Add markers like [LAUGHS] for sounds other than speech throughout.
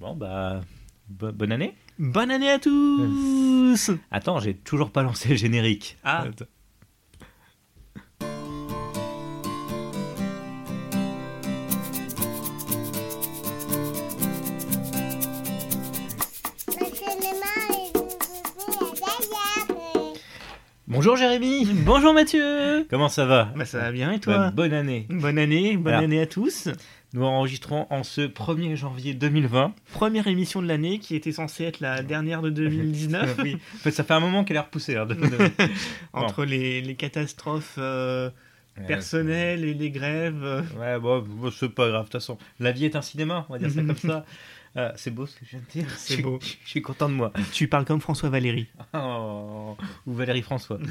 Bon, bah, bo- bonne année. Bonne année à tous Attends, j'ai toujours pas lancé le générique. Ah. Attends. Bonjour Jérémy Bonjour Mathieu Comment ça va? Bah ça va bien et Bah, toi? Bonne année. Bonne année, bonne Alors. année à tous Nous enregistrons en ce 1er janvier 2020. Première émission de l'année qui était censée être la dernière de 2019 [LAUGHS] oui. En fait, ça fait un moment qu'elle est repoussée. hein, de- [LAUGHS] Entre les, les catastrophes euh, personnelles et les grèves. euh, Ouais, bon, c'est pas grave. De toute façon, la vie est un cinéma, on va dire ça [LAUGHS] comme ça. Euh, c'est beau ce que je viens de dire. [LAUGHS] C'est Je beau. Je suis content de moi. [LAUGHS] Tu parles comme François Valéry. Oh, ou Valérie François. [LAUGHS]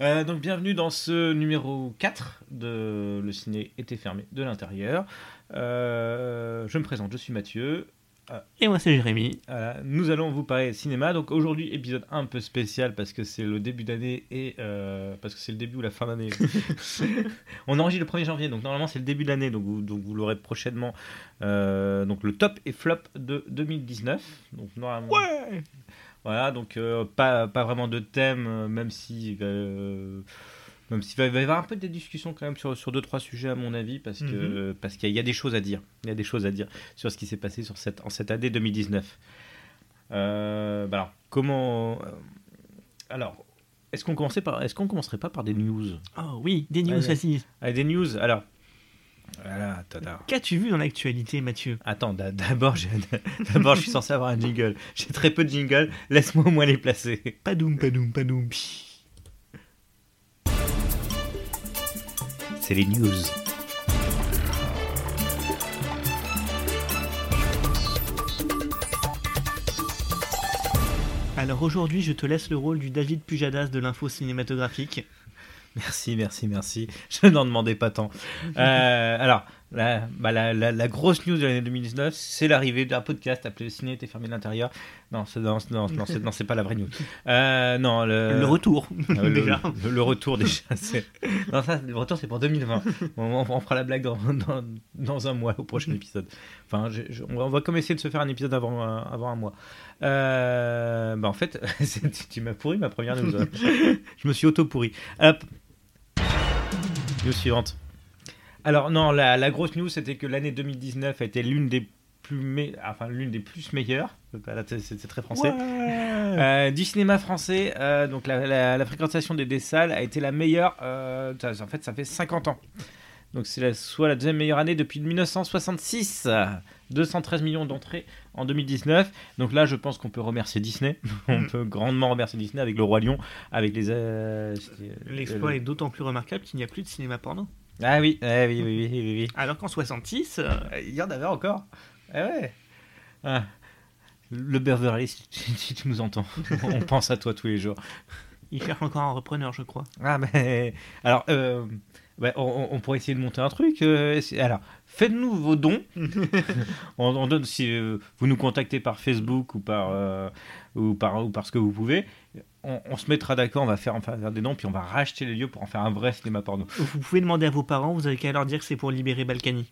Euh, donc bienvenue dans ce numéro 4 de Le ciné était fermé de l'intérieur. Euh, je me présente, je suis Mathieu. Et moi c'est Jérémy. Voilà, nous allons vous parler cinéma. Donc aujourd'hui épisode un peu spécial parce que c'est le début d'année et euh, parce que c'est le début ou la fin d'année. [LAUGHS] [LAUGHS] On enregistre le 1er janvier, donc normalement c'est le début de l'année, donc vous, donc vous l'aurez prochainement. Euh, donc le top et flop de 2019. Donc normalement. Ouais Voilà, donc euh, pas, pas vraiment de thème, euh, même si euh, même s'il va, y avoir un peu des discussions quand même sur, sur deux trois sujets à mon avis, parce parce qu'il y, a- il y a des choses à dire, il y a des choses à dire sur ce qui s'est passé sur cette, en cette année 2019. Euh, bah alors comment euh, alors est-ce qu'on commençait par est-ce qu'on commencerait pas par des news? Oh oui, des news vas-y. Ah, Des news alors voilà. Qu'as-tu vu dans l'actualité Mathieu? Attends, d'a- [LAUGHS] d'abord, je suis censé avoir un jingle. J'ai très peu de jingle. Laisse-moi au moins les placer. Padoum, padoum, padoum. pi. C'est les news. Alors aujourd'hui je te laisse le rôle du David Pujadas de l'info cinématographique. Merci, merci, merci. [LAUGHS] Je n'en demandais pas tant. Euh, alors, la, bah, la, la- la grosse news de l'année 2019, c'est l'arrivée d'un podcast appelé ciné était fermé de l'intérieur. Non, non, non, non, c'est, pas la vraie news. Euh, non, le, le retour euh, [LAUGHS] le, déjà. le- le retour déjà. [LAUGHS] Non, ça, le retour, c'est pour 2020. On, on- fera la blague dans, dans, dans un mois, au prochain épisode. Enfin, je- je- on, va, on va comme essayer de se faire un épisode avant, un- avant un mois. Euh, bah, en fait, [LAUGHS] tu m'as pourri ma première news. hein. je me suis auto-pourri. Hop. News suivante. Alors non, la, la grosse news c'était que l'année 2019 a été l'une des plus me- enfin l'une des plus meilleures. C'est très français. Ouais. Euh, du cinéma français, euh, donc la, la- la fréquentation des, des salles a été la meilleure. euh, en fait, ça fait 50 ans. Donc c'est la- soit la deuxième meilleure année depuis 1966. 213 millions d'entrées en 2019. Donc là, je pense qu'on peut remercier Disney. [LAUGHS] On peut grandement remercier Disney avec Le Roi Lion, avec les. L'exploit est d'autant plus remarquable qu'il n'y a plus de cinéma porno. Ah oui, ah oui, oui, oui, oui, oui. Alors qu'en 66, euh, Il y en avait encore. Ah ouais. Ah. Le Beverly, si tu, nous entends, [LAUGHS] on pense à toi tous les jours. il cherche encore un repreneur, je crois. Ah mais alors, euh, ouais, on, on pourrait essayer de monter un truc. euh, alors, faites-nous vos dons. [LAUGHS] on, on donne si euh, vous nous contactez par Facebook ou par euh, ou par ou par ce que vous pouvez. On, on se mettra d'accord, on va faire, on va faire des dons, puis on va racheter les lieux pour en faire un vrai cinéma porno. Vous pouvez demander à vos parents, vous avez qu'à leur dire que c'est pour libérer Balkany.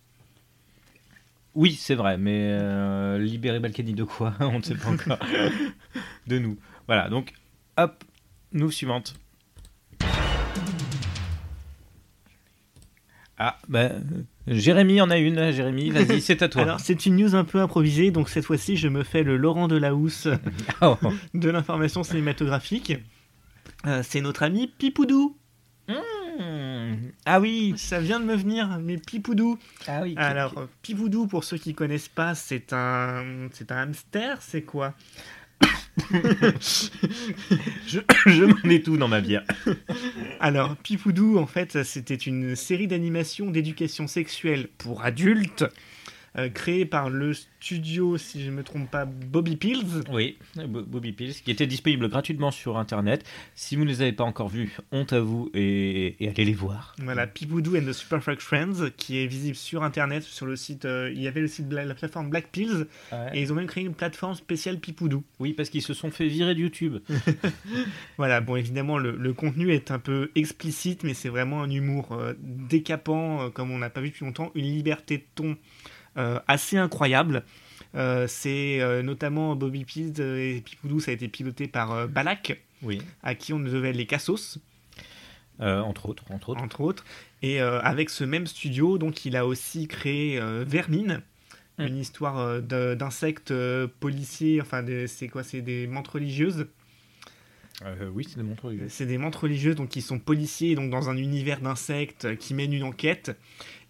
Oui, c'est vrai, mais euh, libérer Balkany de quoi? [LAUGHS] On ne sait pas encore. [LAUGHS] de nous. Voilà, donc, hop, nous suivante. Ah, ben, Jérémy en a une. Jérémy, vas-y, [LAUGHS] c'est à toi. Alors c'est une news un peu improvisée, donc cette fois-ci je me fais le Laurent Delahousse Oh. [LAUGHS] de l'information cinématographique. Euh, c'est notre ami Pipoudou. Hmm. Ah oui, Ça vient de me venir, mais Pipoudou. ah oui. Alors, Pipoudou, pour ceux qui connaissent pas, c'est un, c'est un hamster, c'est quoi? [LAUGHS] je, je m'en ai tout dans ma bière. Alors, Pipoudou, en fait, c'était une série d'animation d'éducation sexuelle pour adultes, euh, créée par le studio, si je ne me trompe pas, Bobby Pills. Oui, Bo- Bobby Pills, qui était disponible gratuitement sur Internet. Si vous ne les avez pas encore vus, honte à vous et, et allez les voir. Voilà, Pipoudou and the Super Friends, qui est visible sur Internet, sur le site, euh, il y avait le site, de la, la plateforme Black Pills, et ils ont même créé une plateforme spéciale Pipoudou. Oui, parce qu'ils se sont fait virer de YouTube. [LAUGHS] [LAUGHS] Voilà, bon, évidemment, le, le contenu est un peu explicite, mais c'est vraiment un humour euh, décapant, comme on n'a pas vu depuis longtemps, une liberté de ton assez incroyable. Euh, c'est euh, notamment Bobby Pease et Pipoudou, ça a été piloté par euh, Balak, Oui. à qui on devait les Cassos, Euh, entre autres, entre autres. entre autres. Et euh, avec ce même studio, donc il a aussi créé euh, Vermine, Mm. une histoire euh, d'insectes euh, policiers, enfin c'est quoi C'est des mantes religieuses. Euh, oui, c'est des montres. oui. C'est des mantes religieuses donc qui sont policiers donc dans un univers d'insectes euh, qui mènent une enquête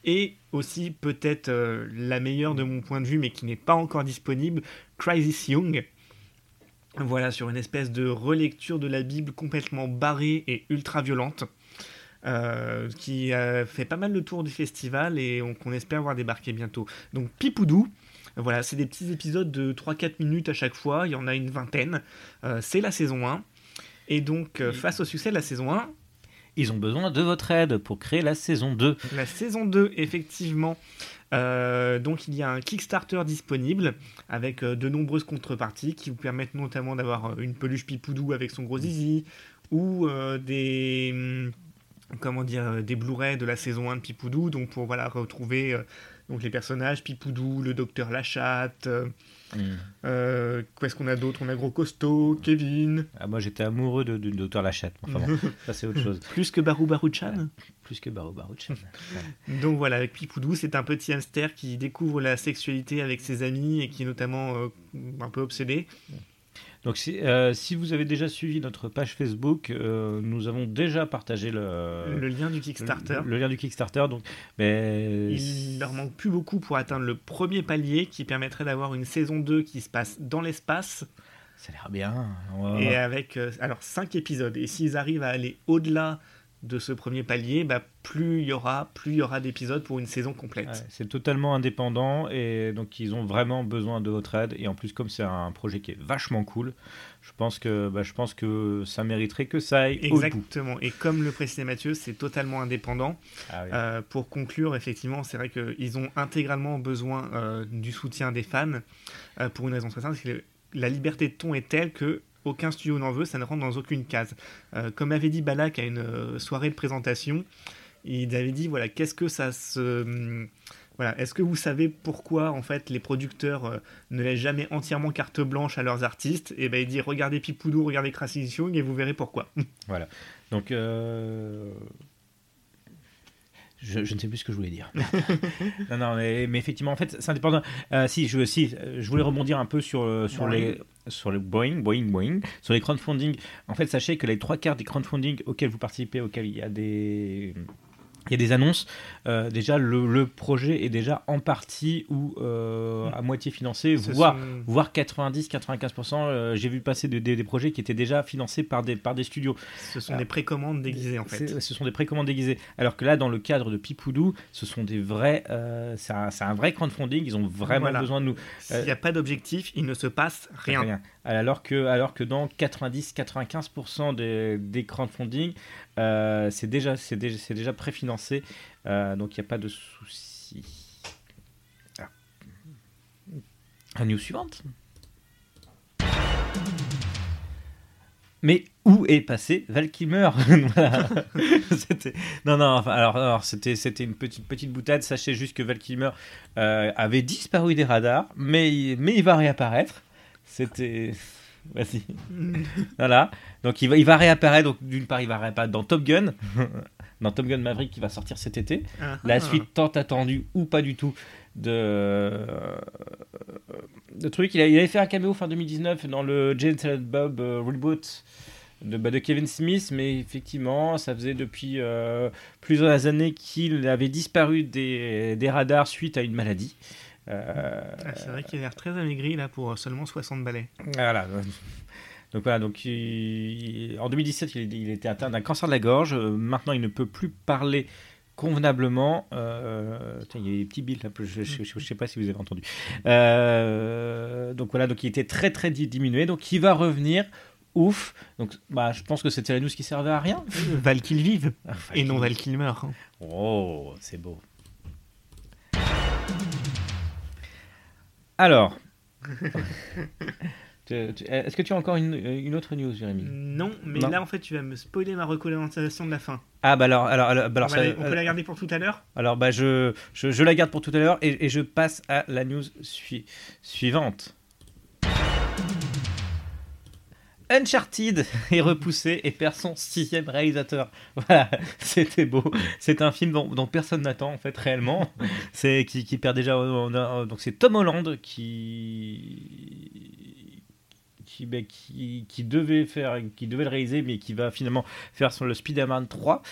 et aussi peut-être euh, la meilleure de mon point de vue mais qui n'est pas encore disponible, Crisis Young. Voilà sur une espèce de relecture de la Bible complètement barrée et ultra violente. euh, qui a fait pas mal le tour du festival et on- qu'on espère voir débarquer bientôt. Donc Pipoudou, voilà, c'est des petits épisodes de 3-4 minutes à chaque fois, il y en a une vingtaine. Euh, c'est la saison 1. Et donc, euh, face au succès de la saison 1, Ils ont besoin de votre aide pour créer la saison 2. la saison 2, effectivement, euh, donc il y a un Kickstarter disponible avec euh, de nombreuses contreparties qui vous permettent notamment d'avoir euh, une peluche Pipoudou avec son gros zizi ou des. hum, Comment dire, des Blu-ray de la saison 1 de Pipoudou, donc pour voilà, retrouver donc les personnages Pipoudou, le docteur Lachatte, euh, euh, qu'est-ce qu'on a d'autre? On a Gros Costaud, Kevin, Ah, moi, j'étais amoureux de- du docteur Lachatte. Enfin bon, [LAUGHS] ça, c'est autre chose. plus que Barou Barouchan. Plus que Barou Barouchan. Donc voilà, avec Pipoudou, c'est un petit hamster qui découvre la sexualité avec ses amis et qui est notamment euh, un peu obsédé. Donc, si, euh, si vous avez déjà suivi notre page Facebook, euh, nous avons déjà partagé le, le lien du Kickstarter. le, le lien du Kickstarter. Donc, mais Il leur manque plus beaucoup pour atteindre le premier palier qui permettrait d'avoir une saison 2 qui se passe dans l'espace ça a l'air bien. Et avec euh, alors 5 épisodes. Et s'ils arrivent à aller au-delà de ce premier palier, bah, plus il y aura, plus il y aura d'épisodes pour une saison complète. Ouais, c'est totalement indépendant et donc ils ont vraiment besoin de votre aide. Et en plus, comme c'est un projet qui est vachement cool, je pense que, bah, je pense que ça mériterait que ça aille au bout. Exactement. Et comme le précisait Mathieu, c'est totalement indépendant. Ah oui. Euh, pour conclure, effectivement, c'est vrai qu'ils ont intégralement besoin euh, du soutien des fans euh, pour une raison très simple, c'est que la liberté de ton est telle que aucun studio n'en veut, ça ne rentre dans aucune case. Euh, comme avait dit Balak à une euh, soirée de présentation, il avait dit voilà qu'est-ce que ça se hum, voilà, est-ce que vous savez pourquoi en fait les producteurs euh, ne laissent jamais entièrement carte blanche à leurs artistes? Et ben il dit regardez Pipoudou, regardez Crazy Young et vous verrez pourquoi. [LAUGHS] Donc, euh, je, je ne sais plus ce que je voulais dire. [LAUGHS] non, non, mais, mais effectivement, en fait, c'est indépendant. Euh, si, je, si, je voulais rebondir un peu sur, sur Boing. les sur le Boeing, Boeing, Boeing, sur les crowdfunding. En fait, sachez que les trois quarts des crowdfunding auxquels vous participez, auxquels il y a des il y a des annonces. euh, déjà, le, le projet est déjà en partie ou euh, à moitié financé, voire voire 90-95%. euh, J'ai vu passer des, projets qui étaient déjà financés par des, par des studios. Ce sont des précommandes déguisées en fait. Ce sont des précommandes déguisées. Alors que là, dans le cadre de Pipoudou, ce sont des vrais. c'est un, un vrai crowdfunding. Ils ont vraiment Voilà. besoin de nous. S'il n'y a pas d'objectif, il ne se passe rien. Alors que, alors que dans 90-95% des, des crowdfunding, euh, c'est déjà, déjà, préfinancé. Euh, donc il n'y a pas de souci. Ah. La news suivante. Mais où est passé Val Kilmer [LAUGHS] [LAUGHS] Non, non, alors, c'était, c'était une petite, petite boutade. Sachez juste que Val Kilmer euh, avait disparu des radars, mais, mais il va réapparaître. C'était. Vas-y. [LAUGHS] Voilà. Donc il va, il va réapparaître. Donc d'une part, il va réapparaître dans Top Gun. [LAUGHS] dans Top Gun Maverick qui va sortir cet été. Ah, La ah. suite tant attendue ou pas du tout de, de truc. Il, a- il avait fait un caméo fin 2019 dans le Silent Bob euh, reboot de, bah, de Kevin Smith, mais effectivement, ça faisait depuis euh, plusieurs années qu'il avait disparu des, des radars suite à une maladie. Euh, Ah, c'est vrai qu'il a l'air très amaigri là pour seulement 60 balais. voilà. Donc voilà, donc il- en 2017, il, il était atteint d'un cancer de la gorge. Euh, Maintenant, il ne peut plus parler convenablement. Euh, tiens, il y a des petits billes là, je ne sais pas si vous avez entendu. Euh, donc voilà, donc il était très très di- diminué. Donc il va revenir. Ouf. Donc bah, je pense que c'était la news qui servait à rien. Val qu'il vive Enfin, et non Val qu'il meurt. hein. Oh, c'est beau. Alors, [LAUGHS] Est-ce que tu as encore une, une autre news, Jérémy? Non, mais Non. là en fait tu vas me spoiler ma recommandation de la fin. Ah bah alors, alors, alors, bah alors on, ça- va la- on peut la garder pour tout à l'heure? alors bah je, je, je la garde pour tout à l'heure et, et je passe à la news sui- suivante. Uncharted est repoussé et perd son sixième réalisateur. [LAUGHS] Voilà, c'était beau. C'est un film dont, dont personne n'attend en fait réellement. [LAUGHS] C'est qui, qui perd déjà. on a- donc c'est Tom Holland qui qui, bah, qui qui devait faire, qui devait le réaliser, mais qui va finalement faire sur le Spider-Man 3.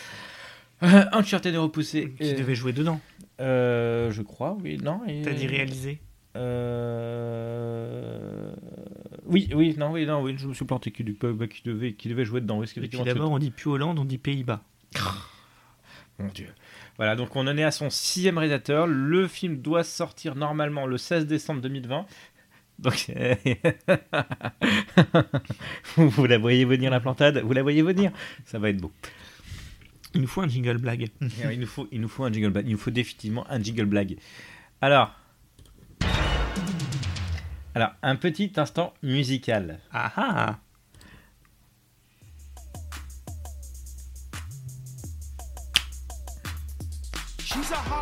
Euh, Uncharted est repoussé. Qui Euh, devait jouer dedans. euh, je crois, oui, non. et- T'as dit réaliser Euh... Oui, oui, non, oui, non, oui, je me suis planté. Qui, bah, qui devait, qui devait jouer dedans. Oui, d'abord on dit plus Hollande, on dit Pays-Bas. Mon Dieu. Voilà, donc on en est à son sixième réalisateur. Le film doit sortir normalement le 16 décembre 2020. Donc, [LAUGHS] vous, la voyez venir la plantade? Vous la voyez venir? Ça va être beau. Il nous faut un jingle blague. Alors, il, nous faut, il nous faut un jingle blague. Il nous faut définitivement un jingle blague. Alors, alors un petit instant musical. Ah ah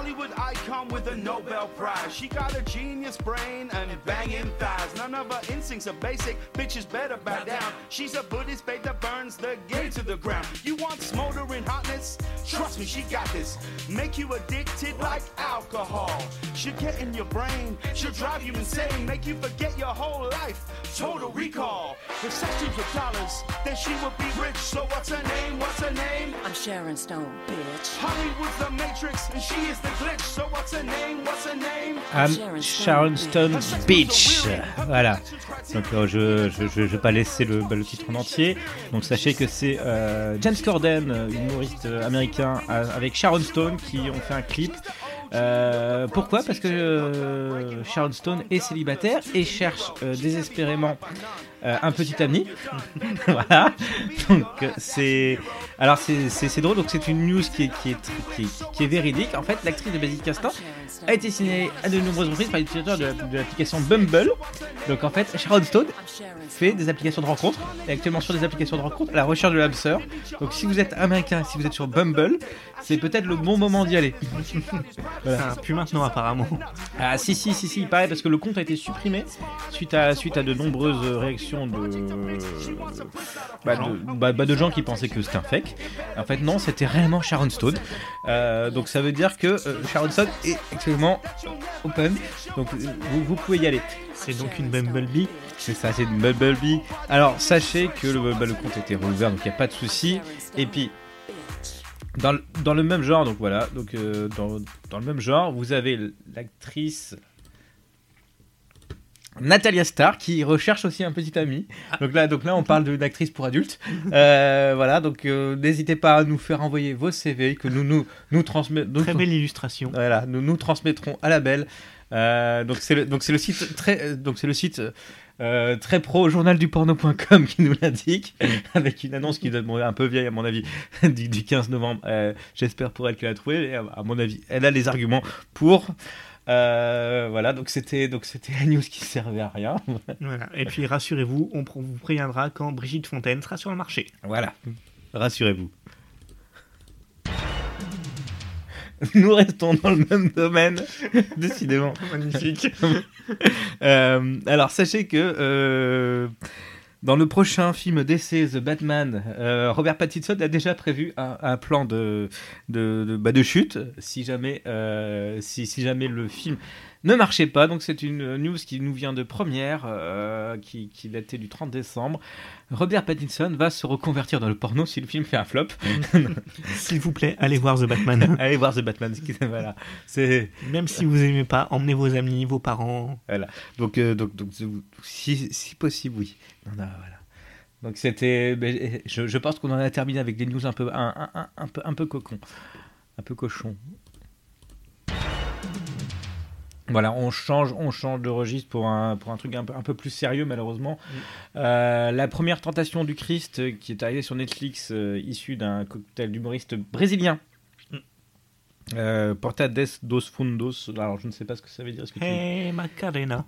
Hollywood icon with a Nobel Prize. She got a genius brain and banging thighs. None of her instincts are basic. Bitches better bow down. She's a Buddhist babe that burns the gay to the ground. You want smoldering hotness? Trust me, she got this. Make you addicted like alcohol. She'll get in your brain. She'll drive you insane. Make you forget your whole life. Total recall. If sex dreams were dollars, then she would be rich. So what's her name? What's her name? I'm Sharon Stone, bitch. Hollywood's the Matrix, and she is the I'm Sharon Stone Beach. Voilà. Donc euh, je je vais pas laisser le, bah, le titre en entier. Donc sachez que c'est euh, James Corden, euh, humoriste américain, avec Sharon Stone qui ont fait un clip. Euh, pourquoi? Parce que Sharon Stone est célibataire et cherche désespérément euh, un petit ami. [LAUGHS] voilà. Donc euh, c'est alors c'est drôle. Donc c'est une news qui est qui est qui est, qui est véridique. En fait, l'actrice de Basic Instinct a été signalée à de nombreuses reprises par l'utilisateur de, de l'application Bumble. Donc en fait, Sharon Stone fait des applications de rencontres et actuellement sur des applications de rencontres à la recherche de l'âme sœur. Donc si vous êtes américain, si vous êtes sur Bumble, c'est peut-être le bon moment d'y aller. [LAUGHS] Plus maintenant apparemment. Ah si si si si, il paraît parce que le compte a été supprimé suite à suite à de nombreuses réactions de bah, de, bah, bah, de gens qui pensaient que c'était un fake. En fait non, c'était réellement Sharon Stone. Euh, donc ça veut dire que euh, Sharon Stone est actuellement open. Donc euh, vous, vous pouvez y aller. C'est donc une Bumblebee. C'est ça, c'est une Bumblebee. Alors sachez que le, le compte été rouvert, donc il n'y a pas de souci. Et puis dans le, dans le même genre, donc voilà, donc euh, dans, dans le même genre, vous avez l'actrice Natalia Starr qui recherche aussi un petit ami. Donc là, donc là, on parle d'une actrice pour adultes. [LAUGHS] Euh, voilà, donc euh, n'hésitez pas à nous faire envoyer vos CV que nous nous nous transmettons. Très belle illustration. Voilà, nous nous transmettrons à la belle. Euh, donc c'est le donc c'est le site très donc c'est le site euh, très pro journalduporno.com qui nous l'indique [LAUGHS] avec une annonce qui être un peu vieille à mon avis [LAUGHS] du, du 15 novembre. Euh, J'espère pour elle qu'elle a trouvé. Et à, à mon avis, elle a les arguments pour. Euh, voilà, donc c'était donc c'était la news qui servait à rien. [LAUGHS] Voilà. Et puis rassurez-vous, on vous préviendra quand Brigitte Fontaine sera sur le marché. Voilà, rassurez-vous. [LAUGHS] Nous restons dans le même domaine, [LAUGHS] décidément. Magnifique. Euh, alors sachez que euh, dans le prochain film d'essai The Batman, euh, Robert Pattinson a déjà prévu un, plan de bah, de chute si jamais euh, si, si jamais le film ne marchait pas. Donc c'est une news qui nous vient de première, euh, qui, qui datait du 30 décembre. Robert Pattinson va se reconvertir dans le porno si le film fait un flop. [LAUGHS] S'il vous plaît, allez voir The Batman. [LAUGHS] Allez voir The Batman. [LAUGHS] Voilà, c'est Même si vous aimez pas, emmenez vos amis, vos parents. Donc, euh, donc, donc, si, si possible, oui. Non, non, voilà. Donc c'était, ben, je, je pense qu'on en a terminé avec des news un peu, un, un, un, un peu, un peu cocon, un peu cochon. Voilà, on change, on change de registre pour un, pour un truc un peu, un peu plus sérieux, malheureusement. Euh, la première tentation du Christ, euh, qui est arrivée sur Netflix, euh, issue d'un cocktail d'humoriste brésilien. Euh, Porta des dos Fundos. Alors, je ne sais pas ce que ça veut dire. Que tu- Hey Macarena.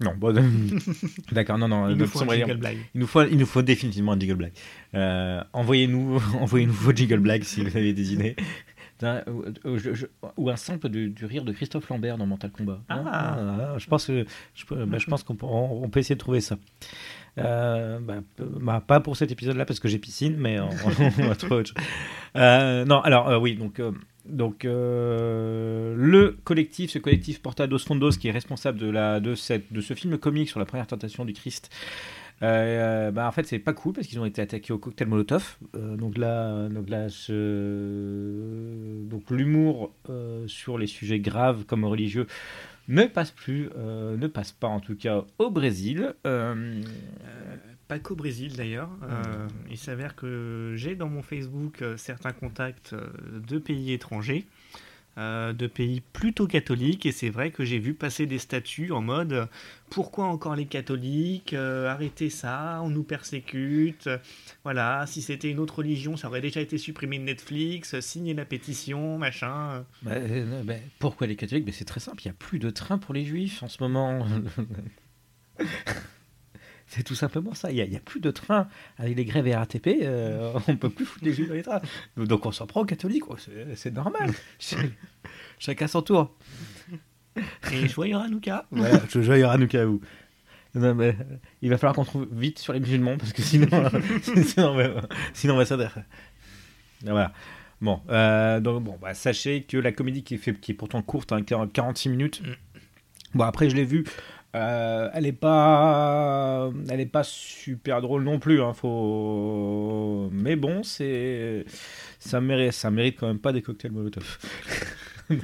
Non, bon, [LAUGHS] d'accord, non, non. Il nous faut un sombrero- jingle blague. il nous faut, il nous faut définitivement un jingle blague. Envoyez-nous, [LAUGHS] envoyez-nous vos jingle blagues si vous avez des idées. D'un- Ou, ou- je- je- ou un sample du, du rire de Christophe Lambert dans Mental Combat. Ah. Ah, je pense que je, bah, je pense qu'on peut, on, on peut essayer de trouver ça. Euh, bah, bah, pas pour cet épisode-là parce que j'ai piscine, mais on, on va trouver autre chose. Euh, non, alors euh, oui, donc. euh, donc euh, le collectif, ce collectif Porta dos Fondos qui est responsable de, la, de, cette, de ce film comique sur la première tentation du Christ, euh, bah, en fait c'est pas cool parce qu'ils ont été attaqués au cocktail Molotov. Euh, donc là, donc là ce- donc l'humour euh, sur les sujets graves comme religieux ne passe plus, euh, ne passe pas en tout cas au Brésil. Euh, Pas qu'au Brésil d'ailleurs. Euh, il s'avère que j'ai dans mon Facebook euh, certains contacts euh, de pays étrangers, euh, de pays plutôt catholiques, et c'est vrai que j'ai vu passer des statuts en mode euh, pourquoi encore les catholiques Euh, Arrêtez ça, on nous persécute. Voilà, si c'était une autre religion, ça aurait déjà été supprimé de Netflix. Signez la pétition, machin. Bah, bah, pourquoi les catholiques? Bah, C'est très simple, il n'y a plus de train pour les juifs en ce moment. [LAUGHS] C'est tout simplement ça, il n'y a, plus de train. Avec les grèves et RATP, euh, on ne peut plus foutre les juifs dans les trains. Donc on s'en prend aux catholiques, c'est normal. Ch- [LAUGHS] Chacun son tour. Et joyeux Hanouka. Voilà, je joue à Hanouka où. Non, mais, il va falloir qu'on trouve vite sur les musulmans parce que sinon, [LAUGHS] sinon, on va- sinon on va s'adresser. Voilà. Bon, euh, donc bon, bah, sachez que la comédie qui est, fait, qui est pourtant courte, hein, 40 46 minutes. Mm. Bon, après, je l'ai vue. Euh, elle est pas, elle est pas super drôle non plus. Hein, faut... Mais bon, c'est, ça mérite, ça mérite quand même pas des cocktails Molotov. [LAUGHS] Puis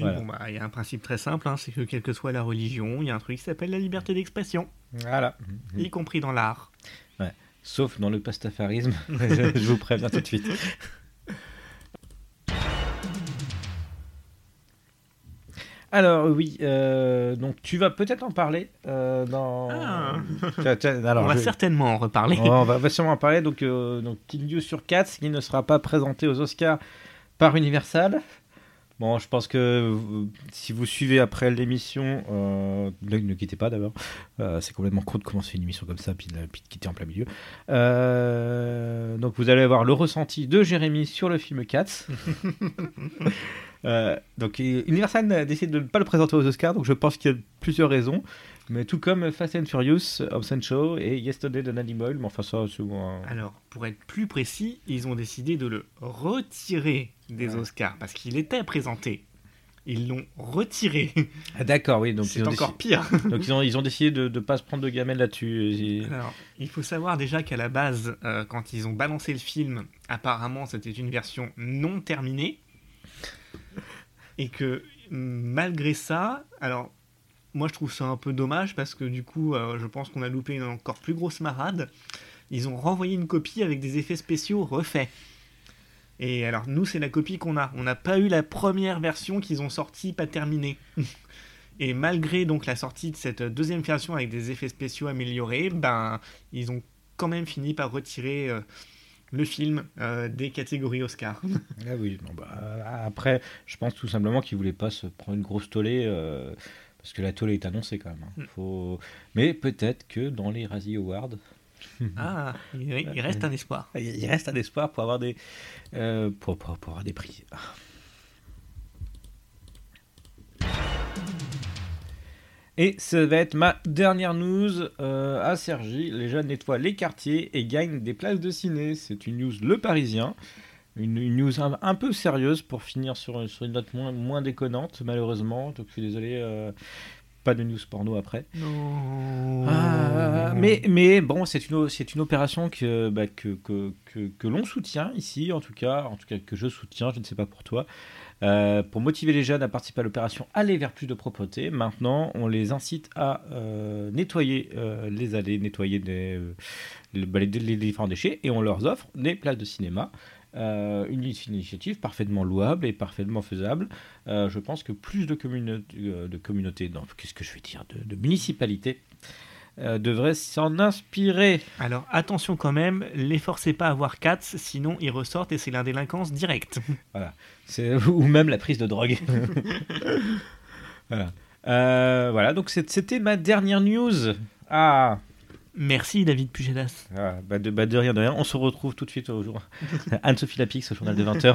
Voilà. bon, bah, il y a un principe très simple, hein, c'est que quelle que soit la religion, il y a un truc qui s'appelle la liberté d'expression, Voilà. y compris dans l'art. Sauf dans le pastafarisme, [LAUGHS] je vous préviens tout de suite. Alors oui, euh, donc tu vas peut-être en parler euh, dans. Ah. Tiens, tiens, alors, on va je- certainement en reparler. Oh, on va, va sûrement en parler. Donc, euh, donc news sur Cats qui ne sera pas présenté aux Oscars par Universal. Bon, je pense que si vous suivez après l'émission, euh, ne, ne quittez pas d'abord. Euh, c'est complètement con de commencer une émission comme ça, puis de, la- puis de quitter en plein milieu. Euh, donc vous allez avoir le ressenti de Jérémy sur le film Cats. [LAUGHS] Donc Universal a décidé de ne pas le présenter aux Oscars, donc je pense qu'il y a plusieurs raisons. Mais tout comme Fast and Furious, Hobbs Show et Yesterday de Danny Boyle, mais enfin ça c'est un- Alors, pour être plus précis, ils ont décidé de le retirer des Ouais. Oscars parce qu'il était présenté. Ils l'ont retiré. [LAUGHS] Ah, d'accord, oui. Donc C'est encore déci- pire. [LAUGHS] donc ils ont, ils ont décidé de ne pas se prendre de gamelle là-dessus. Alors, il faut savoir déjà qu'à la base, euh, quand ils ont balancé le film, apparemment c'était une version non terminée. Et que malgré ça, alors moi je trouve ça un peu dommage parce que du coup, euh, je pense qu'on a loupé une encore plus grosse marade. Ils ont renvoyé une copie avec des effets spéciaux refaits. Et alors nous, c'est la copie qu'on a. On n'a pas eu la première version qu'ils ont sortie pas terminée. [LAUGHS] Et malgré donc la sortie de cette deuxième version avec des effets spéciaux améliorés, ben ils ont quand même fini par retirer euh, le film euh, des catégories Oscar. [LAUGHS] Ah oui, bon, bah, après, je pense tout simplement qu'ils voulaient pas se prendre une grosse tollée, parce que la tollée est annoncée quand même. hein. Mm. Faut... Mais peut-être que dans les Razzie Awards, [LAUGHS] ah, il, il reste un espoir. il il reste un espoir pour avoir des, euh, pour, pour- pour avoir des prix. Et ça va être ma dernière news euh, à Sergi. Les jeunes nettoient les quartiers et gagnent des places de ciné. C'est une news Le Parisien. Une, une news un, un peu sérieuse pour finir sur, sur une note moins, moins déconnante, malheureusement. Donc je suis désolé, euh, pas de news porno après. Non. Ah, mais, mais bon, c'est une, c'est une opération que, bah, que, que, que, que l'on soutient ici, en tout cas, en tout cas que je soutiens, je ne sais pas pour toi, euh, pour motiver les jeunes à participer à l'opération Aller vers plus de propreté. Maintenant, on les incite à euh, nettoyer euh, les allées, nettoyer des, euh, le- bah, les, les différents déchets, et on leur offre des places de cinéma. Euh, une initiative parfaitement louable et parfaitement faisable. Euh, je pense que plus de, euh, de communautés, qu'est-ce que je vais dire, de, de municipalités euh, devraient s'en inspirer. Alors attention quand même, les forcez pas à voir Cats, sinon ils ressortent et c'est la délinquance directe. [LAUGHS] C'est- ou même la prise de drogue. [LAUGHS] voilà. Voilà, donc c'était ma dernière news. Ah, Merci David Pugedas. ah, bah de, bah de rien, de rien. On se retrouve tout de suite au jour. [LAUGHS] Anne-Sophie Lapix, au journal de 20h.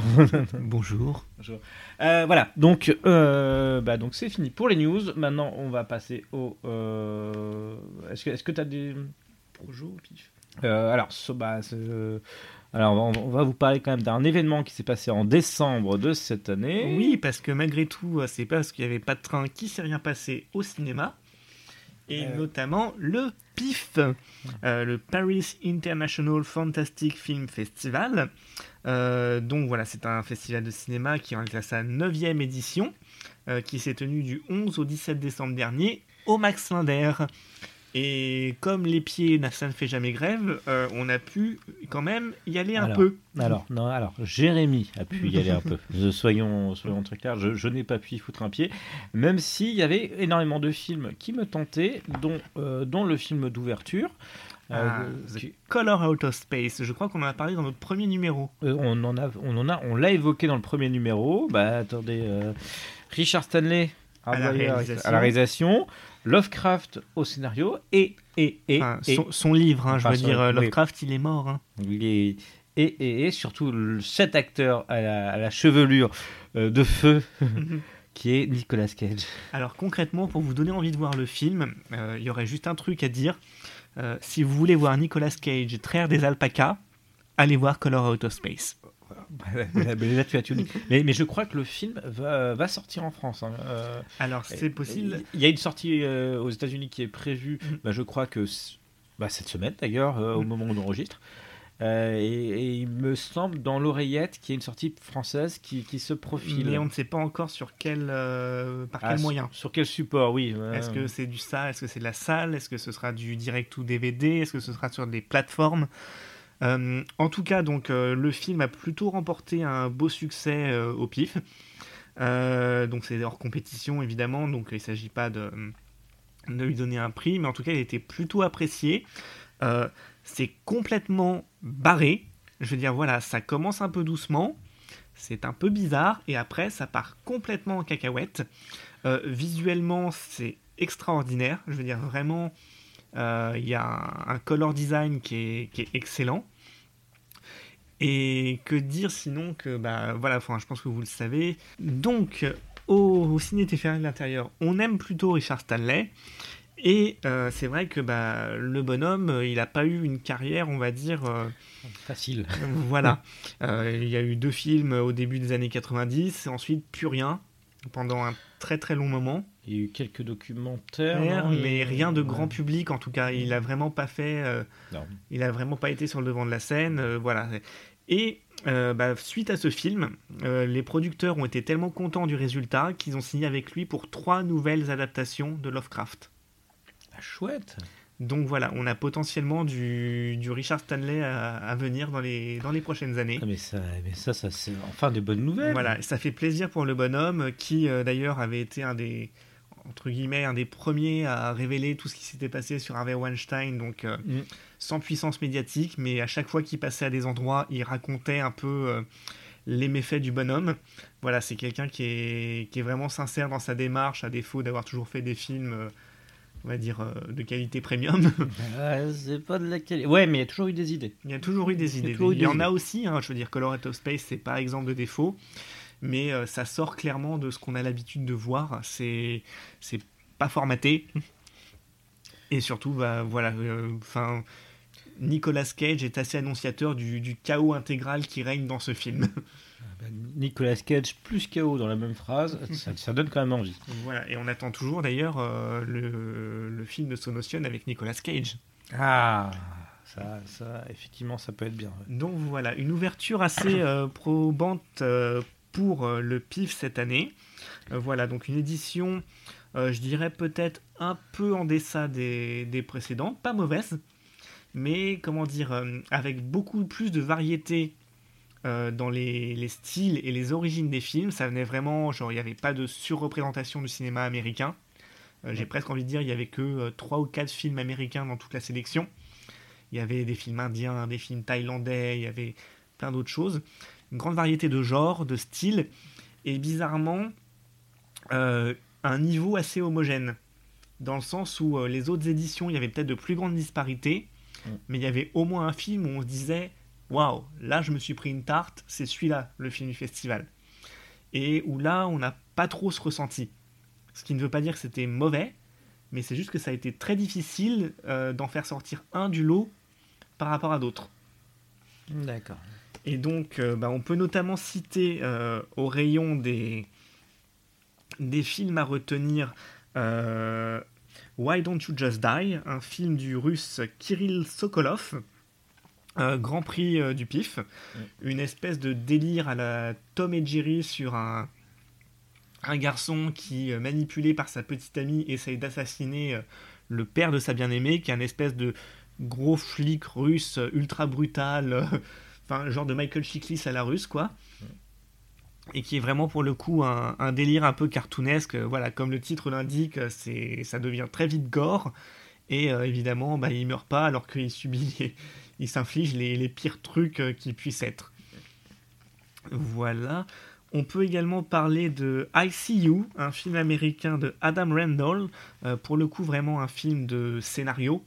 [LAUGHS] Bonjour. Euh, voilà, donc euh, bah donc c'est fini pour les news. Maintenant, on va passer au. euh, Est-ce que que t'as des projets pif? Alors, so- bah, alors on va, vous parler quand même d'un événement qui s'est passé en décembre de cette année. Oui, parce que malgré tout, c'est parce qu'il n'y avait pas de train qui s'est rien passé au cinéma. Et Euh. notamment le PIF, euh, le Paris International Fantastic Film Festival. Euh, donc voilà, c'est un festival de cinéma qui en est à sa 9 édition, euh, qui s'est tenu du 11 au 17 décembre dernier au Max Linder. Et comme les pieds, ça ne fait jamais grève, euh, on a pu quand même y aller un Alors, peu. Alors, non, alors, Jérémy a pu y aller un peu. [LAUGHS] Soyons, soyons très clairs, je, je n'ai pas pu y foutre un pied, même s'il y avait énormément de films qui me tentaient, dont, euh, dont le film d'ouverture. euh, Ah, The qui- Color Out of Space, je crois qu'on en a parlé dans notre premier numéro. euh, on en a, on en a, on l'a évoqué dans le premier numéro. Bah, attendez, euh, Richard Stanley À la envoyé réalisation. à la réalisation, Lovecraft au scénario et et et, Enfin, et son, son livre, hein, je veux dire, euh, oui. Lovecraft, il est mort. hein. Il est- et, et, et surtout le- cet acteur à la, à la chevelure euh, de feu [LAUGHS] qui est Nicolas Cage. Alors concrètement, pour vous donner envie de voir le film, euh, il y aurait juste un truc à dire. Euh, si vous voulez voir Nicolas Cage traire des alpacas, allez voir Color Out of Space. Mais, là, tu as tout dit. mais, mais je crois que le film va, va sortir en France. hein. Euh, Alors c'est possible. Il y a une sortie euh, aux États-Unis qui est prévue, Mhm. bah, je crois que bah, cette semaine d'ailleurs, euh, au Mhm. moment où on enregistre. Et, et il me semble dans l'oreillette qu'il y a une sortie française qui, qui se profile. Mais on ne sait pas encore sur quel, par Ah, quel sur- moyen. Sur quel support, oui. Est-ce que c'est du ça? Est-ce que c'est de la salle? Est-ce que ce sera du direct ou DVD Est-ce que ce sera sur des plateformes? Euh, En tout cas, donc euh, le film a plutôt remporté un beau succès euh, au pif. Donc c'est hors compétition évidemment, donc il ne s'agit pas de, lui donner un prix, mais en tout cas il était plutôt apprécié. C'est complètement barré. Je veux dire, voilà, ça commence un peu doucement, c'est un peu bizarre, et après ça part complètement en cacahuète. Visuellement, c'est extraordinaire. Je veux dire, vraiment, il y a un, color design qui est excellent. Et que dire sinon que, bah voilà, enfin, je pense que vous le savez. Donc, au, au ciné de l'intérieur, on aime plutôt Richard Stanley. Et euh, c'est vrai que bah, le bonhomme, euh, il n'a pas eu une carrière, on va dire, euh, Facile. [LAUGHS] voilà. Euh, il y a eu deux films au début des années 90, et ensuite plus rien, pendant un très très long moment. Il y a eu quelques documentaires, non mais Il- rien de grand ouais. public en tout cas. Il a vraiment pas fait, euh, Non. il a vraiment pas été sur le devant de la scène, euh, voilà. Et euh, bah, suite à ce film, euh, les producteurs ont été tellement contents du résultat qu'ils ont signé avec lui pour trois nouvelles adaptations de Lovecraft. Ah, chouette. Donc voilà, on a potentiellement du, du Richard Stanley à, à venir dans les, dans les prochaines années. Ah, mais ça, mais ça, ça c'est enfin des bonnes nouvelles. Voilà, ça fait plaisir pour le bonhomme qui euh, d'ailleurs avait été un des entre guillemets un des premiers à révéler tout ce qui s'était passé sur Harvey Weinstein, donc euh, Mm. sans puissance médiatique, mais à chaque fois qu'il passait à des endroits, il racontait un peu euh, les méfaits du bonhomme. Voilà, c'est quelqu'un qui est, qui est vraiment sincère dans sa démarche, à défaut d'avoir toujours fait des films, euh, on va dire, euh, de qualité premium. Ah, [LAUGHS] c'est pas de la qualité. Ouais, mais il y a toujours eu des idées. Il y a toujours eu des idées. Il y en a aussi, hein, je veux dire, Color Out of Space, c'est pas exemple de défaut, mais euh, ça sort clairement de ce qu'on a l'habitude de voir. C'est c'est pas formaté. Et surtout, bah, voilà, enfin. Nicolas Cage est assez annonciateur du, du chaos intégral qui règne dans ce film. Bah, Nicolas Cage plus KO dans la même phrase, [LAUGHS] ça, ça donne quand même envie. voilà, et on attend toujours d'ailleurs euh, le, le film de Sonotion avec Nicolas Cage. Ah, ça, ça, effectivement, ça peut être bien. ouais. Donc voilà, une ouverture assez euh, probante euh, pour euh, le PIF cette année. Euh, voilà, donc une édition, euh, je dirais peut-être un peu en deçà des, des précédentes, pas mauvaise, mais comment dire, avec beaucoup plus de variété dans les, les styles et les origines des films. Ça venait vraiment, genre, il n'y avait pas de surreprésentation du cinéma américain. J'ai presque envie de dire, il n'y avait que 3 ou 4 films américains dans toute la sélection. Il y avait des films indiens, des films thaïlandais, il y avait plein d'autres choses. Une grande variété de genres, de styles, et bizarrement, euh, un niveau assez homogène. Dans le sens où euh, les autres éditions, il y avait peut-être de plus grandes disparités, Mm. mais il y avait au moins un film où on se disait Waouh, là je me suis pris une tarte, c'est celui-là, le film du festival. Et où là, on n'a pas trop ce ressenti. Ce qui ne veut pas dire que c'était mauvais, mais c'est juste que ça a été très difficile euh, d'en faire sortir un du lot par rapport à d'autres. D'accord. Et donc, euh, bah, on peut notamment citer euh, au rayon des, des films à retenir euh, Why Don't You Just Die, un film du russe Kirill Sokolov, Grand Prix euh, du PIF, une espèce de délire à la Tom et Jerry sur un, un garçon qui, euh, manipulé par sa petite amie, essaye d'assassiner euh, le père de sa bien-aimée, qui est un espèce de gros flic russe ultra brutal, enfin genre de Michael Chiklis à la russe quoi. Et qui est vraiment pour le coup un, un délire un peu cartoonesque. Voilà, comme le titre l'indique, c'est ça devient très vite gore. Et euh, évidemment, bah, il meurt pas alors qu'il subit, [LAUGHS] les- il s'inflige les, les pires trucs euh, qui puissent être. Voilà. On peut également parler de I See You, un film américain de Adam Randall. Euh, pour le coup, vraiment un film de scénario.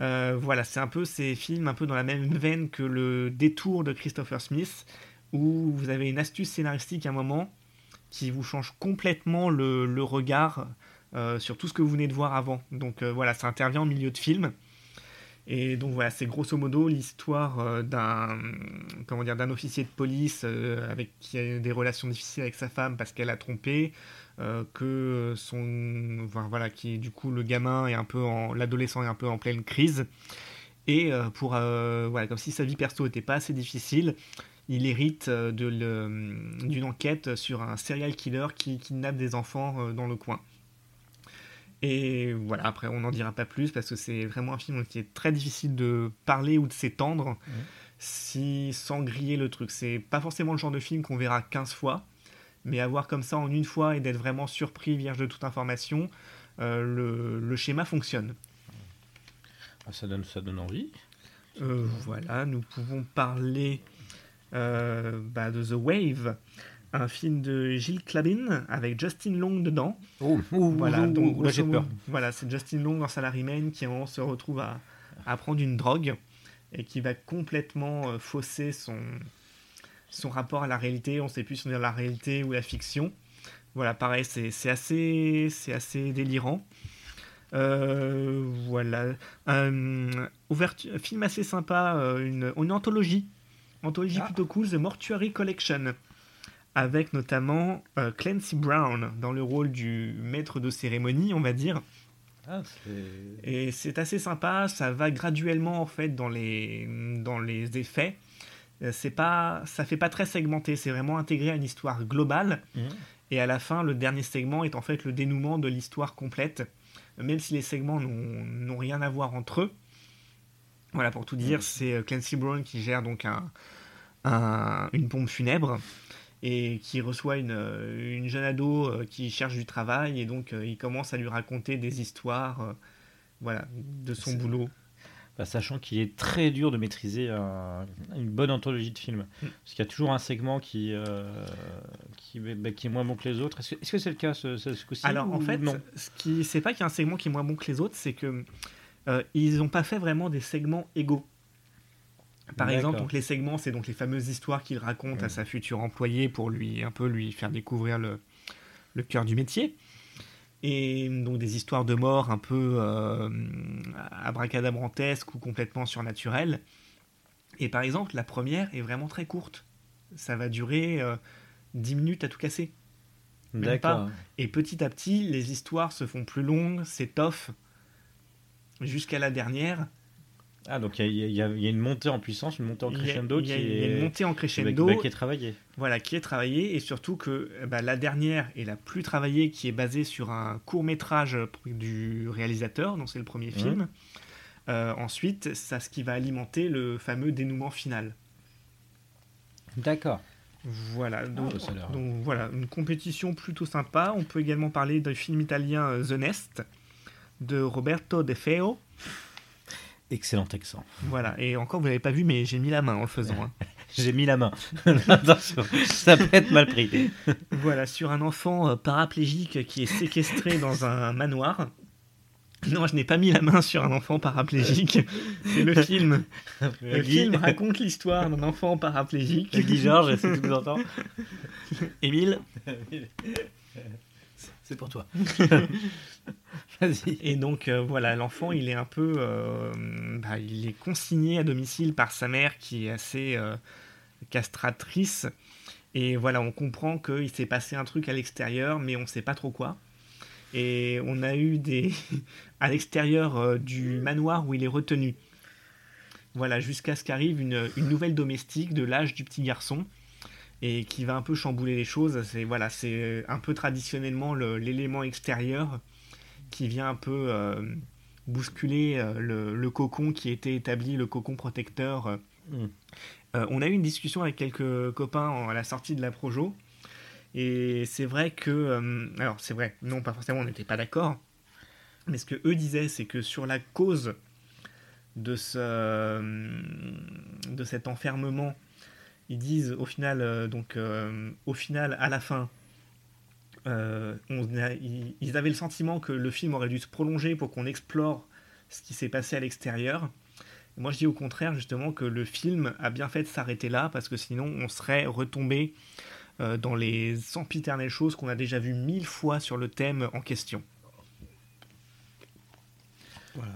Euh, voilà, c'est un peu ces films un peu dans la même veine que le détour de Christopher Smith, où vous avez une astuce scénaristique à un moment qui vous change complètement le, regard euh, sur tout ce que vous venez de voir avant. Donc euh, voilà, ça intervient en milieu de film. Et donc voilà, c'est grosso modo l'histoire d'un d'un officier de police avec qui a des relations difficiles avec sa femme parce qu'elle a trompé, euh, que son voilà qui du coup le gamin est un peu en l'adolescent est un peu en pleine crise et euh, pour euh, voilà comme si sa vie perso était pas assez difficile, il hérite d'une enquête sur un serial killer qui kidnappe des enfants dans le coin. Et voilà, après on n'en dira pas plus parce que c'est vraiment un film qui est très difficile de parler ou de s'étendre si sans griller le truc. C'est pas forcément le genre de film qu'on verra 15 fois, mais avoir comme ça en une fois et d'être vraiment surpris, vierge de toute information, euh, le, le schéma fonctionne. Ah, ça, donne, ça donne envie. Euh, voilà, nous pouvons parler euh, bah, de The Wave, un film de Gilles Clabin avec Justin Long dedans. Oh, Voilà, donc là j'ai peur. Voilà, c'est Justin Long dans Salaryman qui se retrouve à, à prendre une drogue et qui va complètement euh, fausser son, son rapport à la réalité. On ne sait plus si on est dans la réalité ou la fiction. Voilà, pareil, c'est assez, assez délirant. Euh, voilà. Un ouverture, film assez sympa, euh, une, une anthologie. Anthologie Ah. plutôt cool, The Mortuary Collection. Avec notamment euh, Clancy Brown dans le rôle du maître de cérémonie, on va dire. Ah, Et c'est assez sympa, ça va graduellement en fait dans les, dans les effets. Euh, C'est pas, ça fait pas très segmenté, c'est vraiment intégré à une histoire globale. Mhm. Et à la fin, le dernier segment est en fait le dénouement de l'histoire complète, même si les segments n'ont rien à voir entre eux. Voilà, pour tout dire, c'est euh, Clancy Brown qui gère donc un, un- une pompe funèbre et qui reçoit une, euh, une jeune ado qui cherche du travail et donc il commence à lui raconter des histoires euh, voilà, de son boulot. Bah, sachant qu'il est très dur de maîtriser un- une bonne anthologie de films. Mm. Parce qu'il y a toujours un segment qui, euh, qui, bah, qui est moins bon que les autres. Est-ce que c'est le cas ce, ce, coup-ci Alors en fait, non? ce qui c'est pas qu'il y a un segment qui est moins bon que les autres, c'est que euh, ils n'ont pas fait vraiment des segments égaux. Par exemple, donc les segments, c'est donc les fameuses histoires qu'il raconte à Mm. sa future employée pour lui un peu lui faire découvrir le, le cœur du métier. Et donc des histoires de mort un peu euh, abracadabrantesques ou complètement surnaturelles. Et par exemple, la première est vraiment très courte. Ça va durer euh, 10 minutes à tout casser. D'accord. Et petit à petit, les histoires se font plus longues, s'étoffent, jusqu'à la dernière. Ah, donc il y, a- y y une montée en puissance, une montée en crescendo il y a, qui, est, une montée en crescendo, bah, qui est travaillée. voilà, qui est travaillée, et surtout que eh ben, la dernière et la plus travaillée, qui est basée sur un court métrage du réalisateur, donc c'est le premier film. Euh, ensuite, c'est ce qui va alimenter le fameux dénouement final. D'accord. Voilà, donc, bah, ça a l'air- donc voilà, une compétition plutôt sympa. On peut également parler du film italien euh, The Nest de Roberto De Feo. Excellent accent. Voilà, et encore, vous l'avez pas vu, mais j'ai mis la main en le faisant. hein. [LAUGHS] J'ai mis la main. [LAUGHS] Attention, ça peut être mal pris. Voilà, sur un enfant euh, paraplégique qui est séquestré dans un manoir. Non, je n'ai pas mis la main sur un enfant paraplégique. C'est le film. Le Guy, film raconte l'histoire d'un enfant paraplégique. Guy Georges, est-ce que tu nous entends? Émile? C'est pour toi. [LAUGHS] Et donc euh, voilà, l'enfant, il est un peu, euh, bah, il est consigné à domicile par sa mère qui est assez euh, castratrice. Et voilà, on comprend qu'il s'est passé un truc à l'extérieur, mais on ne sait pas trop quoi. Et on a eu des [LAUGHS] à l'extérieur du manoir où il est retenu. Voilà, jusqu'à ce qu'arrive une, une nouvelle domestique de l'âge du petit garçon et qui va un peu chambouler les choses. C'est voilà, c'est un peu traditionnellement le- l'élément extérieur qui vient un peu euh, bousculer euh, le, le cocon qui était établi, le cocon protecteur. euh. Mm. Euh, on a eu une discussion avec quelques copains en- à la sortie de la Projo. Et c'est vrai que. alors, c'est vrai, non, pas forcément, on n'était pas d'accord. Mais ce que eux disaient, c'est que sur la cause de, ce, de cet enfermement, ils disent au final, donc, au final, à la fin, euh, on a- ils, ils avaient le sentiment que le film aurait dû se prolonger pour qu'on explore ce qui s'est passé à l'extérieur. Moi, je dis au contraire, justement, que le film a bien fait de s'arrêter là, parce que sinon, on serait retombé euh, dans les sempiternelles choses qu'on a déjà vues mille fois sur le thème en question.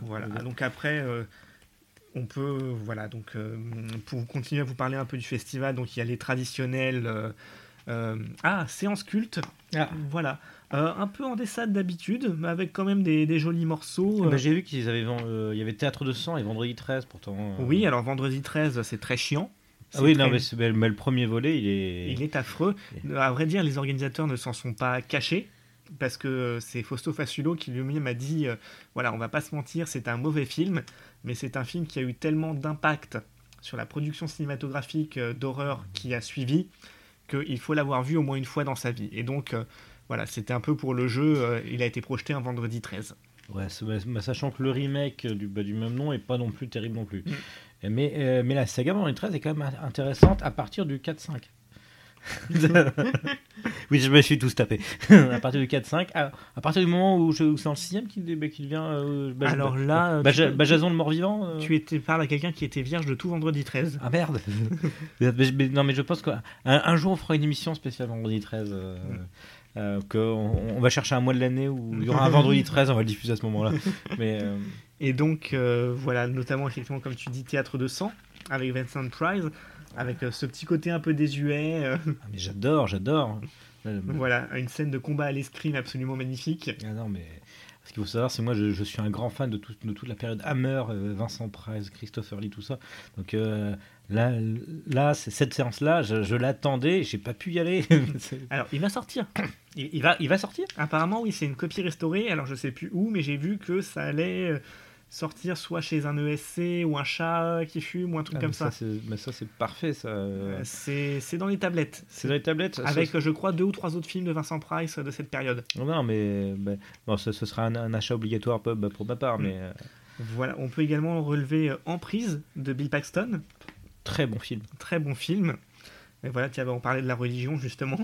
Voilà. Donc après, euh, on peut, voilà, donc pour continuer à vous parler un peu du festival, donc il y a les traditionnels. Euh, ah, séance culte. Ah. Voilà. Euh, un peu en descente d'habitude, mais avec quand même des, des jolis morceaux. Bah, euh. J'ai vu qu'il avait, vend- euh, il y avait Théâtre de sang et Vendredi 13 pourtant. Oui, alors vendredi 13, c'est très chiant. Ah oui, non, mais, mais le premier volet, il est. Il est affreux. À vrai dire, les organisateurs ne s'en sont pas cachés. Parce que c'est Fausto Faciulo qui lui-même a dit voilà, on va pas se mentir, c'est un mauvais film, mais c'est un film qui a eu tellement d'impact sur la production cinématographique d'horreur qui a suivi qu'il faut l'avoir vu au moins une fois dans sa vie. Et donc, euh, voilà, c'était un peu pour le jeu. euh, il a été projeté un vendredi 13. Ouais, sachant que le remake du, bah, du même nom est pas non plus terrible non plus. Mm. Mais, euh, mais la saga Vendredi 13 est quand même intéressante à partir du 4-5. [LAUGHS] oui, je me suis tous tapé. [LAUGHS] à partir du 4-5, à, à partir du moment où, c'est dans le 6 qu'il bah, devient. euh, bah, Alors là, euh, bah, tu- bah, Jason le mort-vivant. euh, Tu étais parles à quelqu'un qui était vierge de tout vendredi 13. Ah merde [LAUGHS] Mais- mais- Non mais je pense qu'un un jour on fera une émission spéciale vendredi 13 euh, euh, que on, on va chercher un mois de l'année où il y aura un vendredi 13 on va le diffuser à ce moment là mais euh, Et donc, euh, voilà, notamment, effectivement, comme tu dis, Théâtre de sang, avec Vincent Price, avec euh, ce petit côté un peu désuet. euh, ah, mais j'adore j'adore Euh, [LAUGHS] voilà, une scène de combat à l'escrime absolument magnifique. ah non mais ce qu'il faut savoir c'est moi je, je suis un grand fan de, tout- de toute la période Hammer euh, Vincent Price Christopher Lee tout ça donc euh, là là cette séance là je, je l'attendais j'ai pas pu y aller [LAUGHS] Alors, il va sortir. il, il va il va sortir? Apparemment, oui, c'est une copie restaurée. Alors, je sais plus où, mais j'ai vu que ça allait euh, sortir soit chez un ESC ou un chat qui fume ou un truc Ah, comme ça. mais ça c'est parfait ça Euh, C'est dans les tablettes. c'est dans les tablettes Avec, euh, je crois, deux ou trois autres films de Vincent Price euh, de cette période. Non, mais bon, ce, ce sera un, un achat obligatoire pour, bah, pour ma part, Mm. mais euh, Voilà, on peut également relever euh, Emprise de Bill Paxton. très bon film. Très bon film. Et voilà, tu avais on parlait de la religion justement.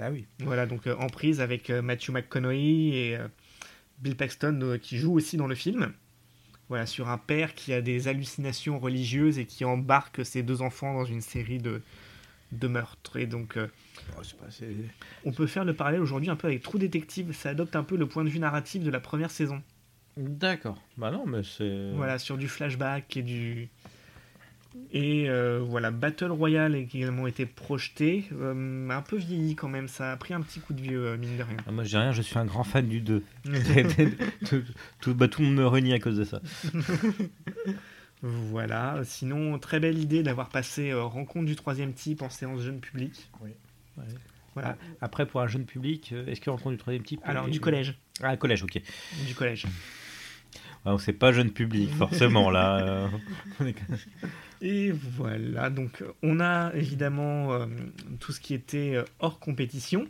Ah oui. voilà, donc euh, en prise avec euh, Matthew McConaughey et euh, Bill Paxton euh, qui joue aussi dans le film. Voilà, sur un père qui a des hallucinations religieuses et qui embarque ses deux enfants dans une série de, de meurtres. Et donc, euh, on peut faire le parallèle aujourd'hui un peu avec True Detective. Ça adopte un peu le point de vue narratif de la première saison. D'accord. Bah non, mais c'est. Voilà, sur du flashback et du. Et euh, voilà, Battle Royale a également été projeté, euh, un peu vieilli quand même, ça a pris un petit coup de vieux, euh, mine de rien. Ah, moi, je dis rien, je suis un grand fan du 2. [LAUGHS] [LAUGHS] tout, tout, bah, tout le monde me renie à cause de ça. [LAUGHS] Voilà, sinon, très belle idée d'avoir passé euh, Rencontre du troisième type en séance jeune public. Oui. Ouais. Voilà. Après, pour un jeune public, est-ce qu'il rencontre du troisième type Alors, du collège. Ah, collège, ok. Du collège. Donc c'est pas jeune public, [LAUGHS] forcément, là. euh. [LAUGHS] Et voilà, donc on a évidemment euh, tout ce qui était euh, hors compétition.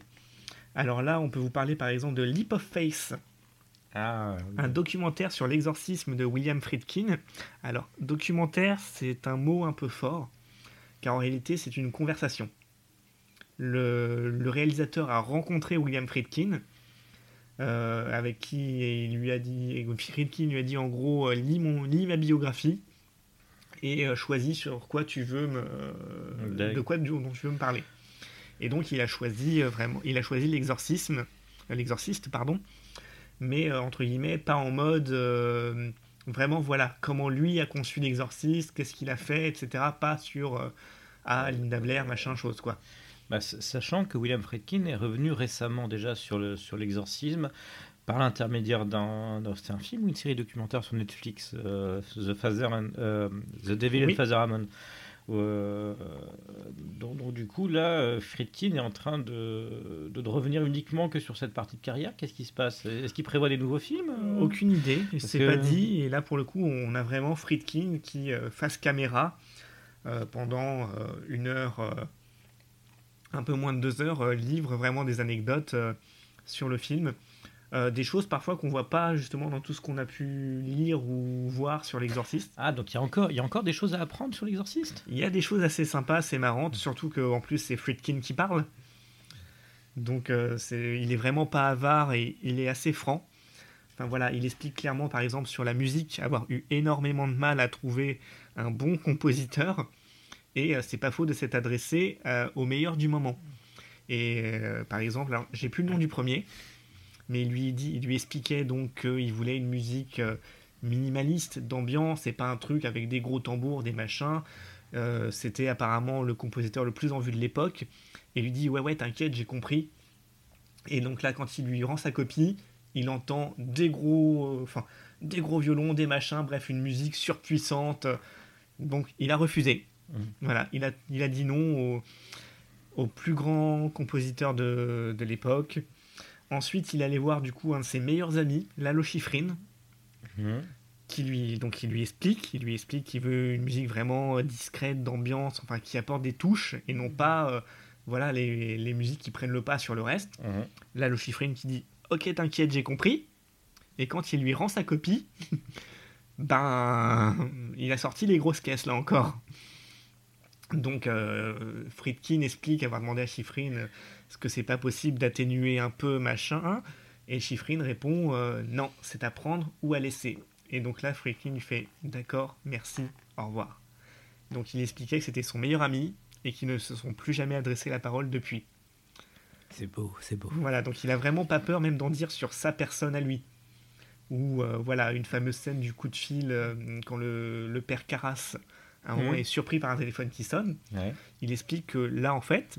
Alors là, on peut vous parler par exemple de Leap of Faith Ah, un documentaire sur l'exorcisme de William Friedkin. Alors, documentaire, c'est un mot un peu fort, car en réalité, c'est une conversation. Le, le réalisateur a rencontré William Friedkin, euh, avec qui il lui a dit, et Friedkin lui a dit en gros, euh, lis, mon, lis ma biographie et euh, choisis sur quoi tu veux me, de quoi dont tu veux me parler. Et donc, il a choisi vraiment, il a choisi l'exorcisme, l'exorciste, pardon, mais entre guillemets, pas en mode euh, vraiment, voilà, comment lui a conçu l'exorciste, qu'est-ce qu'il a fait, etc. Pas sur euh, ah, Linda Blair, machin, chose, quoi. Bah, sachant que William Friedkin est revenu récemment déjà sur le sur l'exorcisme par l'intermédiaire d'un un film ou une série documentaire sur Netflix euh, The euh, The Devil Oui. and Father Amon Euh, donc, donc, du coup là Friedkin est en train de, de, de revenir uniquement que sur cette partie de carrière qu'est-ce qui se passe? Est-ce qu'il prévoit des nouveaux films? Aucune idée, c'est que- pas dit. Et là, pour le coup, on a vraiment Friedkin qui, euh, face caméra, pendant une heure, un peu moins de deux heures, euh, livre vraiment des anecdotes euh, sur le film. Euh, des choses parfois qu'on voit pas justement dans tout ce qu'on a pu lire ou voir sur l'exorciste. ah donc il y a encore il y a encore des choses à apprendre sur l'exorciste? Il y a des choses assez sympas, assez marrantes, surtout qu'en plus c'est Friedkin qui parle. Donc euh, il est vraiment pas avare et il est assez franc. Enfin voilà, il explique clairement par exemple sur la musique avoir eu énormément de mal à trouver un bon compositeur et euh, c'est pas faux de s'être adressé euh, au meilleur du moment. Et euh, par exemple, j'ai plus le nom du premier, mais il lui dit, il lui expliquait donc qu'il voulait une musique minimaliste, d'ambiance, et pas un truc avec des gros tambours, des machins. C'était apparemment le compositeur le plus en vue de l'époque. Et lui dit ouais ouais t'inquiète j'ai compris. Et donc là quand il lui rend sa copie, il entend des gros, des gros violons, des machins, bref une musique surpuissante. Donc il a refusé. Mhm. Voilà, il a, il a dit non au, au plus grand compositeur de, de l'époque. Ensuite, il allait voir du coup un de ses meilleurs amis, Lalo Schifrin, Mhm. qui lui donc il lui explique, il lui explique qu'il veut une musique vraiment euh, discrète, d'ambiance, enfin qui apporte des touches et non pas euh, voilà les, les musiques qui prennent le pas sur le reste. Là, le chiffrine qui dit Ok, t'inquiète, j'ai compris. Et quand il lui rend sa copie, [LAUGHS] ben, il a sorti les grosses caisses là encore. Donc, euh, Friedkin explique avoir demandé à Schifrin euh, est-ce que c'est pas possible d'atténuer un peu machin Et Schifrin répond euh, non, c'est à prendre ou à laisser. Et donc là, Friedkin lui fait d'accord, merci, au revoir. Donc il expliquait que c'était son meilleur ami et qu'ils ne se sont plus jamais adressé la parole depuis. c'est beau c'est beau Voilà, donc il a vraiment pas peur même d'en dire sur sa personne à lui. Ou euh, voilà, une fameuse scène du coup de fil quand le, le père Carras un moment, Mhm. est surpris par un téléphone qui sonne. ouais. Il explique que là en fait,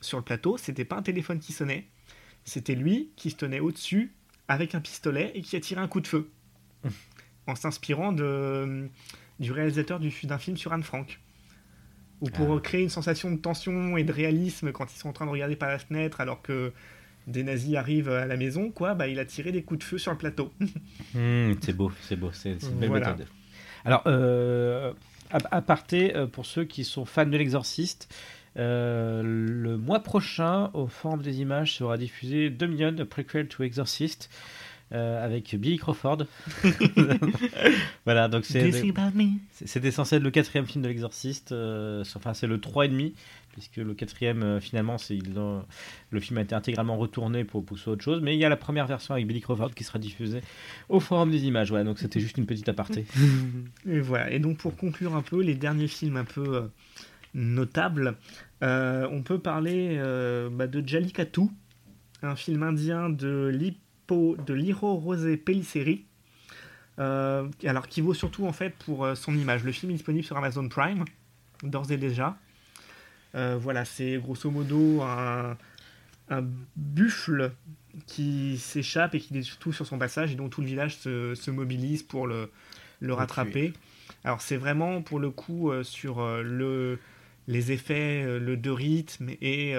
sur le plateau, c'était pas un téléphone qui sonnait, c'était lui qui se tenait au-dessus avec un pistolet et qui a tiré un coup de feu. [LAUGHS] en s'inspirant de, du réalisateur du- d'un film sur Anne Frank. Ou pour Ah. créer une sensation de tension et de réalisme quand ils sont en train de regarder par la fenêtre alors que des nazis arrivent à la maison, quoi, bah, il a tiré des coups de feu sur le plateau. [LAUGHS] Hmm, c'est beau, c'est beau, c'est c'est une belle Voilà. méthode. Alors, euh, à, à parté, euh, pour ceux qui sont fans de l'exorciste, euh, le mois prochain, au Forum des Images, sera diffusé Dominion, a prequel to Exorcist, euh, avec Billy Crawford. [LAUGHS] voilà, donc c'est c'était censé être le quatrième film de l'exorciste, euh, enfin c'est le 3,5, puisque le quatrième, euh, finalement, c'est le film a été intégralement retourné pour pousser autre chose, mais il y a la première version avec Billy Crawford qui sera diffusée au Forum des Images. Voilà, donc c'était juste une petite aparté. [LAUGHS] Et voilà. Et donc pour conclure un peu les derniers films un peu notables, on peut parler bah, de Jallikattu, un film indien de De Liro Rosé Pelliceri. euh, alors qui vaut surtout en fait pour euh, son image. Le film est disponible sur Amazon Prime d'ores et déjà. Euh, voilà, c'est grosso modo un, un buffle qui s'échappe et qui est surtout sur son passage et dont tout le village se, se mobilise pour le, le rattraper. Alors c'est vraiment pour le coup euh, sur le, les effets, le de rythme et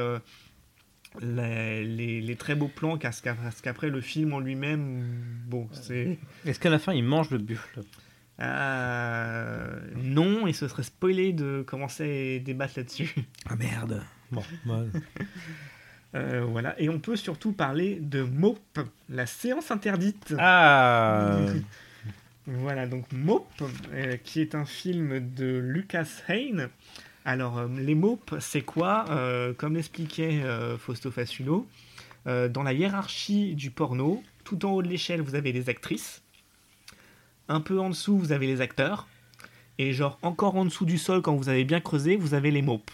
les, les très beaux plans parce qu'a- parce qu'après le film en lui-même, bon, c'est... Est-ce qu'à la fin il mange le buffle? Euh, non, et ce serait spoilé de commencer à débattre là-dessus. Ah merde Bon, bah, Euh, voilà. Et on peut surtout parler de Mope, la séance interdite. Ah Voilà, donc Mope, euh, qui est un film de Lucas Hain. Alors, euh, les Mopes, c'est quoi? Euh, Comme l'expliquait euh, Fausto Fassulo, dans la hiérarchie du porno, tout en haut de l'échelle, vous avez les actrices. Un peu en dessous, vous avez les acteurs. Et genre, encore en dessous du sol, quand vous avez bien creusé, vous avez les Mopes.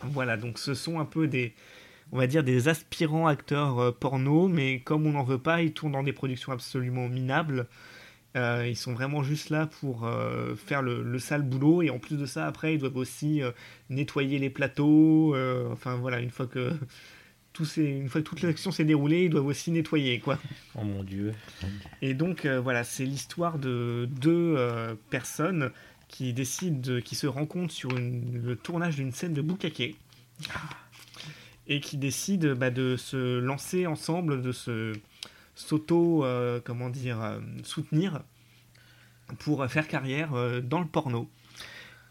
Voilà, donc ce sont un peu des, on va dire, des aspirants acteurs porno, mais comme on n'en veut pas, ils tournent dans des productions absolument minables. Euh, ils sont vraiment juste là pour euh, faire le, le sale boulot et en plus de ça, après, ils doivent aussi euh, nettoyer les plateaux. enfin voilà, une fois que [LAUGHS] tout une fois que toute l'action s'est déroulée, ils doivent aussi nettoyer quoi. Oh mon dieu. Et donc voilà, c'est l'histoire de deux personnes qui décident, de- qui se rencontrent sur une- le tournage d'une scène de boucaquet et qui décident bah, de se lancer ensemble, de se s'auto, euh, comment dire, euh, soutenir pour faire carrière euh, dans le porno.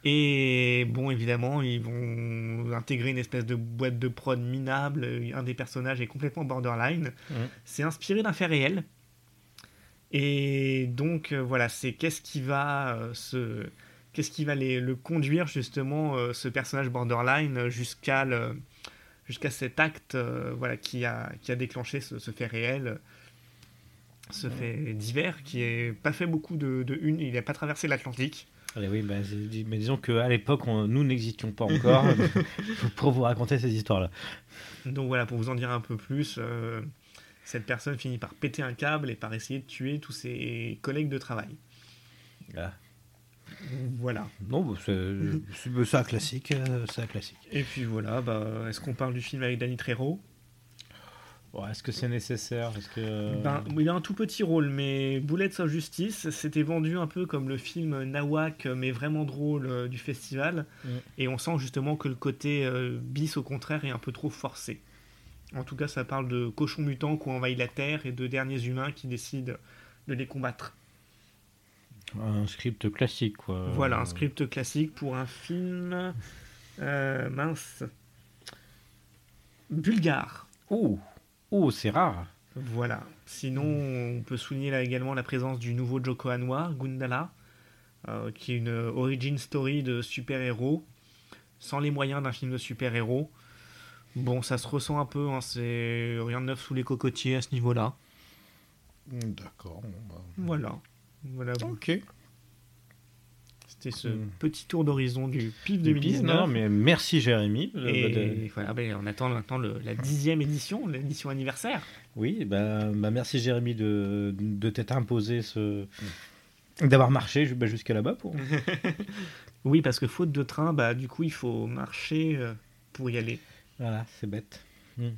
Et bon, évidemment, ils vont intégrer une espèce de boîte de prod minable. Un des personnages est complètement borderline. Mhm. C'est inspiré d'un fait réel. Et donc, voilà, c'est qu'est-ce qui va se. Qu'est-ce qui va les- le conduire justement, ce personnage borderline, jusqu'à le- jusqu'à cet acte euh, voilà, qui, a, qui a déclenché ce, ce fait réel, euh, ce fait divers, qui est pas fait beaucoup de, de une, il n'a pas traversé l'Atlantique. Oui, bah, mais disons qu'à l'époque, nous n'existions pas encore [LAUGHS] [LAUGHS] pour vous raconter ces histoires-là. Donc voilà, pour vous en dire un peu plus, euh, cette personne finit par péter un câble et par essayer de tuer tous ses collègues de travail. Ah. Voilà. Non, bah, c'est c'est- c'est un classique. euh, C'est un classique. Et puis voilà, bah, est-ce qu'on parle du film avec Danny Trejo? Bon, Est-ce que c'est nécessaire? Est-ce que... ben, Il a un tout petit rôle, mais Bullets of Justice, c'était vendu un peu comme le film Nawak, mais vraiment drôle euh, du festival. Mm. Et on sent justement que le côté euh, bis, au contraire, est un peu trop forcé. En tout cas, ça parle de cochons mutants qui ont envahi la Terre et de derniers humains qui décident de les combattre. Un script classique, quoi. Voilà, un script classique pour un film euh, mince. Bulgare. Oh, oh c'est rare. Voilà. Sinon, on peut souligner là également la présence du nouveau Joko Anwar, Gundala, euh, qui est une origin story de super-héros, sans les moyens d'un film de super-héros. Bon, ça se ressent un peu, hein, c'est rien de neuf sous les cocotiers à ce niveau-là. D'accord. Voilà. Voilà. Ok. C'était ce Mm. petit tour d'horizon du PIF Depuis, 2019. non, mais merci Jérémy. De- Et voilà, ben, on attend maintenant le- la dixième édition, l'édition anniversaire. Oui, bah, bah, merci Jérémy de, de t'être imposé ce. d'avoir marché bah, jusqu'à là-bas pour. [LAUGHS] Oui, parce que faute de train, bah du coup il faut marcher euh, pour y aller. Voilà, c'est bête. Hmm.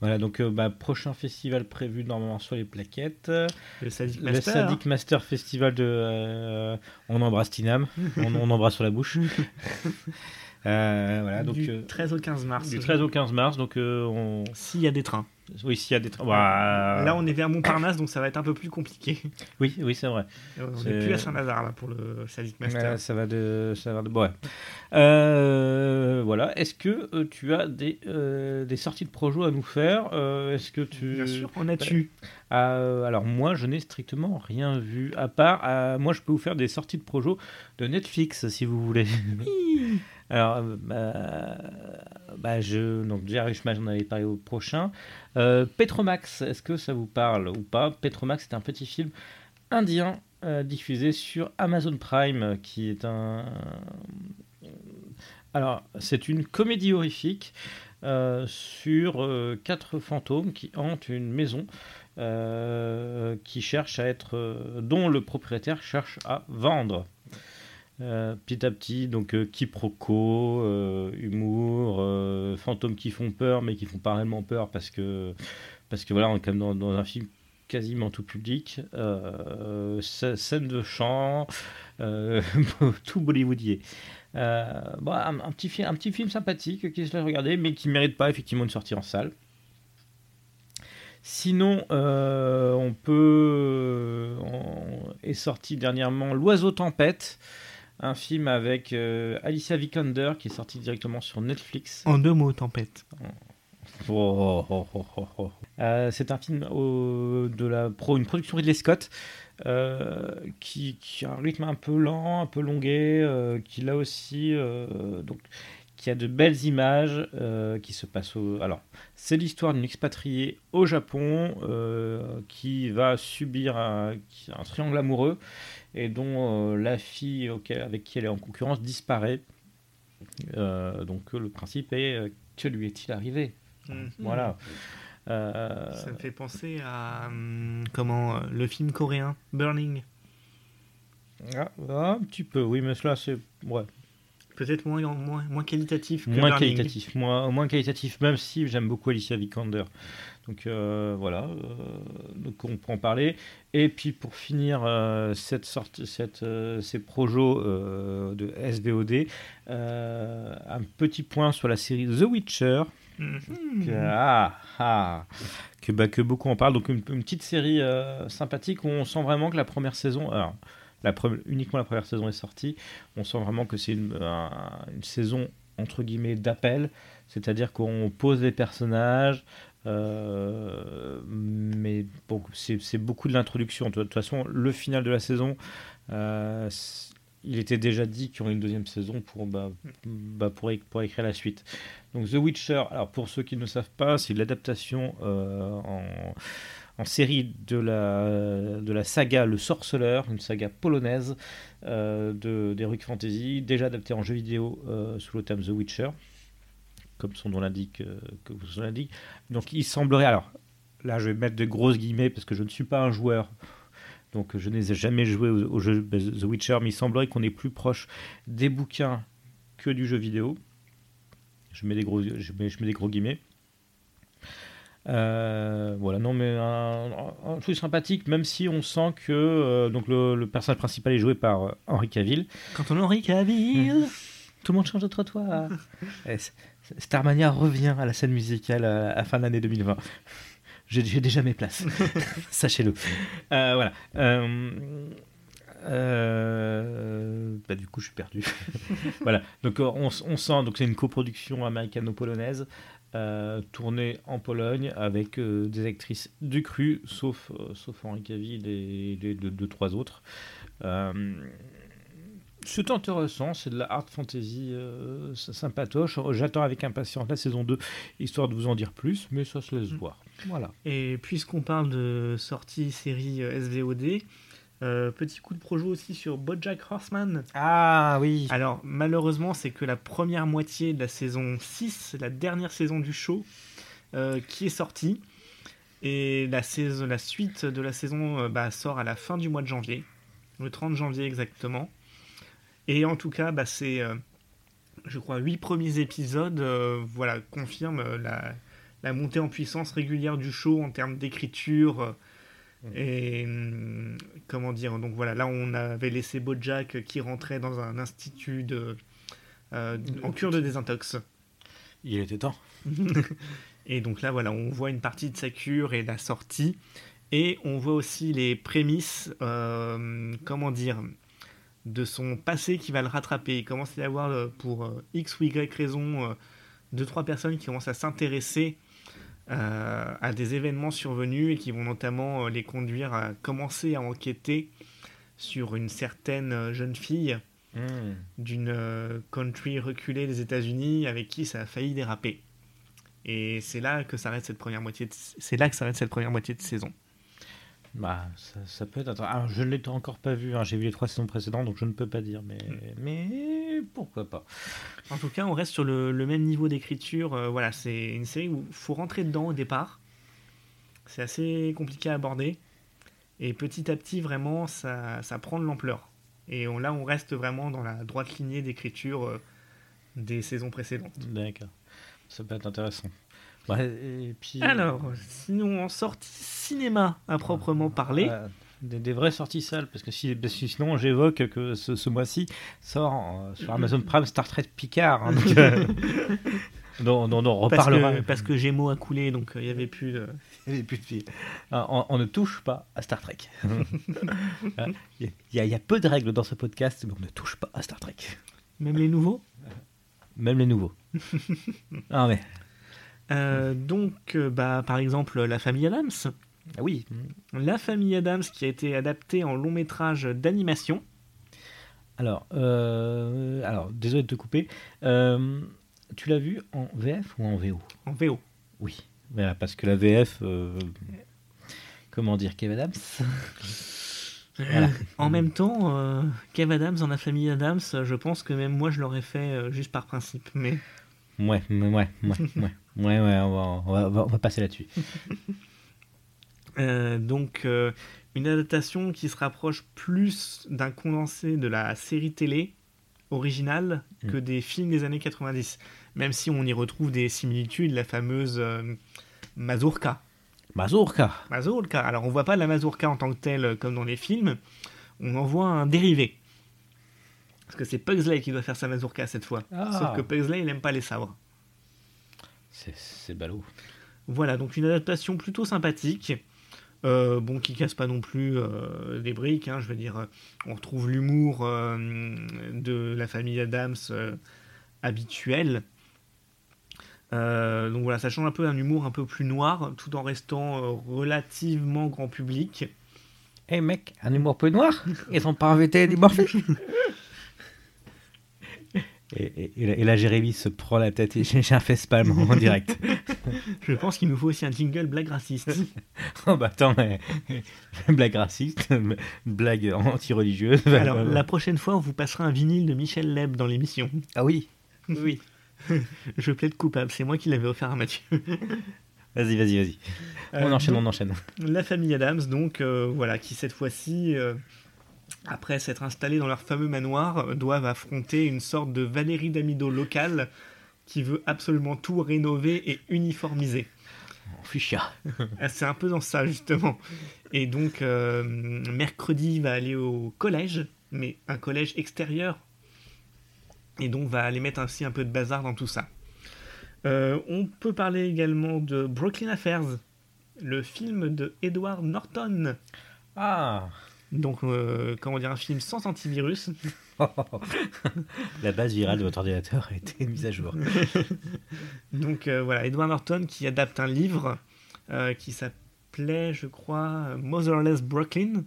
Voilà, donc euh, bah, prochain festival prévu normalement sur les plaquettes. Le Sadic Le Master. Sadic Master Festival de. euh, on embrasse Tinam, [LAUGHS] on, on embrasse sur la bouche. [LAUGHS] Euh, voilà, donc. du euh, 13 au 15 mars. du 13 au 15 mars, donc euh, on. S'il y a des trains. Oui, s'il y a des. tra- Ouah. Là, on est vers Montparnasse, donc ça va être un peu plus compliqué. [LAUGHS] Oui, oui, c'est vrai. on C'est- n'est plus à Saint-Lazare là pour le Sadic Master. Ça va de, ça va de, ouais. Euh, voilà. Est-ce que euh, tu as des, euh, des sorties de projets à nous faire Euh, Est-ce que tu Bien sûr, on a tu. Euh, alors moi, je n'ai strictement rien vu à part. euh, moi, je peux vous faire des sorties de projets de Netflix si vous voulez. [LAUGHS] alors, euh, bah, bah, je donc avais parlé au prochain. Euh, Petromax, est-ce que ça vous parle ou pas? Petromax, c'est un petit film indien euh, diffusé sur Amazon Prime, qui est un. Alors, c'est une comédie horrifique sur quatre fantômes qui hantent une maison qui cherche à être, dont le propriétaire cherche à vendre. Euh, petit à petit, donc euh, quiproquo, euh, humour, euh, fantômes qui font peur mais qui font pas réellement peur parce que parce que voilà, on est quand même dans, un film quasiment tout public, sc- scène de chant, [LAUGHS] tout bollywoodier. Bon, un, petit, film sympathique qui se laisse regarder, mais qui mérite pas effectivement une sortie en salle. Sinon, on peut. on est sorti dernièrement L'Oiseau Tempête, un film avec euh, Alicia Vikander qui est sorti directement sur Netflix. En deux mots, tempête. Oh, oh, oh. Euh, c'est un film au- de la pro, une production Ridley Scott euh, qui, qui a un rythme un peu lent, un peu longué, qui là aussi donc qui a de belles images qui se passent au. Alors, c'est l'histoire d'une expatriée au Japon qui va subir un triangle amoureux et dont euh, la fille auquel- avec qui elle est en concurrence disparaît. Euh, donc euh, le principe est que lui est-il arrivé? Mhm. Voilà. Euh, Ça me fait penser à hum, comment le film coréen Burning. ah, un petit peu, oui, mais cela c'est ouais, Peut-être moins, moins, moins qualitatif que moins Burning. qualitatif, moins, moins qualitatif, même si j'aime beaucoup Alicia Vikander. Donc euh, voilà, euh, donc on peut en parler. Et puis pour finir euh, cette sorte, cette, ces projets de SVOD, un petit point sur la série The Witcher. Mhm. que, ah, ah, que, bah, que beaucoup en parlent. Donc une, une petite série sympathique où on sent vraiment que la première saison, alors, la pre- uniquement la première saison est sortie, on sent vraiment que c'est une, un- une saison entre guillemets d'appel, c'est-à-dire qu'on pose les personnages. Euh, mais c'est beaucoup de l'introduction. De toute façon, le final de la saison, euh, il était déjà dit qu'il y aurait une deuxième saison pour, bah, bah, pour, écrire la suite. Donc The Witcher, alors pour ceux qui ne savent pas, c'est l'adaptation euh, en, série de la, de la saga Le Sorceleur, une saga polonaise euh, d'Heroic Fantasy, déjà adaptée en jeu vidéo sous le thème The Witcher, comme son nom l'indique. euh, son nom l'indique. Donc il semblerait, alors là je vais mettre de grosses guillemets parce que je ne suis pas un joueur. Donc je n'ai jamais joué au, au jeu The Witcher, mais il semblerait qu'on est plus proche des bouquins que du jeu vidéo. Je mets des gros, je mets, je mets des gros guillemets. Euh, voilà, non, mais un, un- un truc sympathique, même si on sent que euh, donc le, le personnage principal est joué par euh, Henri Cavill. Quand on Henri Cavill. [LAUGHS] Tout le monde change de trottoir. [LAUGHS] Eh, Starmania revient à la scène musicale à la fin de l'année 2020. J'ai déjà mes places, [LAUGHS] sachez-le. Euh, voilà. Euh, euh, bah, du coup, je suis perdu. [LAUGHS] voilà. Donc, euh, on, on sent donc c'est une coproduction américano-polonaise euh, tournée en Pologne avec euh, des actrices du cru, sauf euh, sauf Henri Cavill et les deux, deux, trois autres. Euh, c'est intéressant, c'est de la hard fantasy euh, sy- sympatoche. J'attends avec impatience la saison 2, histoire de vous en dire plus, mais ça se laisse voir. Voilà. Et puisqu'on parle de sortie série euh, SVOD, euh, petit coup de projet aussi sur Bojack Horseman. Ah oui. Alors malheureusement c'est que la première moitié de la saison 6, la dernière saison du show, euh, qui est sortie. Et la, saison, la suite de la saison euh, bah, sort à la fin du mois de janvier, le 30 janvier exactement. Et en tout cas, bah, c'est, euh, je crois, huit premiers épisodes euh, voilà, confirment euh, la, la montée en puissance régulière du show en termes d'écriture. euh, et hum, comment dire Donc voilà, là on avait laissé Bojack qui rentrait dans un institut de, euh, en cure de désintox. Il était temps. [LAUGHS] Et donc là, voilà, on voit une partie de sa cure et la sortie. Et on voit aussi les prémices, comment dire, de son passé qui va le rattraper. Il commence à y avoir, euh, pour euh, X ou Y raison, euh, deux, trois personnes qui commencent à s'intéresser euh, à des événements survenus et qui vont notamment euh, les conduire à commencer à enquêter sur une certaine jeune fille Hmm. d'une euh, country reculée des États-Unis avec qui ça a failli déraper. Et c'est là que s'arrête cette première moitié. C'est là que s'arrête cette première moitié de saison. Bah, ça, ça peut être. Je ne l'ai encore pas vu. hein. J'ai vu les trois saisons précédentes, donc je ne peux pas dire. Mais, mais pourquoi pas En tout cas, on reste sur le, le même niveau d'écriture. Euh, voilà, c'est une série où il faut rentrer dedans au départ. C'est assez compliqué à aborder. Et petit à petit, vraiment, ça, ça prend de l'ampleur. Et on- là, on reste vraiment dans la droite lignée d'écriture euh, des saisons précédentes. D'accord. Ça peut être intéressant. Ouais, et puis. Alors, sinon, en sortie cinéma à proprement parler. Euh, des, des vraies sorties salles, parce que, si, parce que sinon j'évoque que ce, ce mois-ci sort euh, sur Amazon Prime Star Trek Picard. hein, donc, euh, [LAUGHS] dont, dont- dont on Parce reparlera. que, parce que Gémeaux a coulé, donc euh, il n'y avait plus de... [LAUGHS] Il y avait plus de filles. Ah, On, on ne touche pas à Star Trek. [LAUGHS] Il y, a- il y a- il y a peu de règles dans ce podcast, mais on ne touche pas à Star Trek. Même les nouveaux? Même les nouveaux. ah mais Euh, donc, euh, bah, par exemple, La famille Adams. Ah oui. La famille Adams qui a été adaptée en long métrage d'animation. Alors, euh, alors, désolé de te couper. Euh, tu l'as vu en VF ou en VO En VO. Oui. Voilà, parce que la VF, comment dire, Kev Adams? Voilà. En même temps, euh, Kev Adams dans La famille Adams, je pense que même moi je l'aurais fait euh, juste par principe. Mais Ouais, ouais, ouais, ouais, ouais, ouais, on va, on va, on va- passer là-dessus. [LAUGHS] Euh, donc, euh, une adaptation qui se rapproche plus d'un condensé de la série télé originale que Mm. des films des années 90. Même si on y retrouve des similitudes, la fameuse euh, mazurka. Mazurka Mazurka. Alors, on voit pas la mazurka en tant que telle comme dans les films, on en voit un dérivé. Parce que c'est Pugsley qui doit faire sa mazurka cette fois. Ah. Sauf que Pugsley, il n'aime pas les sabres. C'est ballot. Voilà, donc une adaptation plutôt sympathique. Euh, bon, qui casse pas non plus euh, des briques, hein, je veux dire, on retrouve l'humour euh, de la famille Adams euh, habituel. Euh, donc voilà, ça change un peu d'un humour un peu plus noir, tout en restant euh, relativement grand public. Eh mec, un humour peu noir? Ils sont pas invités et, [LAUGHS] et, et, là- et là, Jérémy se prend la tête et j'ai un facepalm en [LAUGHS] direct. Je pense qu'il nous faut aussi un jingle blague raciste. [LAUGHS] oh bah attends, mais... blague raciste, blague anti-religieuse. Alors, la prochaine fois, on vous passera un vinyle de Michel Leb dans l'émission. Ah oui, Oui. [LAUGHS] Je plaide coupable, c'est moi qui l'avais offert à Mathieu. vas-y, vas-y, vas-y. On Euh, enchaîne, donc, on enchaîne. La famille Adams, donc, euh, voilà, qui cette fois-ci, euh, après s'être installés dans leur fameux manoir, euh, doivent affronter une sorte de Valérie Damido locale qui veut absolument tout rénover et uniformiser. Fuchsia. [LAUGHS] Ah, C'est un peu dans ça, justement. Et donc, euh, mercredi, il va aller au collège, mais un collège extérieur. Et donc, va aller mettre ainsi un peu de bazar dans tout ça. Euh, on peut parler également de Brooklyn Affairs, le film de Edward Norton. Ah Donc, euh, comment dire, un film sans antivirus. [LAUGHS] La base virale de votre ordinateur a été mise à jour. [LAUGHS] Donc, euh, voilà, Edward Norton qui adapte un livre euh, qui s'appelait, je crois, Motherless Brooklyn.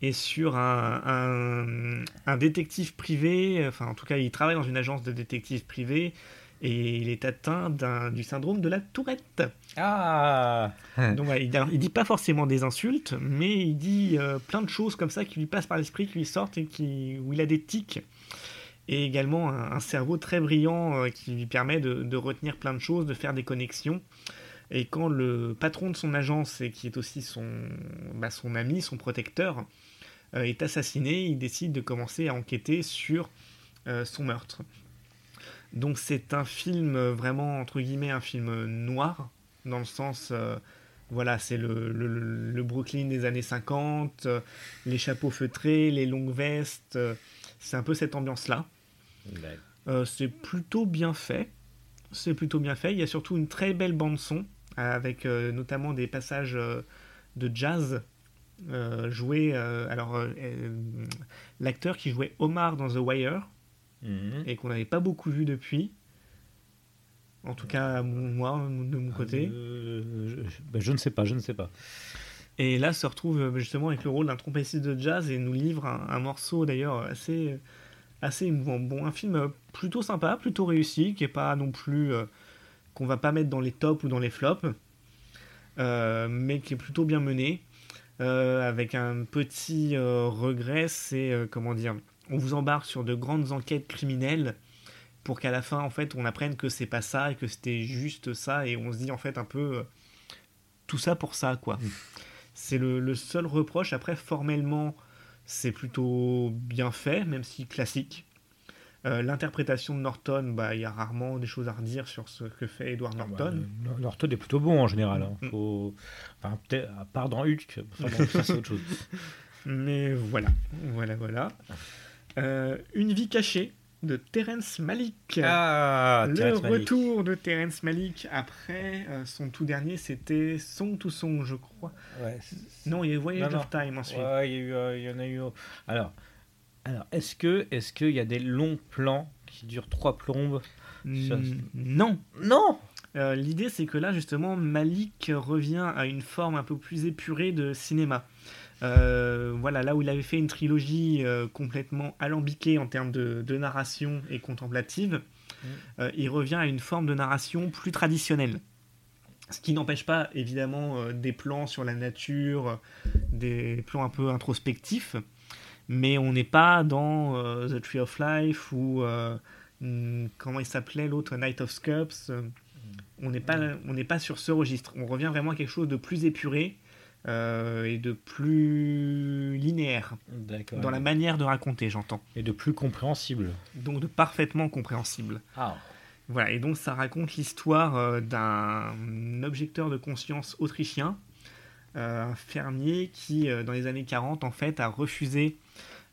Et sur un, un- un détective privé, enfin, en tout cas, il travaille dans une agence de détective privé et il est atteint d'un- du syndrome de la tourette. Ah Donc il, dit pas forcément des insultes, mais il dit euh, plein de choses comme ça qui lui passent par l'esprit, qui lui sortent et qui, où il a des tics. Et également un, cerveau très brillant euh, qui lui permet de, retenir plein de choses, de faire des connexions. Et quand le patron de son agence, et qui est aussi son, bah, ami, son protecteur, euh, est assassiné, il décide de commencer à enquêter sur son meurtre. Donc c'est un film vraiment, entre guillemets, un film noir, dans le sens, euh, voilà, c'est le, le- le- le Brooklyn des années 50, euh, les chapeaux feutrés, les longues vestes, euh, c'est un peu cette ambiance-là. Euh, c'est plutôt bien fait, c'est plutôt bien fait, il y a surtout une très belle bande-son, avec euh, notamment des passages de jazz joués, alors l'acteur qui jouait Omar dans The Wire, Mhm. et qu'on n'avait pas beaucoup vu depuis, en tout cas moi, de mon côté. Euh, je, ben, je ne sais pas, je ne sais pas. Et là se retrouve euh, justement avec le rôle d'un trompettiste de jazz et nous livre un, un morceau d'ailleurs assez, assez émouvant. Bon, un film euh, plutôt sympa, plutôt réussi, qui est pas non plus euh, qu'on va pas mettre dans les tops ou dans les flops, euh, mais qui est plutôt bien mené. Avec un petit regret, c'est comment dire, on vous embarque sur de grandes enquêtes criminelles pour qu'à la fin en fait on apprenne que c'est pas ça et que c'était juste ça et on se dit en fait un peu euh, tout ça pour ça quoi. C'est le, le seul reproche. Après, formellement, c'est plutôt bien fait, même si classique. Euh, L'interprétation de Norton, bah, il y a rarement des choses à redire sur ce que fait Edward Ah bah, Norton. Norton est plutôt bon en général. hein. Mm. Faut... Enfin, à part dans Hulk. Enfin, bon, ça c'est autre chose. [LAUGHS] Mais voilà, voilà, voilà. Euh, Une vie cachée de Terence Malick. Ah, le Terrence retour de Terence Malick après euh, son tout dernier, c'était Song to Song, je crois. Ouais, Non, il y a Voyage Non, of Time ensuite. Ouais, il y, a eu, euh, il y en a eu. Alors, alors est-ce que est-ce qu'il y a des longs plans qui durent trois plombes Non. Non Euh, L'idée, c'est que là, justement, Malik revient à une forme un peu plus épurée de cinéma. Euh, voilà, là où il avait fait une trilogie euh, complètement alambiquée en termes de, de narration et contemplative, euh, il revient à une forme de narration plus traditionnelle. Ce qui n'empêche pas, évidemment, des plans sur la nature, des plans un peu introspectifs, mais on n'est pas dans The Tree of Life ou hmm, comment il s'appelait l'autre Night of Scurps. euh, on n'est pas, on n'est pas sur ce registre. On revient vraiment à quelque chose de plus épuré euh, et de plus linéaire dans la manière de raconter, j'entends. Et de plus compréhensible. Donc de parfaitement compréhensible. Ah. Voilà, et donc ça raconte l'histoire euh, d'un objecteur de conscience autrichien, euh, un fermier qui, dans les années 40, en fait, a refusé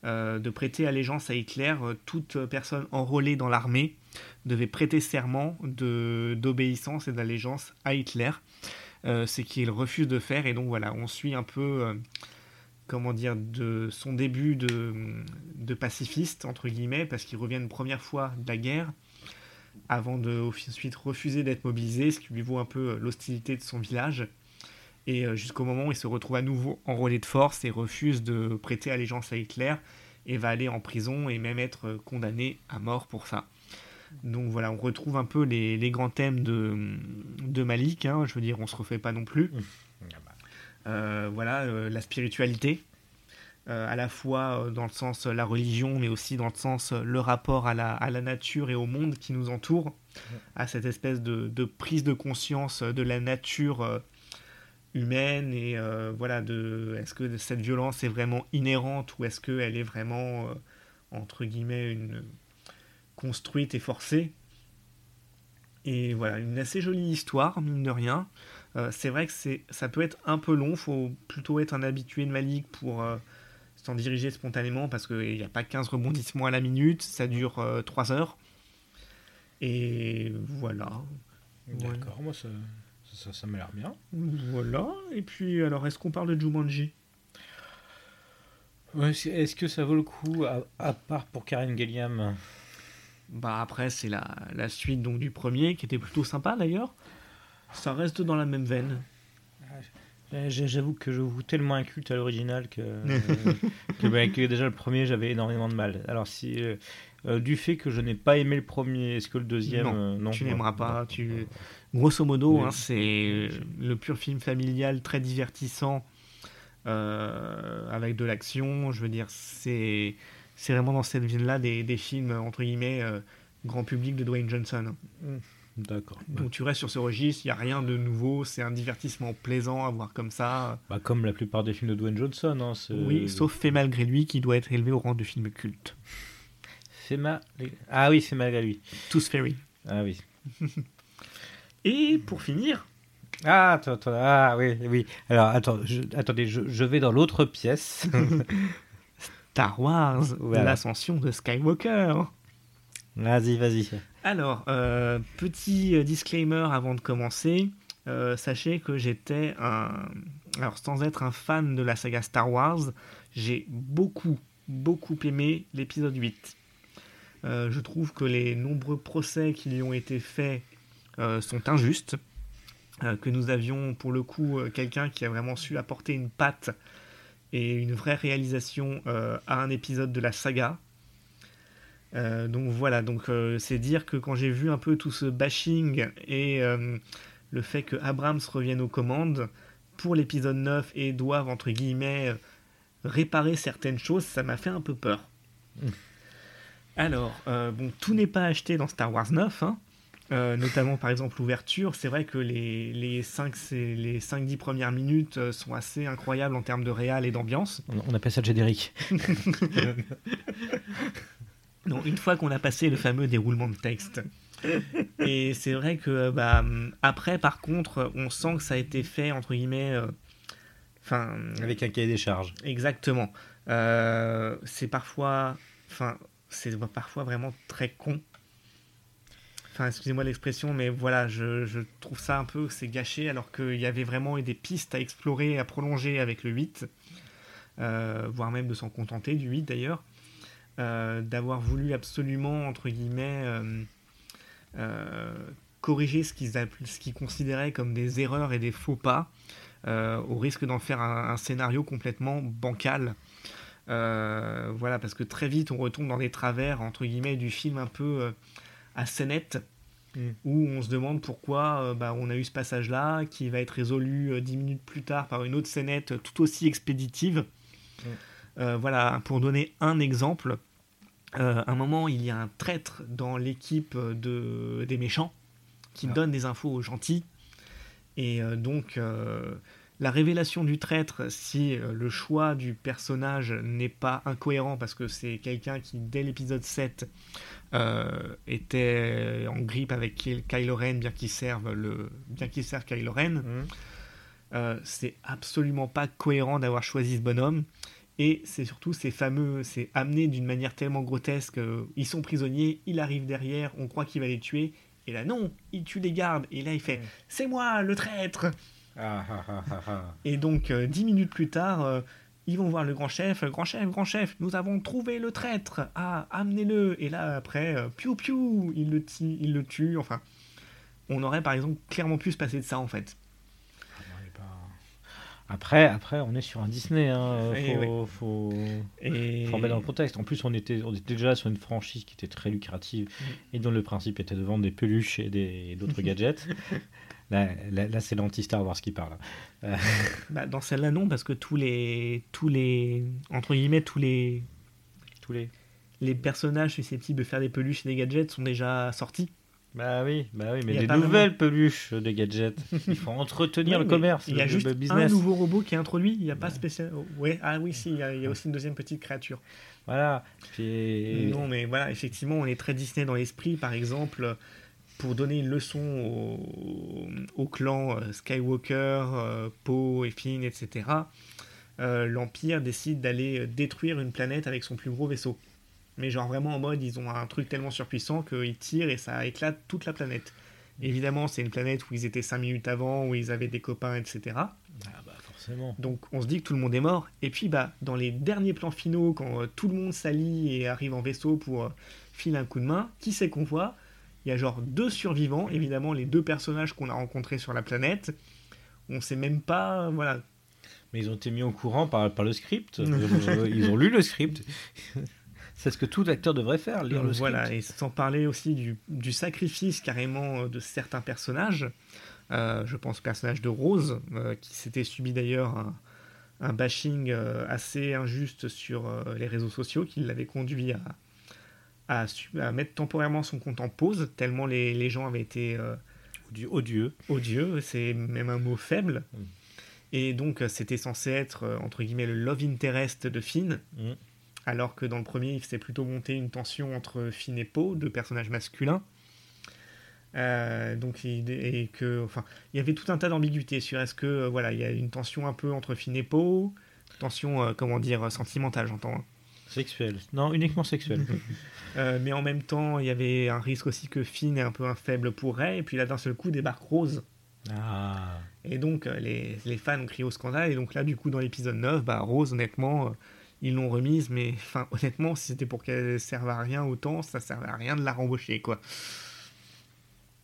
de prêter allégeance à Hitler. Toute personne enrôlée dans l'armée devait prêter serment de- d'obéissance et d'allégeance à Hitler. Euh, C'est qu'il refuse de faire, et donc voilà, on suit un peu, euh, comment dire, de son début de, pacifiste, entre guillemets, parce qu'il revient une première fois de la guerre avant de ensuite refuser d'être mobilisé, ce qui lui vaut un peu euh, l'hostilité de son village. Et jusqu'au moment où il se retrouve à nouveau enrôlé de force et refuse de prêter allégeance à Hitler et va aller en prison et même être condamné à mort pour ça. Donc voilà, on retrouve un peu les, les grands thèmes de, de Malik, hein, je veux dire, on se refait pas non plus. Euh, voilà, euh, la spiritualité, euh, à la fois dans le sens la religion, mais aussi dans le sens le rapport à la, à la nature et au monde qui nous entoure, à cette espèce de, de prise de conscience de la nature humaine et voilà, de est-ce que cette violence est vraiment inhérente ou est-ce qu'elle est vraiment entre guillemets une construite et forcée. Et voilà, une assez jolie histoire, mine de rien. Euh, c'est vrai que c'est, ça peut être un peu long, faut plutôt être un habitué de Malik pour euh, s'en diriger spontanément parce qu'il n'y a pas 15 rebondissements à la minute, ça dure 3 heures. Et voilà. D'accord, moi ça, ça, ça m'a l'air bien. Voilà. Et puis, alors, est-ce qu'on parle de Jumanji? Est-ce que ça vaut le coup, à, à part pour Karen Gilliam? Bah après, c'est la, la suite donc du premier qui était plutôt sympa d'ailleurs. Ça reste dans la même veine. J'ai- J'avoue que je vous tellement un culte à l'original que, [LAUGHS] que, bah, que déjà le premier j'avais énormément de mal. Alors si euh, euh, du fait que je n'ai pas aimé le premier, est-ce que le deuxième Non, euh, non tu n'aimeras pas, tu-. Grosso modo, Oui. hein, c'est le pur film familial très divertissant avec de l'action. Je veux dire, c'est c'est vraiment dans cette veine-là des, des films entre guillemets euh, grand public de Dwayne Johnson. D'accord. Donc tu restes sur ce registre, il n'y a rien de nouveau, c'est un divertissement plaisant à voir comme ça. Bah, comme la plupart des films de Dwayne Johnson. Hein, Oui, sauf fait malgré lui qui doit être élevé au rang de film culte. C'est ma... Ah oui, c'est malgré lui. Tous Ferry. Ah oui. [LAUGHS] Et pour finir, Ah, attends, attends, ah oui, oui. Alors, attends, je, attendez, je, je vais dans l'autre pièce. [LAUGHS] Star Wars, Voilà. l'ascension de Skywalker. vas-y, vas-y. Alors, euh, petit euh, disclaimer avant de commencer. Euh, sachez que j'étais un. Alors, sans être un fan de la saga Star Wars, j'ai beaucoup, beaucoup aimé l'épisode 8. Euh, je trouve que les nombreux procès qui lui ont été faits sont injustes. Que nous avions pour le coup quelqu'un qui a vraiment su apporter une patte et une vraie réalisation euh, à un épisode de la saga. Euh, donc voilà, donc euh, c'est dire que quand j'ai vu un peu tout ce bashing et le fait que Abrams revienne aux commandes pour l'épisode 9 et doivent entre guillemets réparer certaines choses, ça m'a fait un peu peur. Alors, euh, bon, tout n'est pas acheté dans Star Wars 9, hein. Euh, notamment par exemple l'ouverture. C'est vrai que les, les 5-10 premières minutes euh, sont assez incroyables en termes de réal et d'ambiance. On, on appelle ça le générique. [LAUGHS] Non, une fois qu'on a passé le fameux déroulement de texte. Et c'est vrai que bah, après, par contre, on sent que ça a été fait entre guillemets. euh, Avec un cahier des charges. exactement. Euh, c'est parfois, enfin, c'est parfois vraiment très con. Enfin, excusez-moi l'expression, mais voilà, je, trouve ça un peu c'est gâché alors qu'il y avait vraiment des pistes à explorer, à prolonger avec le 8, euh, voire même de s'en contenter du 8 d'ailleurs, euh, d'avoir voulu absolument, entre guillemets, euh, corriger ce qu'ils considéraient comme des erreurs et des faux pas, au risque d'en faire un, scénario complètement bancal. Voilà, parce que très vite on retombe dans des travers entre guillemets du film un peu à scénette, Mm. où on se demande pourquoi euh, bah, on a eu ce passage-là, qui va être résolu euh, dix minutes plus tard par une autre scénette tout aussi expéditive. Euh, voilà, pour donner un exemple, à un moment, il y a un traître dans l'équipe de, des méchants qui Ah. donne des infos aux gentils. Et donc, euh, la révélation du traître, si euh, le choix du personnage n'est pas incohérent, parce que c'est quelqu'un qui, dès l'épisode 7, euh, était en grippe avec Ky- Kylo Ren, bien qu'il serve, le, bien qu'il serve Kylo Ren, Mhm. euh, c'est absolument pas cohérent d'avoir choisi ce bonhomme. Et c'est surtout ces fameux, c'est amené d'une manière tellement grotesque. ils sont prisonniers, il arrive derrière, on croit qu'il va les tuer. Et là, non, il tue les gardes. Et là, il fait. C'est moi, le traître Ah, ah, ah. Et donc, euh, dix minutes plus tard, euh, ils vont voir le grand chef. Grand chef, grand chef, nous avons trouvé le traître. Ah, amenez-le. Et là, après, euh, piou piou, il le, il le tue. Enfin, on aurait par exemple clairement pu se passer de ça en fait. Pas- Après, après, on est sur un Disney. Hein. [LAUGHS] Faut, faut, Et... faut remettre dans le contexte. En plus, on était, on était déjà sur une franchise qui était très lucrative et dont le principe était de vendre des peluches et d'autres [LAUGHS] gadgets. Là, là, là, c'est l'anti-Star Wars qui parle. Bah, dans celle-là, non, parce que tous les, tous les, entre guillemets, tous les, Tous les. les personnages susceptibles de faire des peluches et des gadgets sont déjà sortis. Bah oui, bah oui, mais Il y a des nouvelles peluches de gadgets. [LAUGHS] Il faut entretenir Ouais, le commerce, Il y a le, juste le un nouveau robot qui est introduit. Il n'y a pas spécial. oh, Ouais, ah oui, si, il y, a, il y a aussi une deuxième petite créature. Voilà. Puis... Non, mais voilà, effectivement, on est très Disney dans l'esprit. Par exemple, pour donner une leçon au, au clan euh, Skywalker, euh, Poe et Finn, etc., euh, l'Empire décide d'aller détruire une planète avec son plus gros vaisseau. Mais genre vraiment en mode, ils ont un truc tellement surpuissant qu'ils tirent et ça éclate toute la planète. Évidemment, c'est une planète où ils étaient 5 minutes avant, où ils avaient des copains, etc. Ah bah forcément. Donc on se dit que tout le monde est mort. Et puis bah dans les derniers plans finaux, quand euh, tout le monde s'allie et arrive en vaisseau pour euh, filer un coup de main, qui c'est qu'on voit? Il y a genre deux survivants, évidemment les deux personnages qu'on a rencontrés sur la planète. On sait même pas, euh, voilà. Mais ils ont été mis au courant par, par le script. [LAUGHS] Euh, ils ont lu le script. [LAUGHS] C'est ce que tout acteur devrait faire, lire le script. voilà, et sans parler aussi du, du sacrifice carrément euh, de certains personnages. Euh, je pense au personnage de Rose, euh, qui s'était subi d'ailleurs un, un bashing euh, assez injuste sur les réseaux sociaux, qui l'avait conduit à, à, mettre temporairement son compte en pause, tellement les, les gens avaient été euh, odieux. odieux, c'est même un mot faible. Mm. Et donc, euh, c'était censé être, euh, entre guillemets, le love interest de Finn, Mm. alors que dans le premier, il faisait plutôt monter une tension entre Finn et Poe, deux personnages masculins. Euh, donc, il, et que, enfin, il y avait tout un tas d'ambiguïtés sur est-ce que, voilà, il y a une tension un peu entre Finn et Poe, tension, euh, comment dire, sentimentale, j'entends. Sexuel. Non, uniquement sexuel. [LAUGHS] Euh, mais en même temps, il y avait un risque aussi que Finn est un peu un faible pour Rey, et puis là, d'un seul coup, débarque Rose. ah. Et donc, euh, les, les fans ont crié au scandale. Et donc là, du coup, dans l'épisode 9, bah, Rose, honnêtement, euh, ils l'ont remise. Mais enfin, [LAUGHS] honnêtement, si c'était pour qu'elle serve à rien autant, ça servait à rien de la rembaucher, quoi.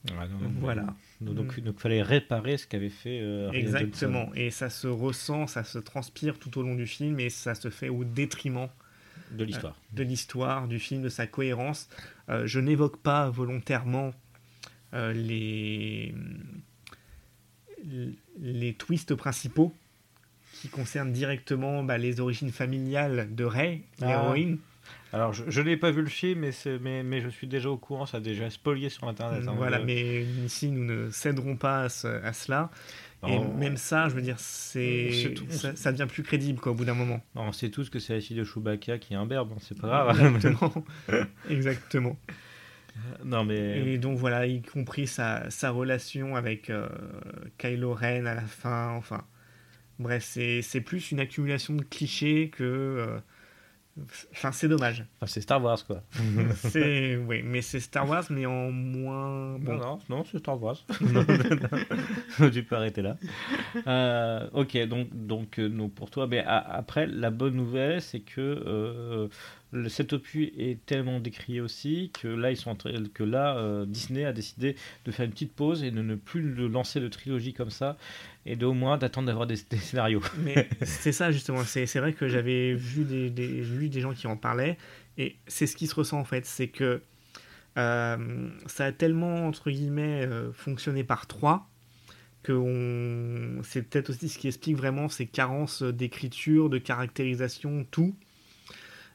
Ouais, non, non, Voilà. Donc, donc, donc, fallait réparer ce qu'avait fait euh, Exactement. Et ça se ressent, ça se transpire tout au long du film. Et ça se fait au détriment de l'histoire. de l'histoire, du film, de sa cohérence. Euh, je n'évoque pas volontairement euh, les, les twists principaux qui concernent directement bah, les origines familiales de Rey, Ah. l'héroïne. Alors, je, je n'ai pas vu le film, mais, mais, mais je suis déjà au courant, ça a déjà spolié sur Internet. hein, voilà, euh, mais ici, nous ne céderons pas à, ce- à cela. Et même ça, je veux dire, c'est tout. ça, ça devient plus crédible quoi, au bout d'un moment. non, on sait tous que c'est la fille de Chewbacca qui est un berbe, hein, c'est pas grave. Exactement. [LAUGHS] Exactement. non, mais. Et donc voilà, y compris sa, sa relation avec euh, Kylo Ren à la fin, enfin... Bref, c'est c'est plus une accumulation de clichés que... euh, Enfin, c'est dommage. Enfin, c'est Star Wars, quoi. [LAUGHS] C'est... Oui, mais c'est Star Wars, mais en moins... Bon, Non, non, non, c'est Star Wars. [LAUGHS] [LAUGHS] Tu peux arrêter là. Euh, ok, donc, donc, euh, donc pour toi, mais a- après, la bonne nouvelle, c'est que euh, cet opus est tellement décrié aussi que là, euh, Disney a décidé de faire une petite pause et de ne plus lancer de trilogie comme ça et de au moins d'attendre d'avoir [LAUGHS] des, scénarios. Mais c'est ça justement, c'est vrai que j'avais vu des, gens qui en parlaient, et c'est ce qui se ressent en fait, c'est que euh, ça a tellement, entre guillemets, euh, fonctionné par trois, que c'est peut-être aussi ce qui explique vraiment ces carences d'écriture, de caractérisation, tout.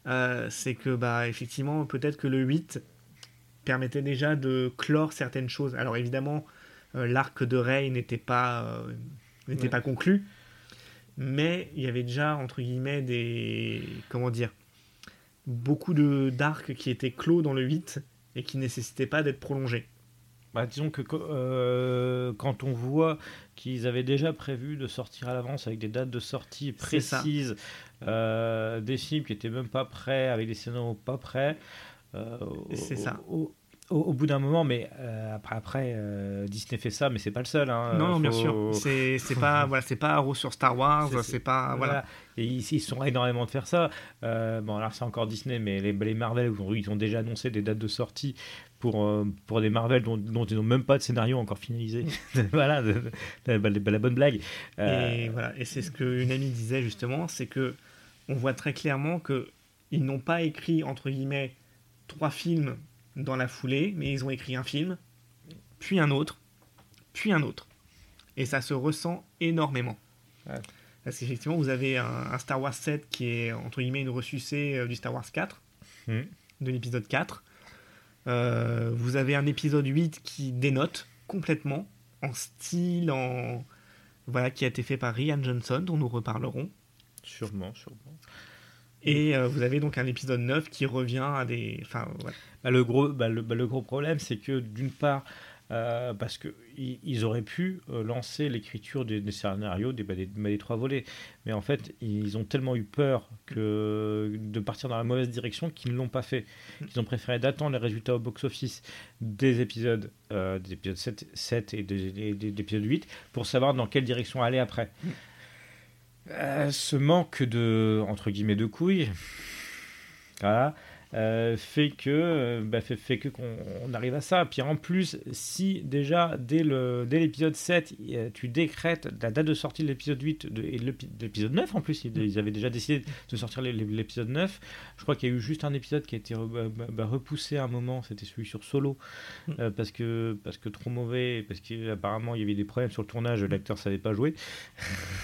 Euh, c'est que, bah, effectivement, peut-être que le 8 permettait déjà de clore certaines choses. Alors évidemment, euh, l'arc de Rey n'était pas, euh, n'était Ouais. pas conclu, mais il y avait déjà, entre guillemets, des... Comment dire Beaucoup de d'arcs qui étaient clos dans le 8 et qui nécessitaient pas d'être prolongés. Bah, disons que euh, quand on voit qu'ils avaient déjà prévu de sortir à l'avance avec des dates de sortie précises, euh, des films qui étaient même pas prêts, avec des scénarios pas prêts, euh, au- C'est ça. Au, au- au bout d'un moment, mais euh, après, après Disney fait ça, mais c'est pas le seul. hein, non, bien sûr. C'est c'est pas, [LAUGHS] voilà, c'est pas Arrow sur Star Wars, C'est- c'est pas. Voilà. Voilà. Et ils, ils sont énormément de faire ça. Bon, alors c'est encore Disney, mais les, les Marvel, ils ont, déjà annoncé des dates de sortie pour, euh, pour des Marvel dont, dont ils n'ont même pas de scénario encore finalisé. [LAUGHS] [LAUGHS] voilà, de- de- de- de- la bonne blague. Euh, Et voilà, et c'est ce qu'une amie disait justement, c'est que on voit très clairement que ils n'ont pas écrit entre guillemets trois films dans la foulée, mais ils ont écrit un film, puis un autre, puis un autre, et ça se ressent énormément. Ouais. Parce qu'effectivement, vous avez un, un Star Wars 7 qui est entre guillemets une ressucée euh, du Star Wars 4, Mhm. de l'épisode 4. Euh, vous avez un épisode 8 qui dénote complètement en style, en voilà, qui a été fait par Rian Johnson, dont nous reparlerons. Sûrement, sûrement. Et euh, vous avez donc un épisode 9 qui revient à des. Enfin. Bah, le, gros, bah, le, bah, le gros problème, c'est que d'une part, euh, parce qu'ils ils auraient pu euh, lancer l'écriture des, des scénarios des, des, des trois volets, mais en fait, ils ont tellement eu peur que de partir dans la mauvaise direction qu'ils ne l'ont pas fait. Ils ont préféré d'attendre les résultats au box-office des épisodes, euh, des épisodes 7, 7 et des, des- des- de l'épisode 8 pour savoir dans quelle direction aller après. Euh, ce manque de, entre guillemets, de couilles, voilà, euh, fait que euh, bah, fait, fait que qu'on on arrive à ça. Puis en plus, si déjà dès le dès l'épisode 7, euh, tu décrètes la date de sortie de l'épisode 8 de, et de l'épi- de l'épisode 9 en plus, ils, avaient déjà décidé de sortir l'épisode 9. Je crois qu'il y a eu juste un épisode qui a été re- bah, bah, repoussé à un moment, c'était celui sur Solo euh, parce que parce que trop mauvais, parce qu'apparemment il y avait des problèmes sur le tournage, l'acteur savait pas jouer.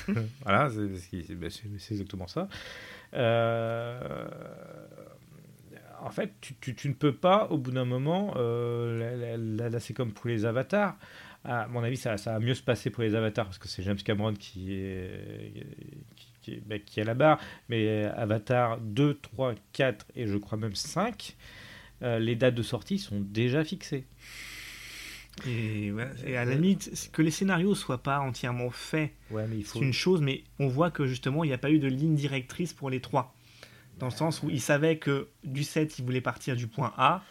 [LAUGHS] voilà, bah, c'est exactement ça. Euh, en fait, tu, tu- tu ne peux pas, au bout d'un moment, euh, là, là- là- là, c'est comme pour les avatars. À mon avis, ça, ça va mieux se passer pour les avatars parce que c'est James Cameron qui est, qui, qui est, bah, qui est à la barre. Mais Avatar 2, 3, 4 et je crois même 5, euh, les dates de sortie sont déjà fixées. Et, à la limite, que les scénarios soient pas entièrement faits, Ouais, c'est une chose, mais on voit que justement, il n'y a pas eu de ligne directrice pour les trois. Dans le sens où ils savaient que du 7, ils voulaient partir du point A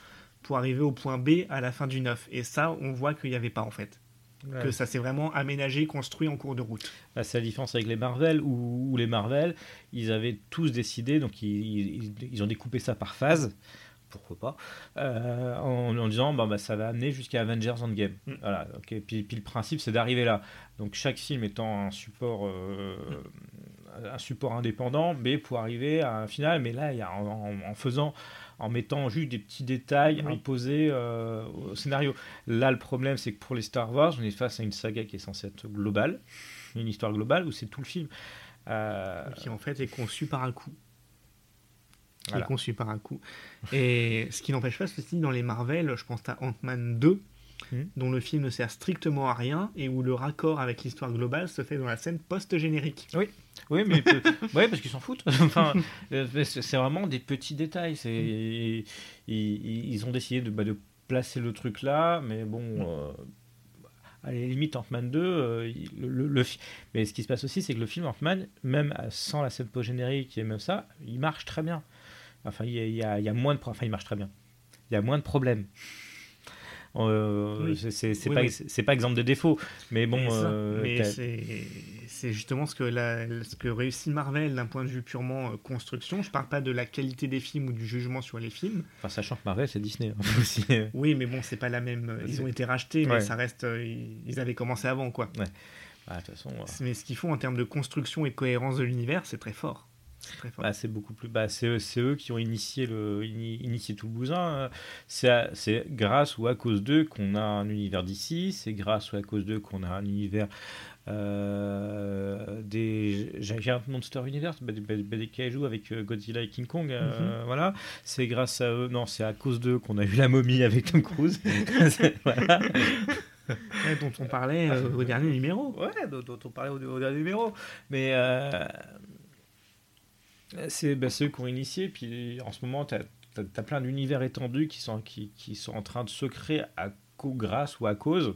pour arriver au point B à la fin du 9. Et ça, on voit qu'il n'y avait pas en fait. Ouais. Que ça s'est vraiment aménagé, construit en cours de route. Là, c'est la différence avec les Marvel, où, où les Marvel, ils avaient tous décidé, donc ils, ils- ils ont découpé ça par phase, pourquoi pas, euh, en, en disant bah, bah, ça va amener jusqu'à Avengers Endgame. Mm. Voilà, ok. Puis, puis le principe, c'est d'arriver là. Donc chaque film étant un support, euh, un support indépendant, mais pour arriver à un final. Mais là, il y a, en, faisant, en mettant juste des petits détails Oui. imposés euh, au scénario. Là, le problème, c'est que pour les Star Wars, on est face à une saga qui est censée être globale, une histoire globale où c'est tout le film. Euh, qui en fait est conçu par un coup. Qui Voilà. est conçu par un coup. Et ce qui n'empêche pas ceci dans les Marvel, je pense à Ant-Man 2, Mhm. dont le film ne sert strictement à rien et où le raccord avec l'histoire globale se fait dans la scène post-générique. Oui, mais peu- [LAUGHS] ouais, parce qu'ils s'en foutent. [LAUGHS] enfin, euh, c'est vraiment des petits détails. C'est ils, ils- ils ont décidé de, bah, de placer le truc là, mais bon. euh, à la limite, Ant-Man 2, euh, le, le- le fi- mais ce qui se passe aussi, c'est que le film Ant-Man, même sans la scène post-générique et même ça, il marche très bien. Enfin, il y a, il y a- il y a moins de pro- enfin, il marche très bien. Il y a moins de problèmes. Euh, Oui. c'est- Oui, pas, oui. pas exemple de défaut, mais bon. Euh, c'est c'est justement ce que, la, ce que réussit Marvel d'un point de vue purement euh, construction. Je parle pas de la qualité des films ou du jugement sur les films. enfin, sachant que Marvel, c'est Disney hein, [LAUGHS] aussi. Oui, mais bon, c'est pas la même. euh, Ils ont été rachetés, mais Ouais. ça reste. euh, ils avaient commencé avant, quoi. Ah, de toute façon, euh, Mais ce qu'ils font en termes de construction et de cohérence de l'univers, c'est très fort. Bah, c'est beaucoup plus. Bah, c'est eux, qui ont initié, le, ini- initié tout le bousin. hein. C'est grâce ou à cause d'eux qu'on a un univers d'ici. C'est grâce ou à cause d'eux qu'on a un univers euh, des Giant Monster Universe, bah, des, des kaiju avec euh, Godzilla et King Kong. euh, Voilà. C'est grâce à eux. Non, c'est à cause d'eux qu'on a eu la momie avec Tom Cruise. C'est- [LAUGHS] [LAUGHS] voilà. Ouais, dont on parlait euh, au dernier numéro. Ouais, dont, dont on parlait au, au dernier numéro. Mais c'est bah, ceux qui ont initié. Puis en ce moment, tu as, plein d'univers étendus qui sont, qui, qui sont en train de se créer à grâce ou à cause.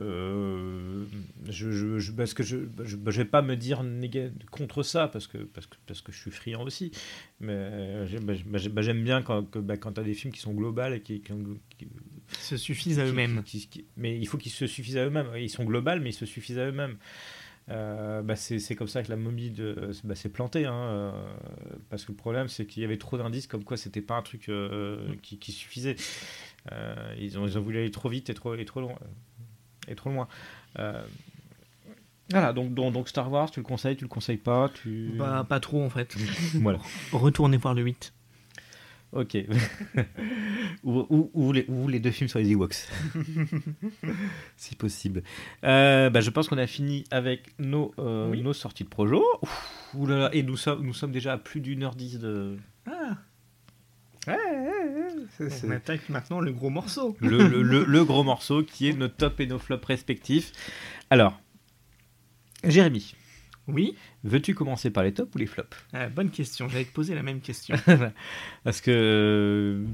Euh, je, je, je- parce que je, je, je vais pas me dire contre ça parce que, parce que parce que je suis friand aussi mais euh, j'aime bah, j'aime bien quand que, bah, quand tu as des films qui sont globales et qui, qui- qui- Ils se suffisent à eux-mêmes. mais il faut qu'ils se suffisent à eux-mêmes. Ils sont globales, mais ils se suffisent à eux-mêmes. Euh, bah, c'est c'est comme ça que la momie de, bah, s'est plantée. hein, euh, parce que le problème, c'est qu'il y avait trop d'indices comme quoi c'était pas un truc euh, qui, qui suffisait. Euh, ils, ont, ils ont voulu aller trop vite et trop, et trop loin. Et trop loin. Euh, voilà, donc, donc, donc Star Wars, tu le conseilles, tu le conseilles pas tu... Bah, pas trop en fait. Voilà. [LAUGHS] Retournez voir le 8. Ok. [LAUGHS] ou, ou, ou les, ou les deux films sur les Ewoks. [LAUGHS] si possible. Euh, bah, je pense qu'on a fini avec nos, euh, Oui. nos sorties de projo. Ouf, oulala, et nous sommes, nous sommes déjà à plus d'une heure dix de. Ah, Ouais, ouais, ouais, on attaque maintenant le gros morceau. le, le, le, le gros morceau qui est nos top et nos flops respectifs. Alors, Jérémy, Oui, veux-tu commencer par les tops ou les flops? Ah, bonne question. J'allais te poser la même question. [LAUGHS] Parce que euh,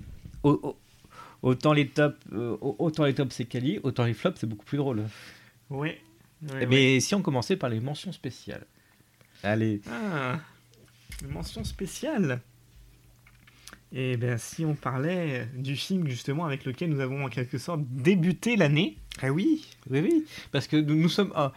au- au- autant les tops, euh, autant les tops c'est quali, autant les flops c'est beaucoup plus drôle. ouais. ouais, Eh. Mais si on commençait par les mentions spéciales. Allez. Ah, une mention spéciale. Et bien, si on parlait du film justement avec lequel nous avons en quelque sorte débuté l'année. Ah oui, oui, oui. Parce que nous, sommes. ah,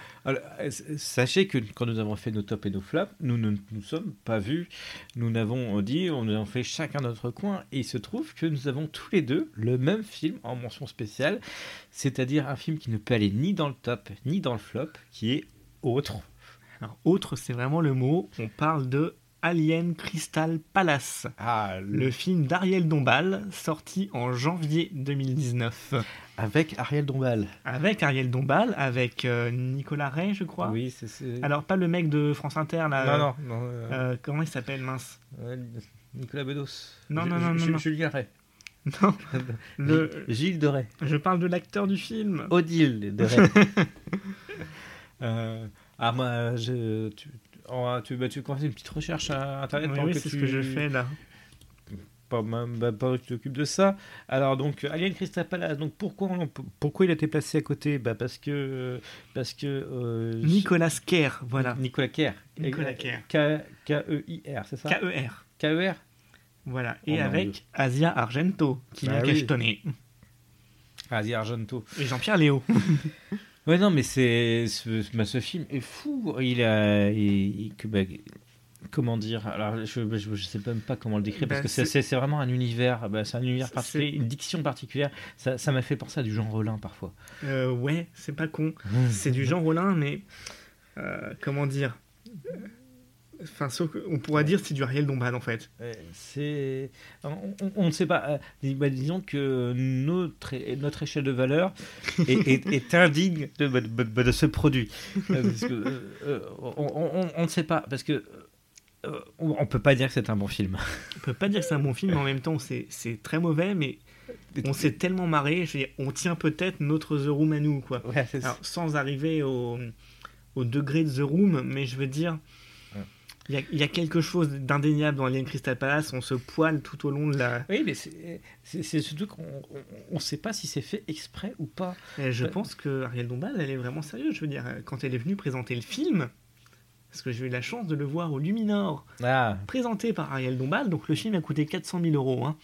sachez que quand nous avons fait nos tops et nos flops, nous ne nous sommes pas vus. Nous n'avons dit, on nous avons fait chacun notre coin. Et il se trouve que nous avons tous les deux le même film en mention spéciale. C'est-à-dire un film qui ne peut aller ni dans le top ni dans le flop, qui est autre. Alors, autre, c'est vraiment le mot. On parle de Alien Crystal Palace. Ah, Le film d'Ariel Dombal, sorti en janvier 2019. Avec Ariel Dombal. Avec Ariel Dombal, avec euh, Nicolas Ray, je crois. Oui, c'est. Alors, pas le mec de France Inter, là. non, euh, non, non. euh, euh, comment il s'appelle, mince Nicolas Bedos. Non, non, non, non, non. Julien Ray. [LAUGHS] Non, [LAUGHS] le, Gilles de Ray. je parle de l'acteur du film. Odile de Ray. [LAUGHS] Euh, ah, moi, je, tu, oh, tu, bah, tu commences une petite recherche à Internet Oui, oui, c'est ce que je fais là. Pas, même- bah, pas que tu t'occupes de ça. Alors, donc, Alien Crystal Palace, donc pourquoi, on- pourquoi il a été placé à côté? Bah, Parce que. Parce que euh, Nicolas Kerr, voilà. Nicolas Kerr. Nicolas Kerr. K- K-E-I-R, c'est ça? K-E-R. K-E-R Voilà. Oh Et mon Dieu. avec Asia Argento, qui Bah vient oui. cachetonner. Ah, The Argento. Et Jean-Pierre Léo. [LAUGHS] Ouais, non, mais c'est ce, bah, ce film est fou. Il a, il- il- que, bah, comment dire Alors, je, je, je sais même pas comment le décrire parce Bah, que c'est- vraiment un univers. bah, c'est un univers particulier, une diction particulière. Ça ça m'a fait penser à du Jean Rollin parfois. Euh, ouais, c'est pas con. [LAUGHS] C'est du Jean Rollin, mais. euh, comment dire Enfin, sauf on pourrait dire c'est du Ariel Dombal en fait. C'est, on, ne sait pas. euh, bah, disons que notre notre échelle de valeur est, [LAUGHS] est- est indigne de, de- de ce produit. Euh, parce que, euh, on, ne sait pas parce que euh, on, on peut pas dire que c'est un bon film. On peut pas dire que c'est un bon film, mais en même temps, c'est très mauvais, mais on s'est tellement marré. Je veux dire, on tient peut-être notre The Room à nous, quoi. Ouais, c'est- Alors, sans arriver au, au degré de The Room, mais je veux dire. Il y, a, il y a quelque chose d'indéniable dans Alien Crystal Palace. On se poile tout au long de la. Oui, mais c'est surtout qu'on ne sait pas si c'est fait exprès ou pas. Et je pense que Ariel Dombal, elle est vraiment sérieuse. Je veux dire, quand elle est venue présenter le film, parce que j'ai eu la chance de le voir au Luminor, Ah, présenté par Ariel Dombal. Donc le film a coûté 400 000 euros. hein.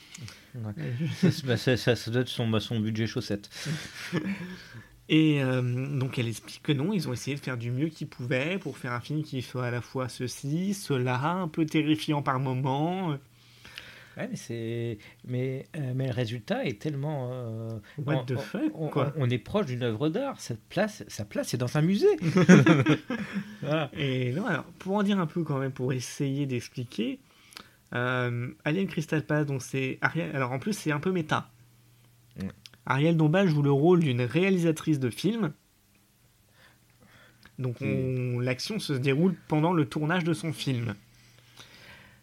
Ouais. Ça, bah, ça, ça- ça doit être son, bah, son budget chaussette. [LAUGHS] Et euh, donc elle explique que non, ils ont essayé de faire du mieux qu'ils pouvaient pour faire un film qui soit à la fois ceci, cela, un peu terrifiant par moments. Ouais, mais c'est, mais, euh, mais le résultat est tellement. euh, What on, the fuck, on- quoi. on est proche d'une œuvre d'art. Cette place, sa place, c'est dans un musée. [LAUGHS] Voilà. Et non, alors, pour en dire un peu quand même, pour essayer d'expliquer, euh, Alien Crystal Palace, donc c'est. Alors en plus, c'est un peu méta. Mm. Ariel Dombal joue le rôle d'une réalisatrice de film. Donc on- l'action se déroule pendant le tournage de son film.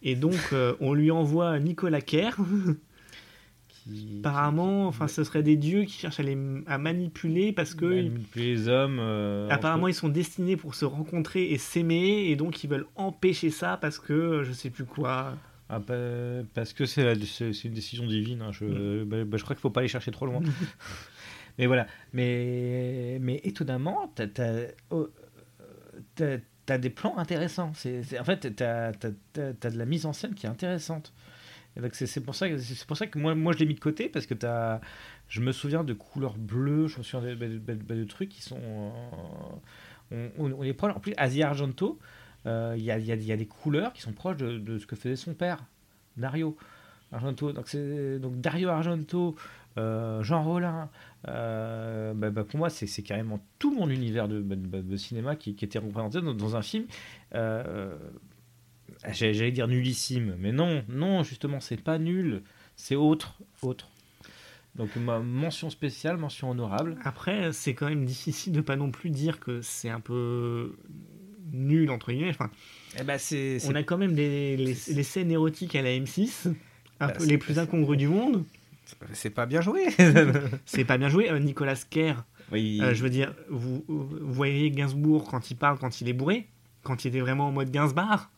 Et donc euh, on lui envoie Nicolas Kerr. [LAUGHS] Qui- Apparemment, enfin, ce serait des dieux qui cherchent à les à manipuler parce que manipuler les hommes. euh, Apparemment, ils sont destinés pour se rencontrer et s'aimer, et donc ils veulent empêcher ça parce que je sais plus quoi. Ah, bah, parce que c'est, une décision divine. hein, Je, Mm. bah, bah, je crois qu'il faut pas aller chercher trop loin. [LAUGHS] [LAUGHS] mais voilà. Mais, mais étonnamment, t'as, t'as, oh, des plans intéressants. En fait, t'as- t'as de la mise en scène qui est intéressante. C'est, pour ça que c'est pour ça que moi, moi je l'ai mis de côté parce que t'as, je me souviens de couleurs bleues, je me souviens de, de- de- de- de trucs qui sont, euh, on, on, on est proche. En plus, Asia Argento, euh, il y, a, des couleurs qui sont proches de, ce que faisait son père, Dario Argento. Donc, Dario Argento, euh, Jean Rollin, euh, bah, bah, pour moi, c'est, carrément tout mon univers de, bah, cinéma qui, était représenté dans, un film. J'allais, j'allais dire nullissime, mais non, non, justement, c'est pas nul, c'est autre, autre. Donc ma mention spéciale, mention honorable. Après, c'est quand même difficile de pas non plus dire que c'est un peu nul entre guillemets. Enfin, Eh ben, c'est, on a quand même les, les, les scènes érotiques à la M6, un Bah, peu les plus incongrues du monde. c'est pas bien joué. [LAUGHS] C'est pas bien joué. Euh, Nicolas Kerr, oui. euh, je veux dire, vous, vous voyez Gainsbourg quand il parle, quand il est bourré, quand il était vraiment en mode Gainsbar.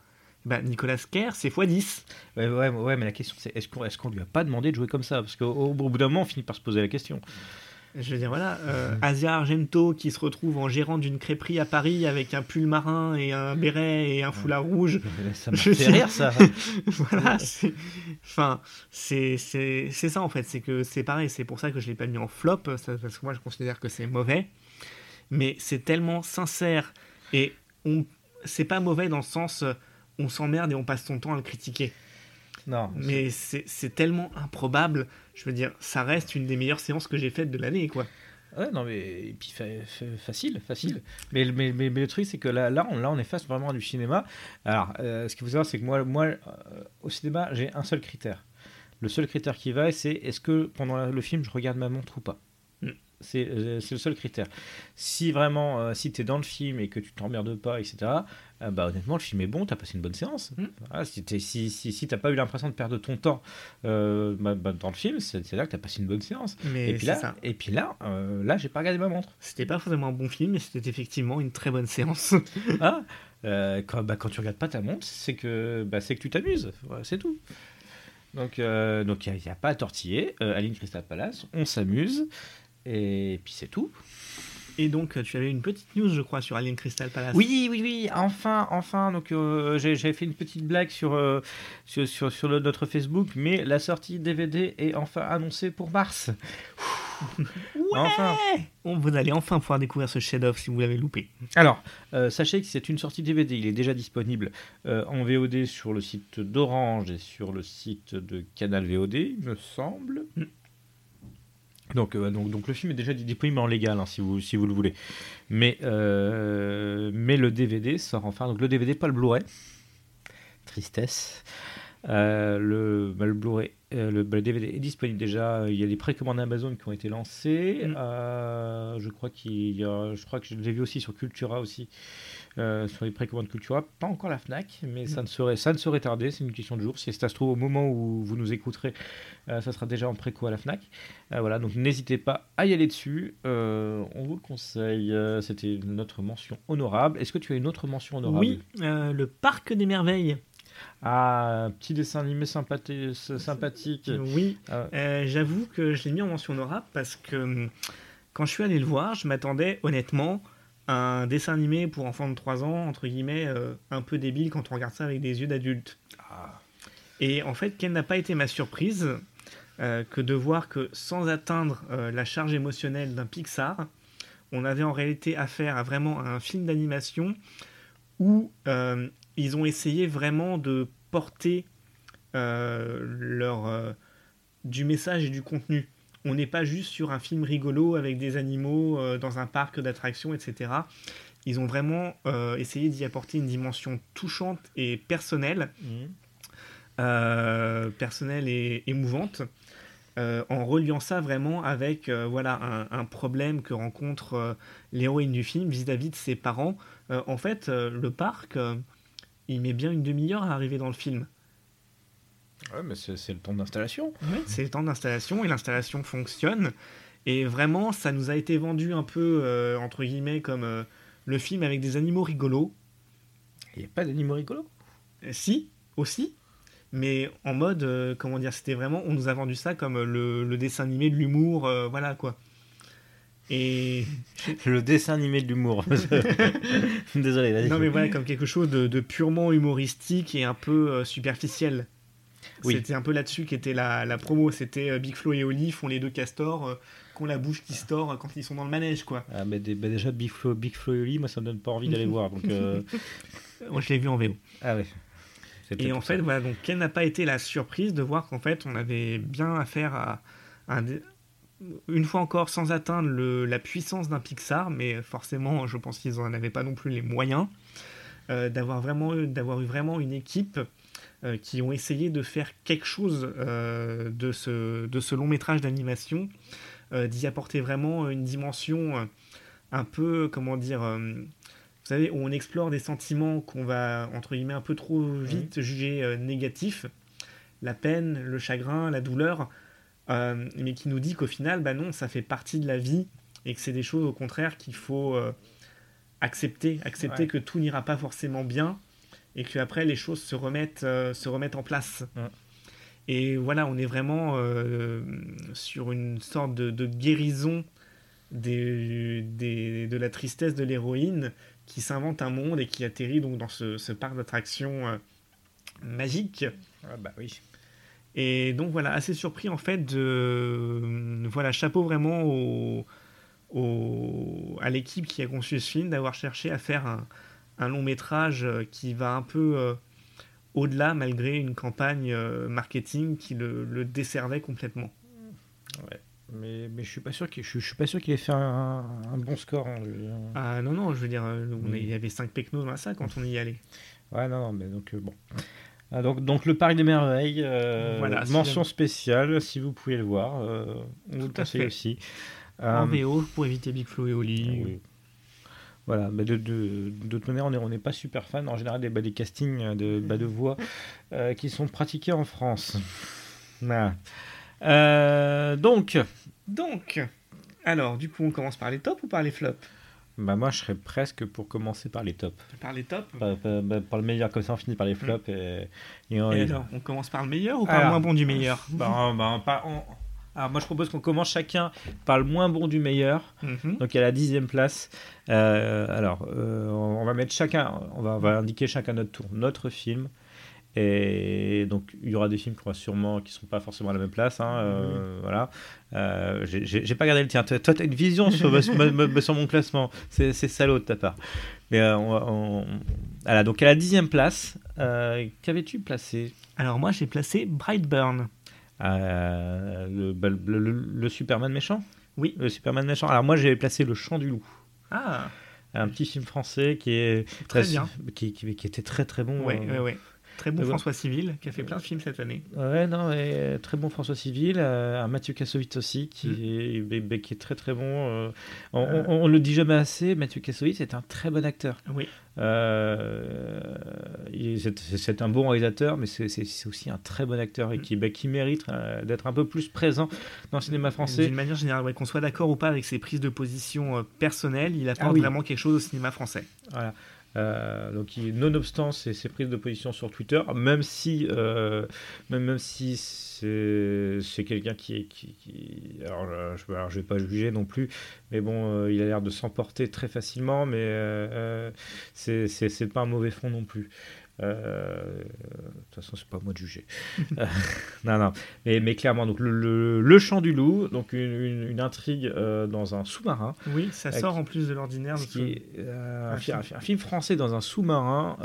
Bah, Nicolas Kerr, c'est x10. Ouais, ouais, ouais, mais la question c'est est-ce qu'on est qu'on lui a pas demandé de jouer comme ça? Parce qu'au au bout d'un moment, on finit par se poser la question. Je veux dire, voilà, euh, Asia Argento qui se retrouve en gérant d'une crêperie à Paris avec un pull marin et un béret et un foulard rouge. Ça m'a [LAUGHS] Je fait rire, ça. [LAUGHS] voilà, c'est... Enfin, c'est, c'est, c'est ça en fait, c'est que c'est pareil, c'est pour ça que je l'ai pas mis en flop, ça- parce que moi je considère que c'est mauvais. Mais c'est tellement sincère et on... c'est pas mauvais dans le sens euh, on s'emmerde et on passe son temps à le critiquer. Non, Mais c'est, tellement improbable, je veux dire, ça reste une des meilleures séances que j'ai faites de l'année, quoi. Ouais, non, mais et puis fa- fa- facile, facile. Mais, mais, mais, mais le truc, c'est que là, là, on, là, on est face vraiment à du cinéma. Alors, euh, ce qu'il faut savoir, c'est que moi, moi euh, au cinéma, j'ai un seul critère. Le seul critère qui va, c'est est-ce que pendant le film, je regarde ma montre ou pas? C'est euh, c'est le seul critère. Si vraiment, euh, si tu es dans le film et que tu t'emmerdes pas, etc., euh, bah honnêtement, le film est bon, tu as passé une bonne séance. Mm. Si tu si, si, si t'as pas eu l'impression de perdre ton temps euh, bah, bah, dans le film, c'est là que tu as passé une bonne séance. Mais Et puis là, ça. et puis là, euh, là, j'ai pas regardé ma montre. C'était pas forcément un bon film, mais c'était effectivement une très bonne séance. [LAUGHS] Ah, euh, quand, bah, quand tu regardes pas ta montre, c'est que, que tu t'amuses. C'est tout. Donc, euh, donc il n'y a, pas à tortiller. Aline Crystal Palace, on s'amuse. Et puis c'est tout. Et donc, tu avais une petite news, je crois, sur Alien Crystal Palace. Oui, oui, oui, enfin, enfin. Donc, euh, j'ai- j'avais fait une petite blague sur, euh, sur, sur, sur le- notre Facebook, mais la sortie DVD est enfin annoncée pour mars. [LAUGHS] Enfin. On- Vous allez enfin pouvoir découvrir ce chef-d'œuvre si vous l'avez loupé. Alors, euh, sachez que c'est une sortie DVD. Il est déjà disponible en VOD sur le site d'Orange et sur le site de Canal VOD, il me semble. Mm. Donc, euh, donc, donc le film est déjà disponible en légal, hein, si, vous, si vous le voulez. Mais, euh, mais le DVD sort enfin. Donc le DVD, pas le Blu-ray. Tristesse. Euh, le, bah, le Blu-ray, le, bah, le DVD est disponible déjà. Il y a des précommandes Amazon qui ont été lancées. Mm. Je crois qu'il y a, je crois que je l'ai vu aussi sur Cultura aussi, euh, sur les précommandes Cultura. Pas encore la Fnac, mais ça ne serait, ça ne serait tardé. C'est une question de jour. Si ça se trouve au moment où vous nous écouterez, euh, ça sera déjà en préco à la Fnac. Euh, voilà, donc n'hésitez pas à y aller dessus. On vous le conseille. C'était notre mention honorable. Est-ce que tu as une autre mention honorable? Oui, le Parc des Merveilles. Ah, petit dessin animé sympathé- sympathique. Oui, Ah, euh, j'avoue que je l'ai mis en mention honorable parce que hum, quand je suis allé le voir, je m'attendais honnêtement un dessin animé pour enfants de 3 ans, entre guillemets, euh, un peu débile quand on regarde ça avec des yeux d'adulte. Ah. Et en fait, quelle n'a pas été ma surprise euh, que de voir que sans atteindre euh, la charge émotionnelle d'un Pixar, on avait en réalité affaire à vraiment un film d'animation où ils ont essayé vraiment de porter leur, du message et du contenu. On n'est pas juste sur un film rigolo avec des animaux euh, dans un parc d'attractions, etc. Ils ont vraiment euh, essayé d'y apporter une dimension touchante et personnelle Mhm. euh, personnelle et émouvante, euh, en reliant ça vraiment avec euh, voilà un, un problème que rencontre euh, l'héroïne du film vis-à-vis de ses parents. En fait, le parc, il met bien une demi-heure à arriver dans le film. Ouais, mais c'est le temps d'installation. C'est le temps d'installation et l'installation fonctionne. Et vraiment, ça nous a été vendu un peu, euh, entre guillemets, comme euh, le film avec des animaux rigolos. Il n'y a pas d'animaux rigolos? Euh, Si, aussi. Mais en mode, comment dire, c'était vraiment, on nous a vendu ça comme le, le dessin animé de l'humour, voilà quoi. Et [LAUGHS] Le dessin animé de l'humour. [LAUGHS] Désolé, vas-y. non mais voilà, comme quelque chose de, de purement humoristique et un peu superficiel. Oui. C'était un peu là-dessus qu'était la, la promo. C'était euh, Big Flo et Oli font les deux castors, euh, qui ont la bouche qui se tord quand ils sont dans le manège quoi. Ah, mais bah, déjà, Big Flo, Big Flo et Oli, moi, ça me donne pas envie d'aller [LAUGHS] voir. Donc, euh, [LAUGHS] Moi je l'ai vu en VO. Ah Et en fait, ça. voilà, donc quelle n'a pas été la surprise de voir qu'en fait, on avait bien affaire à un une fois encore sans atteindre le- la puissance d'un Pixar, mais forcément, je pense qu'ils n'en avaient pas non plus les moyens euh, d'avoir vraiment d'avoir eu vraiment une équipe euh, qui ont essayé de faire quelque chose euh, de ce de ce long métrage d'animation, euh, d'y apporter vraiment une dimension un peu comment dire vous savez, où on explore des sentiments qu'on va, entre guillemets, un peu trop vite juger négatifs, la peine, le chagrin, la douleur, mais qui nous dit qu'au final, bah non, ça fait partie de la vie et que c'est des choses, au contraire, qu'il faut accepter, accepter Ouais. que tout n'ira pas forcément bien et que après les choses se remettent, euh, se remettent en place. Ouais. Et voilà, on est vraiment euh, sur une sorte de, de guérison des, des- de la tristesse de l'héroïne qui s'invente un monde et qui atterrit donc dans ce, ce parc d'attractions euh, magique. Ah bah oui. Et donc voilà, assez surpris en fait de... euh, Voilà, chapeau vraiment au, au- à l'équipe qui a conçu ce film d'avoir cherché à faire un, un long métrage euh, qui va un peu euh, au-delà malgré une campagne euh, marketing qui le, le desservait complètement. Mais, mais je suis pas sûr qu'il je, suis- je suis pas sûr qu'il ait fait un, un bon score. hein, dire. Ah non, non, je veux dire, on est- il y avait 5 pecnos dans la salle quand on y allait. Ouais, non, non, mais donc euh, bon. Ah, donc, donc le Parc des Merveilles, euh, Voilà, mention spéciale, si vous pouvez le voir, euh, on vous le conseille aussi. En VO pour éviter Big Flo et Oli. oui. Voilà, mais de, de, de toute manière, on n'est pas super fan en général des, bah, des castings de, bah, de voix euh, qui sont pratiqués en France. Voilà. Euh, donc, Donc, alors, du coup, on commence par les tops ou par les flops? Bah, moi je serais presque pour commencer par les tops. Par les tops? Par, par- bah, par le meilleur, comme ça on finit par les flops. Et, et on- Et alors, on commence par le meilleur ou par Alors. le moins bon du meilleur? Bah, bah, pas- on- Alors moi je propose qu'on commence chacun par le moins bon du meilleur. Mhm. Donc à la dixième place. Euh, alors euh, on va mettre chacun, on va, on va indiquer chacun notre tour, notre film. Et donc il y aura des films qui, aura sûrement, qui sont pas forcément à la même place. hein, euh, Voilà. Euh, j'ai- pas regardé le tien. Toi, tu as une vision sur, [LAUGHS] mon classement. C'est salaud de ta part. Mais on, on- voilà, donc à la dixième place, qu'avais-tu placé? Alors, moi, j'ai placé Brightburn. Euh, le, bah, le- le- le Superman méchant? Oui. Le Superman méchant. Alors moi j'ai placé Le Chant du Loup. Ah, Un petit film français qui est Très bien. qui, qui- qui était très très bon. ouais, euh, ouais, ouais. Très bon. François Civil, qui a fait plein de films cette année. Ouais, non, mais très bon François Civil, euh, un Mathieu Kassovitz aussi, qui, Mm. est, mais- mais qui est très très bon. euh, on, on, on le dit jamais assez, Mathieu Kassovitz est un très bon acteur. Oui. Euh, c'est- un bon réalisateur, mais c'est aussi un très bon acteur et qui, bah, qui mérite euh, d'être un peu plus présent dans le cinéma français. D'une manière générale, ouais, qu'on soit d'accord ou pas avec ses prises de position euh, personnelles, il apporte Ah oui. vraiment quelque chose au cinéma français. Voilà. Euh, donc, nonobstant ses, ses prises de position sur Twitter, même si, euh, même, même si c'est quelqu'un qui est. Qui, qui- alors, euh, je ne vais pas juger non plus, mais bon, euh, il a l'air de s'emporter très facilement, mais euh, euh, c'est pas un mauvais fond non plus. Euh, de toute façon, c'est pas à moi de juger. [LAUGHS] Euh, non, non. Mais, mais clairement, donc le, le, le chant du loup, donc une, une- une intrigue euh, dans un sous-marin. Oui, ça Avec- sort en plus de l'ordinaire. Un, un fi- film. un français dans un sous-marin,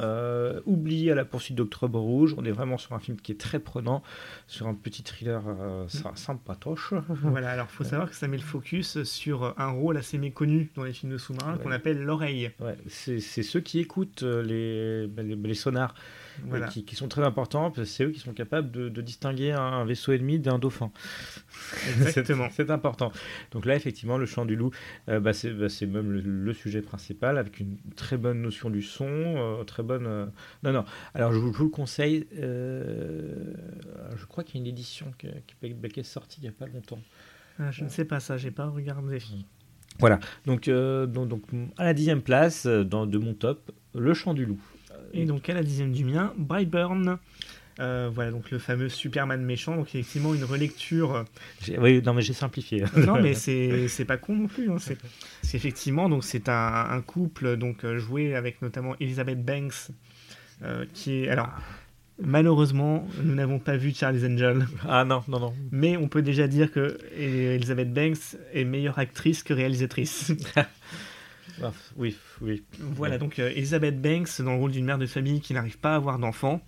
oublié à la poursuite d'Octobre Rouge. On est vraiment sur un film qui est très prenant, sur un petit thriller sy- sympatoche. [LAUGHS] Voilà, alors faut savoir que ça met le focus sur un rôle assez méconnu dans les films de sous-marins qu'on appelle l'oreille. Ouais, c'est ceux qui écoutent les, bah, les, les sonars, euh, Voilà. qui, qui sont très importants, parce que c'est eux qui sont capables de, de distinguer un, un vaisseau ennemi d'un dauphin. Exactement. [LAUGHS] C'est important. Donc là, effectivement, le chant du loup, euh, bah, c'est bah, c'est même le, le sujet principal, avec une très bonne notion du son, euh, très bonne... euh, Non, non. Alors, je vous, je vous le conseille. Je crois qu'il y a une édition qui, qui- qui est sortie il n'y a pas longtemps. Ah, je ne sais pas ça, j'ai pas regardé. Voilà. Donc, donc, donc, à la dixième place dans, de mon top, le chant du loup. Et donc à la dixième du mien, Brightburn. Euh, voilà donc le fameux Superman méchant, donc effectivement une relecture. J'ai- Oui, non, mais j'ai simplifié. [LAUGHS] non mais [LAUGHS] c'est pas con non plus. hein, C'est effectivement donc c'est un, un couple donc euh, joué avec notamment Elizabeth Banks, euh, qui est alors malheureusement nous n'avons pas vu Charlie's Angel, Ah non, non, non. mais on peut déjà dire que Elizabeth Banks est meilleure actrice que réalisatrice. [LAUGHS] Ah, oui, oui. Voilà, donc euh, Elizabeth Banks dans le rôle d'une mère de famille qui n'arrive pas à avoir d'enfants,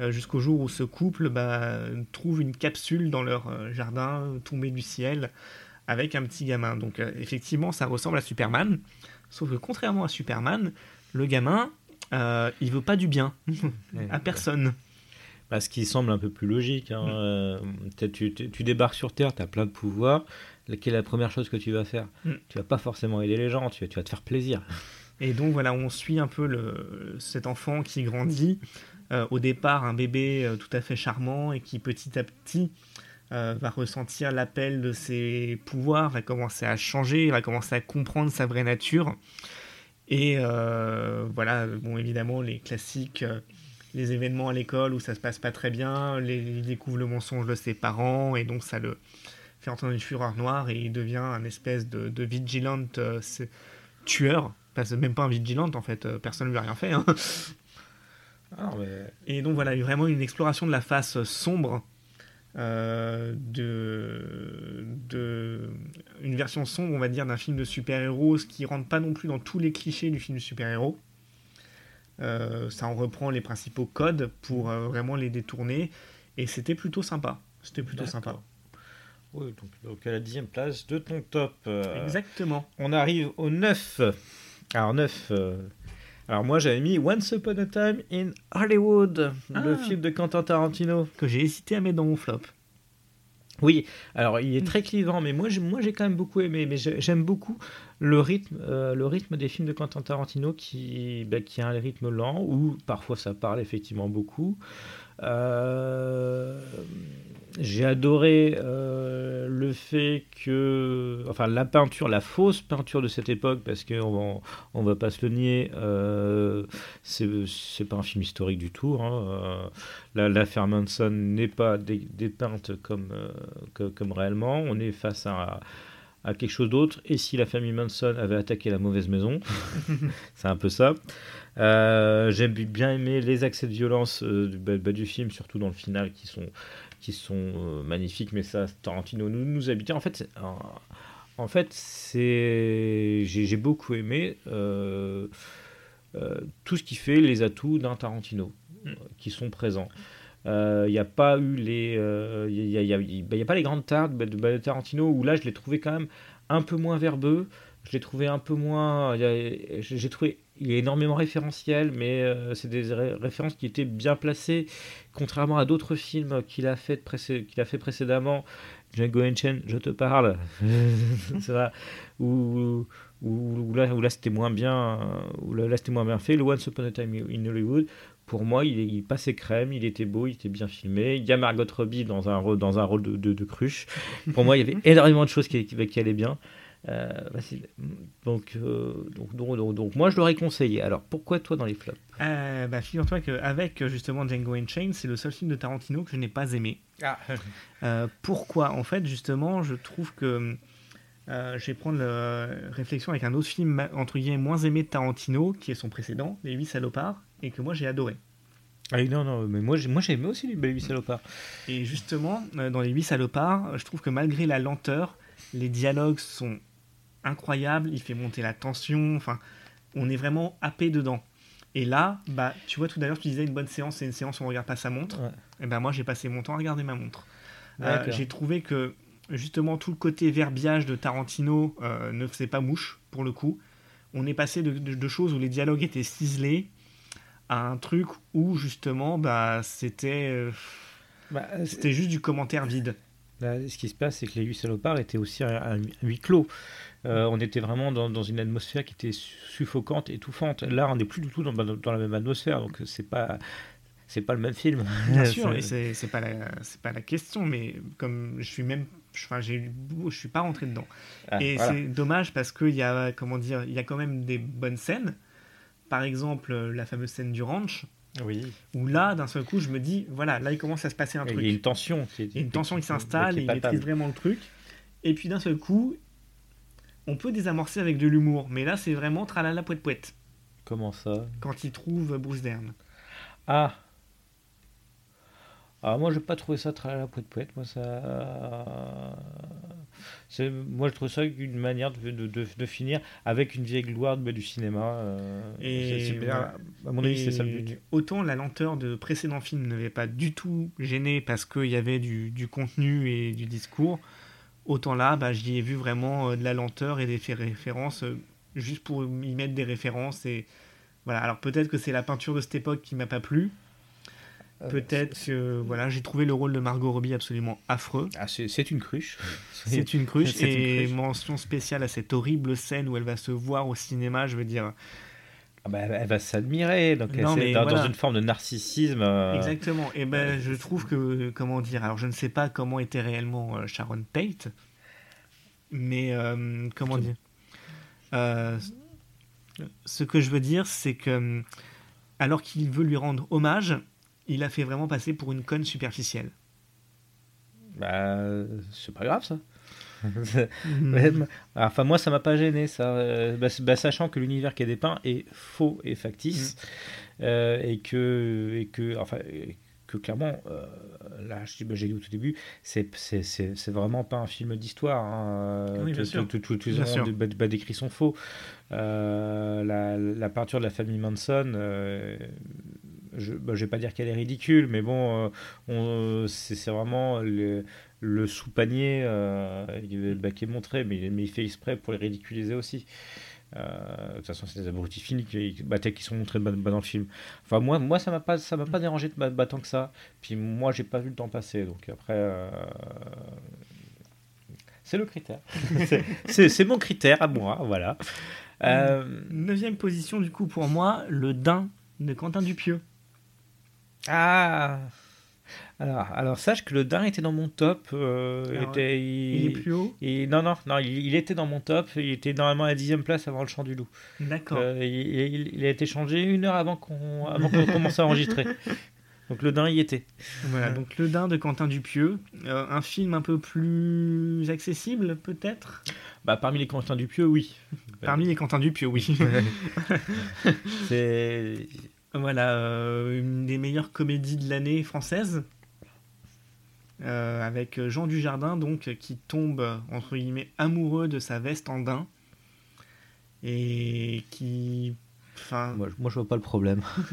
euh, jusqu'au jour où ce couple bah, trouve une capsule dans leur euh, jardin tombée du ciel avec un petit gamin. Donc euh, effectivement, ça ressemble à Superman, sauf que contrairement à Superman, le gamin, il veut pas du bien [LAUGHS] à personne. Bah, ce qui semble un peu plus logique. hein, Mm. tu- tu débarques sur Terre, tu as plein de pouvoirs. Quelle est la première chose que tu vas faire Mm. Tu vas pas forcément aider les gens, tu, vas- tu vas te faire plaisir. Et donc voilà, on suit un peu le, cet enfant qui grandit. Euh, au départ, un bébé euh, tout à fait charmant et qui petit à petit euh, va ressentir l'appel de ses pouvoirs, va commencer à changer, va commencer à comprendre sa vraie nature. Et euh, voilà, bon évidemment les classiques, les événements à l'école où ça se passe pas très bien, les, il découvre le mensonge de ses parents et donc ça le fait entrer dans une fureur noire et il devient un espèce de, de vigilante euh, tueur. Enfin, c'est même pas un vigilante en fait, euh, personne ne lui a rien fait. hein. Ah, mais... Et donc voilà, vraiment une exploration de la face sombre euh, de, de une version sombre, on va dire, d'un film de super-héros, ce qui rentre pas non plus dans tous les clichés du film de super-héros. Euh, ça en reprend les principaux codes pour euh, vraiment les détourner, et c'était plutôt sympa. C'était plutôt sympa. Oui, donc, donc à la dixième place de ton top. euh, Exactement. On arrive au 9. Alors 9. Alors moi j'avais mis Once Upon a Time in Hollywood, le Ah. film de Quentin Tarantino. Que j'ai hésité à mettre dans mon flop. Oui, alors il est très clivant, mais moi j'ai, moi j'ai quand même beaucoup aimé. Mais j'ai- j'aime beaucoup le rythme, euh, le rythme des films de Quentin Tarantino qui, bah, qui a un rythme lent où parfois ça parle effectivement beaucoup. Euh, j'ai adoré euh, le fait que, enfin la peinture, la fausse peinture de cette époque, parce qu'on on va pas se le nier, euh, c'est, pas un film historique du tout. Hein, euh, la- l'affaire Manson n'est pas dé- dépeinte comme, euh, que- comme réellement. On est face à, à quelque chose d'autre. Et si la famille Manson avait attaqué la mauvaise maison [LAUGHS] C'est un peu ça. Euh, J'ai bien aimé les accès de violence euh, du, bah, bah, du film, surtout dans le final, qui sont, qui sont euh, magnifiques. Mais ça, Tarantino nous, nous habitait. En fait, en, fait, j'ai beaucoup aimé euh, euh, tout ce qui fait les atouts d'un Tarantino qui sont présents. Il n'y a pas eu les, il y bah, pas les grandes tartes de, de Tarantino où là je l'ai trouvé quand même un peu moins verbeux. Je l'ai trouvé un peu moins. J'ai trouvé il est énormément référentiel, mais euh, c'est des ré- références qui étaient bien placées, contrairement à d'autres films qu'il a fait qu'il a fait précédemment. Django Unchained, je te parle, vrai. Où, où, où là, où là c'était moins bien, où là, là, c'était moins bien fait. Le Once Upon a Time in Hollywood, pour moi, il, il passait crème, il était beau, il était bien filmé. Il y a Margot Robbie dans un rôle, dans un rôle de, de, de cruche. Pour moi, il y avait [LAUGHS] énormément de choses qui, qui, qui allaient bien. Euh. Donc, euh, donc, donc, donc, donc, moi, je l'aurais conseillé. Alors, pourquoi toi dans les flops? Euh, bah, figure-toi qu'avec justement Django Unchained, c'est le seul film de Tarantino que je n'ai pas aimé. [LAUGHS] Euh, pourquoi? En fait, justement, je trouve que euh, je vais prendre la réflexion avec un autre film entre guillemets moins aimé de Tarantino, qui est son précédent, Les Huit Salopards, et que moi j'ai adoré. Ah non, non, mais moi, j'ai- moi j'ai aimé aussi les Baby Salopards. Et justement, euh, dans Les Huit Salopards, je trouve que malgré la lenteur, les dialogues sont incroyables, il fait monter la tension, enfin, on est vraiment happé dedans. Et là, bah, tu vois, tout à l'heure, tu disais une bonne séance, c'est une séance où on regarde pas sa montre. Ouais. Et ben moi, j'ai passé mon temps à regarder ma montre. Euh, j'ai trouvé que justement tout le côté verbiage de Tarantino euh, ne faisait pas mouche pour le coup. On est passé de, de- de choses où les dialogues étaient ciselés à un truc où justement bah c'était euh, Bah, c'était juste du commentaire vide. Là, ce qui se passe, c'est que les huit salopards étaient aussi un, un huis clos. Euh, on était vraiment dans, dans une atmosphère qui était su- suffocante, étouffante. Là, on n'est plus du tout dans, dans la même atmosphère, donc c'est pas c'est pas le même film. Bien [LAUGHS] sûr, et c'est c'est pas la c'est pas la question, mais comme je suis même je- enfin j'ai je suis pas rentré dedans. Ah, Et voilà. c'est dommage parce qu'il y a, comment dire, il y a quand même des bonnes scènes. Par exemple, la fameuse scène du ranch, Oui. où là, d'un seul coup, je me dis, voilà, là, il commence à se passer un Il truc. y a une tension Il une tension qui s'installe, et il maîtrise vraiment le truc. Et puis, d'un seul coup, on peut désamorcer avec de l'humour. Mais là, c'est vraiment tralala poète poète Comment ça? Quand il trouve Bruce Dern. Ah ah, moi, j'ai pas trouvé ça très à la poète poète. Moi, ça. C'est, moi, je trouve ça une manière de, de, de- de finir avec une vieille gloire du cinéma. euh, Et c'est- c'est- voilà. à mon avis, c'est ça le but. Autant la lenteur de précédents films ne m'avait pas du tout gêné parce qu'il y avait du, du contenu et du discours, autant là, bah, j'y ai vu vraiment euh, de la lenteur et des faits références euh, juste pour y mettre des références. Et voilà. Alors peut-être que c'est la peinture de cette époque qui m'a pas plu. Euh, Peut-être que voilà, j'ai trouvé le rôle de Margot Robbie absolument affreux. Ah, c'est, une cruche. [LAUGHS] C'est une cruche C'est une et cruche. mention spéciale à cette horrible scène où elle va se voir au cinéma. Je veux dire, Ah bah, elle va s'admirer, donc elle- Non, mais dans, voilà. une forme de narcissisme. euh, Exactement. Et ben, je trouve que, comment dire, alors je ne sais pas comment était réellement euh, Sharon Tate, mais euh, comment dire, Euh, ce que je veux dire, c'est que alors qu'il veut lui rendre hommage, il a fait vraiment passer pour une conne superficielle. Bah, c'est pas grave ça. Mhm. Enfin, moi, ça m'a pas gêné, ça. Euh, bah, bah, sachant que l'univers qui est dépeint est faux et factice, euh, et que, et que, enfin, que clairement, euh, là, bah, j'ai dit au tout début, c'est, c'est, c'est, c'est vraiment pas un film d'histoire. hein. Oui, Tous les éléments bah, bah, décrits sont faux. Euh, la, la peinture de la famille Manson. euh, je ne vais pas dire qu'elle est ridicule, mais bon, on- c'est c'est vraiment le, le sous-panier euh, bah, qui est montré, mais, il- mais il fait exprès pour les ridiculiser aussi. Euh, de toute façon, c'est des abrutis finis qui, qui- bah, qui sont montrés bah, bah, dans le film. Enfin, moi, moi ça m'a pas, ça m'a pas dérangé de bah, bah, tant que ça. Puis moi, j'ai pas vu le temps passer, donc après. euh, C'est le critère. [LAUGHS] C'est mon critère à moi, voilà. Euh, Neuvième position du coup pour moi, le Dain de Quentin Dupieux. Ah alors, alors sache que le Dain était dans mon top. euh, Alors, était, Il est plus haut. il- non, non, non, il, il était dans mon top. Il était normalement à la dixième place avant le chant du loup. D'accord. Euh, il, a été changé une heure avant qu'on qu'on commence à enregistrer. [LAUGHS] Donc le Dain y était. Voilà, donc Le Dain de Quentin Dupieux, Euh, un film un peu plus accessible peut-être? Bah, parmi les Quentin Dupieux, oui. Parmi les Quentin Dupieux, oui. [LAUGHS] C'est voilà, euh, une des meilleures comédies de l'année française, euh, avec Jean Dujardin donc qui tombe entre guillemets amoureux de sa veste en daim et qui, enfin, moi, moi, je vois pas le problème. [LAUGHS]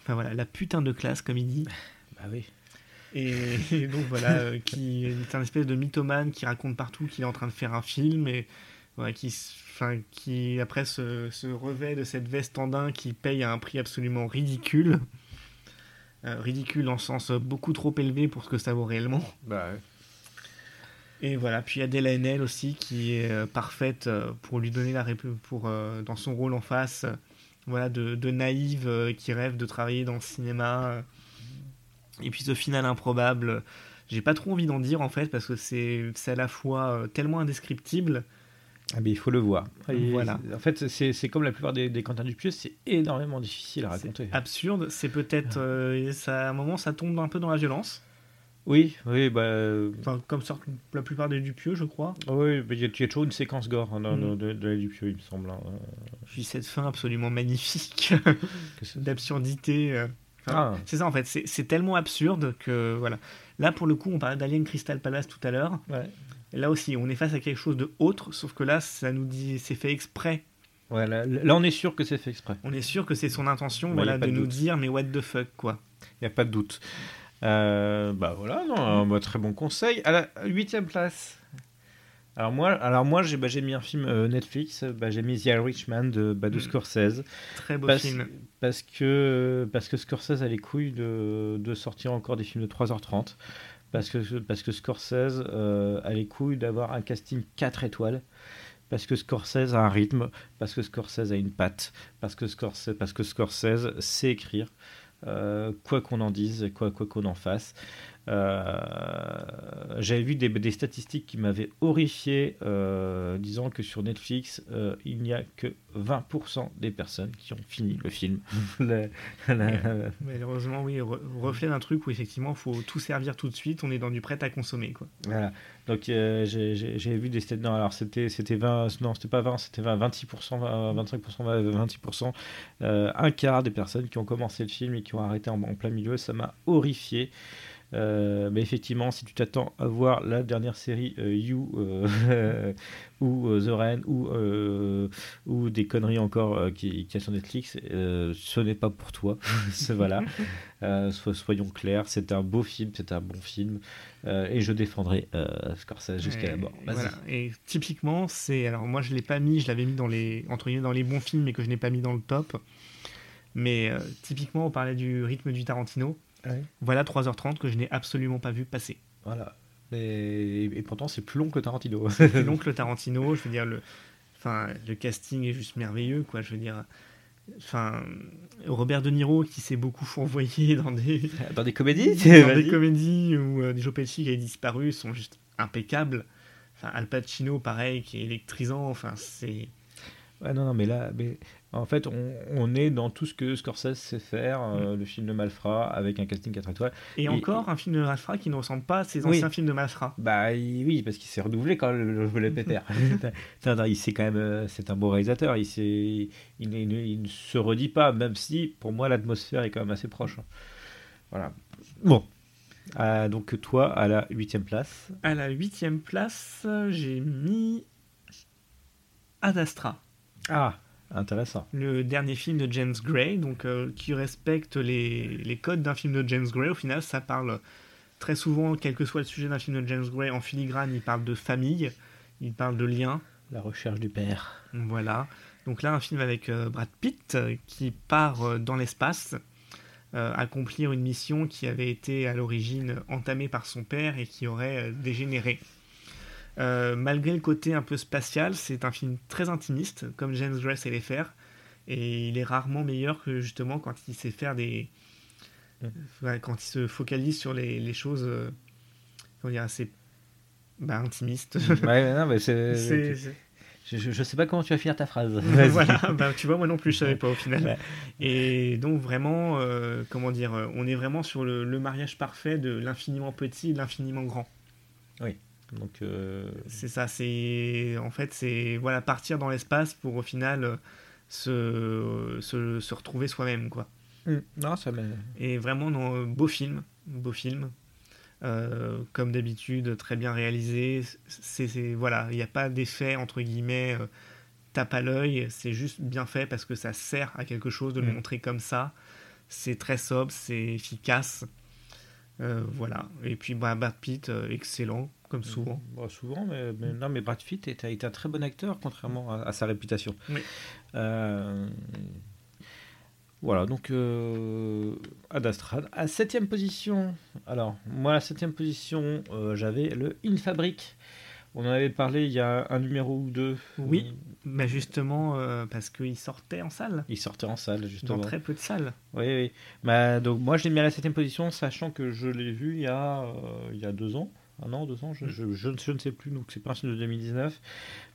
enfin voilà, la putain de classe comme il dit. Bah oui. Et, et donc voilà, euh, qui est un espèce de mythomane qui raconte partout qu'il est en train de faire un film et voilà, qui, enfin, qui après se, se revêt de cette veste en daim qui paye à un prix absolument ridicule. Euh, ridicule en sens beaucoup trop élevé pour ce que ça vaut réellement. Bah Et voilà, puis Adèle Haenel aussi qui est euh, parfaite euh, pour lui donner la pour euh, dans son rôle en face, euh, voilà de, de naïve euh, qui rêve de travailler dans le cinéma. euh. Et puis ce final improbable, j'ai pas trop envie d'en dire en fait parce que c'est c'est à la fois euh, tellement indescriptible. Ah, mais il faut le voir. Et Voilà. En fait, c'est comme la plupart des, des Quentin Dupieux, c'est énormément difficile à raconter. absurde, c'est peut-être euh, ça, à un moment ça tombe un peu dans la violence. Oui, oui, bah. euh, Enfin, comme sortent la plupart des Dupieux, je crois. Oui, mais il y, a il y a toujours une séquence gore hein, dans, Mm. de, de la Dupieux, il me semble. hein. Puis cette fin absolument magnifique [LAUGHS] d'absurdité. euh, enfin, Ah. C'est ça en fait, c'est c'est tellement absurde que voilà. Là pour le coup, on parlait d'Alien Crystal Palace tout à l'heure. Ouais. Là aussi, on est face à quelque chose de autre, sauf que là, ça nous dit, c'est fait exprès. Ouais, là, là, on est sûr que c'est fait exprès. On est sûr que c'est son intention, Bah, voilà, de de nous dire, mais what the fuck, quoi. Il n'y a pas de doute. Euh, bah voilà, non, un bah, très bon conseil. À la huitième place. Alors moi, alors moi j'ai bah, mis un film euh, Netflix, bah, j'ai mis The Irishman de, bah, de Mm. Scorsese. Très beau Parce, film. parce, que, parce que Scorsese a les couilles de, de sortir encore des films de 3h30. Parce que, parce que Scorsese euh, a les couilles d'avoir un casting 4 étoiles. Parce que Scorsese a un rythme. Parce que Scorsese a une patte. Parce que Scorsese, parce que Scorsese sait écrire. euh, quoi qu'on en dise, quoi quoi qu'on en fasse. Euh, J'avais vu des, des statistiques qui m'avaient horrifié, euh, disant que sur Netflix, euh, il n'y a que 20% des personnes qui ont fini le film. Le- [LAUGHS] la- Malheureusement, oui, re- reflet d'un truc où effectivement, faut tout servir tout de suite, on est dans du prêt à consommer, quoi. Voilà. Donc euh, j'ai- vu des stats. Non, alors c'était c'était 20. Non, c'était pas 20, c'était 20, 26%, 20, 25%, 20, 26%. Euh, un quart des personnes qui ont commencé le film et qui ont arrêté en, en plein milieu. Ça m'a horrifié. Euh, mais effectivement, si tu t'attends à voir la dernière série euh, You euh, [LAUGHS] ou The Rain ou, ou des conneries encore qui, qui a sur Netflix, ce n'est pas pour toi. [LAUGHS] Voilà. [LAUGHS] So- soyons clairs, c'est un beau film, c'est un bon film. Et je défendrai Scorsese jusqu'à la mort. Voilà. Et typiquement, c'est. Alors, moi, je l'ai pas mis, je l'avais mis dans les, entre guillemets, dans les bons films, mais que je n'ai pas mis dans le top. Mais typiquement, on parlait du rythme du Tarantino. Ouais. Voilà 3h30 que je n'ai absolument pas vu passer. Voilà. Et, et pourtant, c'est plus long que Tarantino. Et donc, [LAUGHS] le Tarantino, je veux dire, le, enfin, le casting est juste merveilleux, quoi. Je veux dire. Enfin, Robert De Niro qui s'est beaucoup fourvoyé [LAUGHS] dans des, Dans des comédies dans des comédies où euh, Joe Pesci qui a disparu sont juste impeccables. Enfin, Al Pacino, pareil, qui est électrisant. Enfin, c'est. Ouais, non, non, mais là, mais en fait, on, on est dans tout ce que Scorsese sait faire, euh, le film de Malfra, avec un casting 4 étoiles. Et, Et- encore un film de Malfra qui ne ressemble pas à ses Oui. anciens films de Malfra. Bah oui, parce qu'il s'est renouvelé quand le, le, le [LAUGHS] pépère. [LAUGHS] Non, non, il sait quand même, euh, c'est un beau réalisateur. Il, sait, il, il, il- il ne se redit pas, même si pour moi l'atmosphère est quand même assez proche. Voilà. Bon. Euh, donc toi à la huitième place. À la huitième place, j'ai mis Ad Astra, Ah, intéressant. le dernier film de James Gray, donc euh, qui respecte les, les codes d'un film de James Gray. Au final, ça parle très souvent, quel que soit le sujet d'un film de James Gray, en filigrane, il parle de famille, il parle de liens. La recherche du père. Voilà. Donc là, un film avec euh, Brad Pitt euh, qui part dans l'espace, accomplir une mission qui avait été à l'origine entamée par son père et qui aurait dégénéré. Euh, malgré le côté un peu spatial, c'est un film très intimiste, comme James Gray sait les faire. Et il est rarement meilleur que justement quand il sait faire des. Mm. Ouais, quand il se focalise sur les, les choses. euh, comment dire, assez. Bah, intimistes. ouais, non, mais c'est. [LAUGHS] Je, je sais pas comment tu vas finir ta phrase. [LAUGHS] Voilà, bah, tu vois, moi non plus, je savais pas au final. Ouais. Et donc, vraiment, euh, comment dire, euh, on est vraiment sur le, le mariage parfait de l'infiniment petit et l'infiniment grand. Donc euh, C'est ça, c'est. En fait, c'est. Voilà, partir dans l'espace pour au final euh, se, se, se retrouver soi-même, quoi. non, ça. Et vraiment, non, beau film, beau film. Euh, comme d'habitude, très bien réalisé. C'est, c'est- voilà, il n'y a pas d'effet entre guillemets euh, tape à l'œil. C'est juste bien fait parce que ça sert à quelque chose de le Mm. montrer comme ça. C'est très sobre, c'est efficace. Euh, voilà. Et puis bah, Brad Pitt, euh, excellent comme souvent. Bah, souvent, mais, mais non, mais Brad Pitt est, un très bon acteur, contrairement à, à sa réputation. Oui. Euh, voilà, donc euh, Ad Astra. À septième position, alors moi, à la septième position, euh, j'avais le In Fabric. On en avait parlé il y a un numéro ou deux. Oui. Bah justement, euh, parce qu'il sortait en salle. Il sortait en salle, justement. Dans très peu de salles. Oui, oui. Bah, donc, moi, je l'ai mis à la septième position, sachant que je l'ai vu il y, a, euh, il y a deux ans. Un an, deux ans, je, je, je, je ne sais plus, donc c'est pas un film de 2019.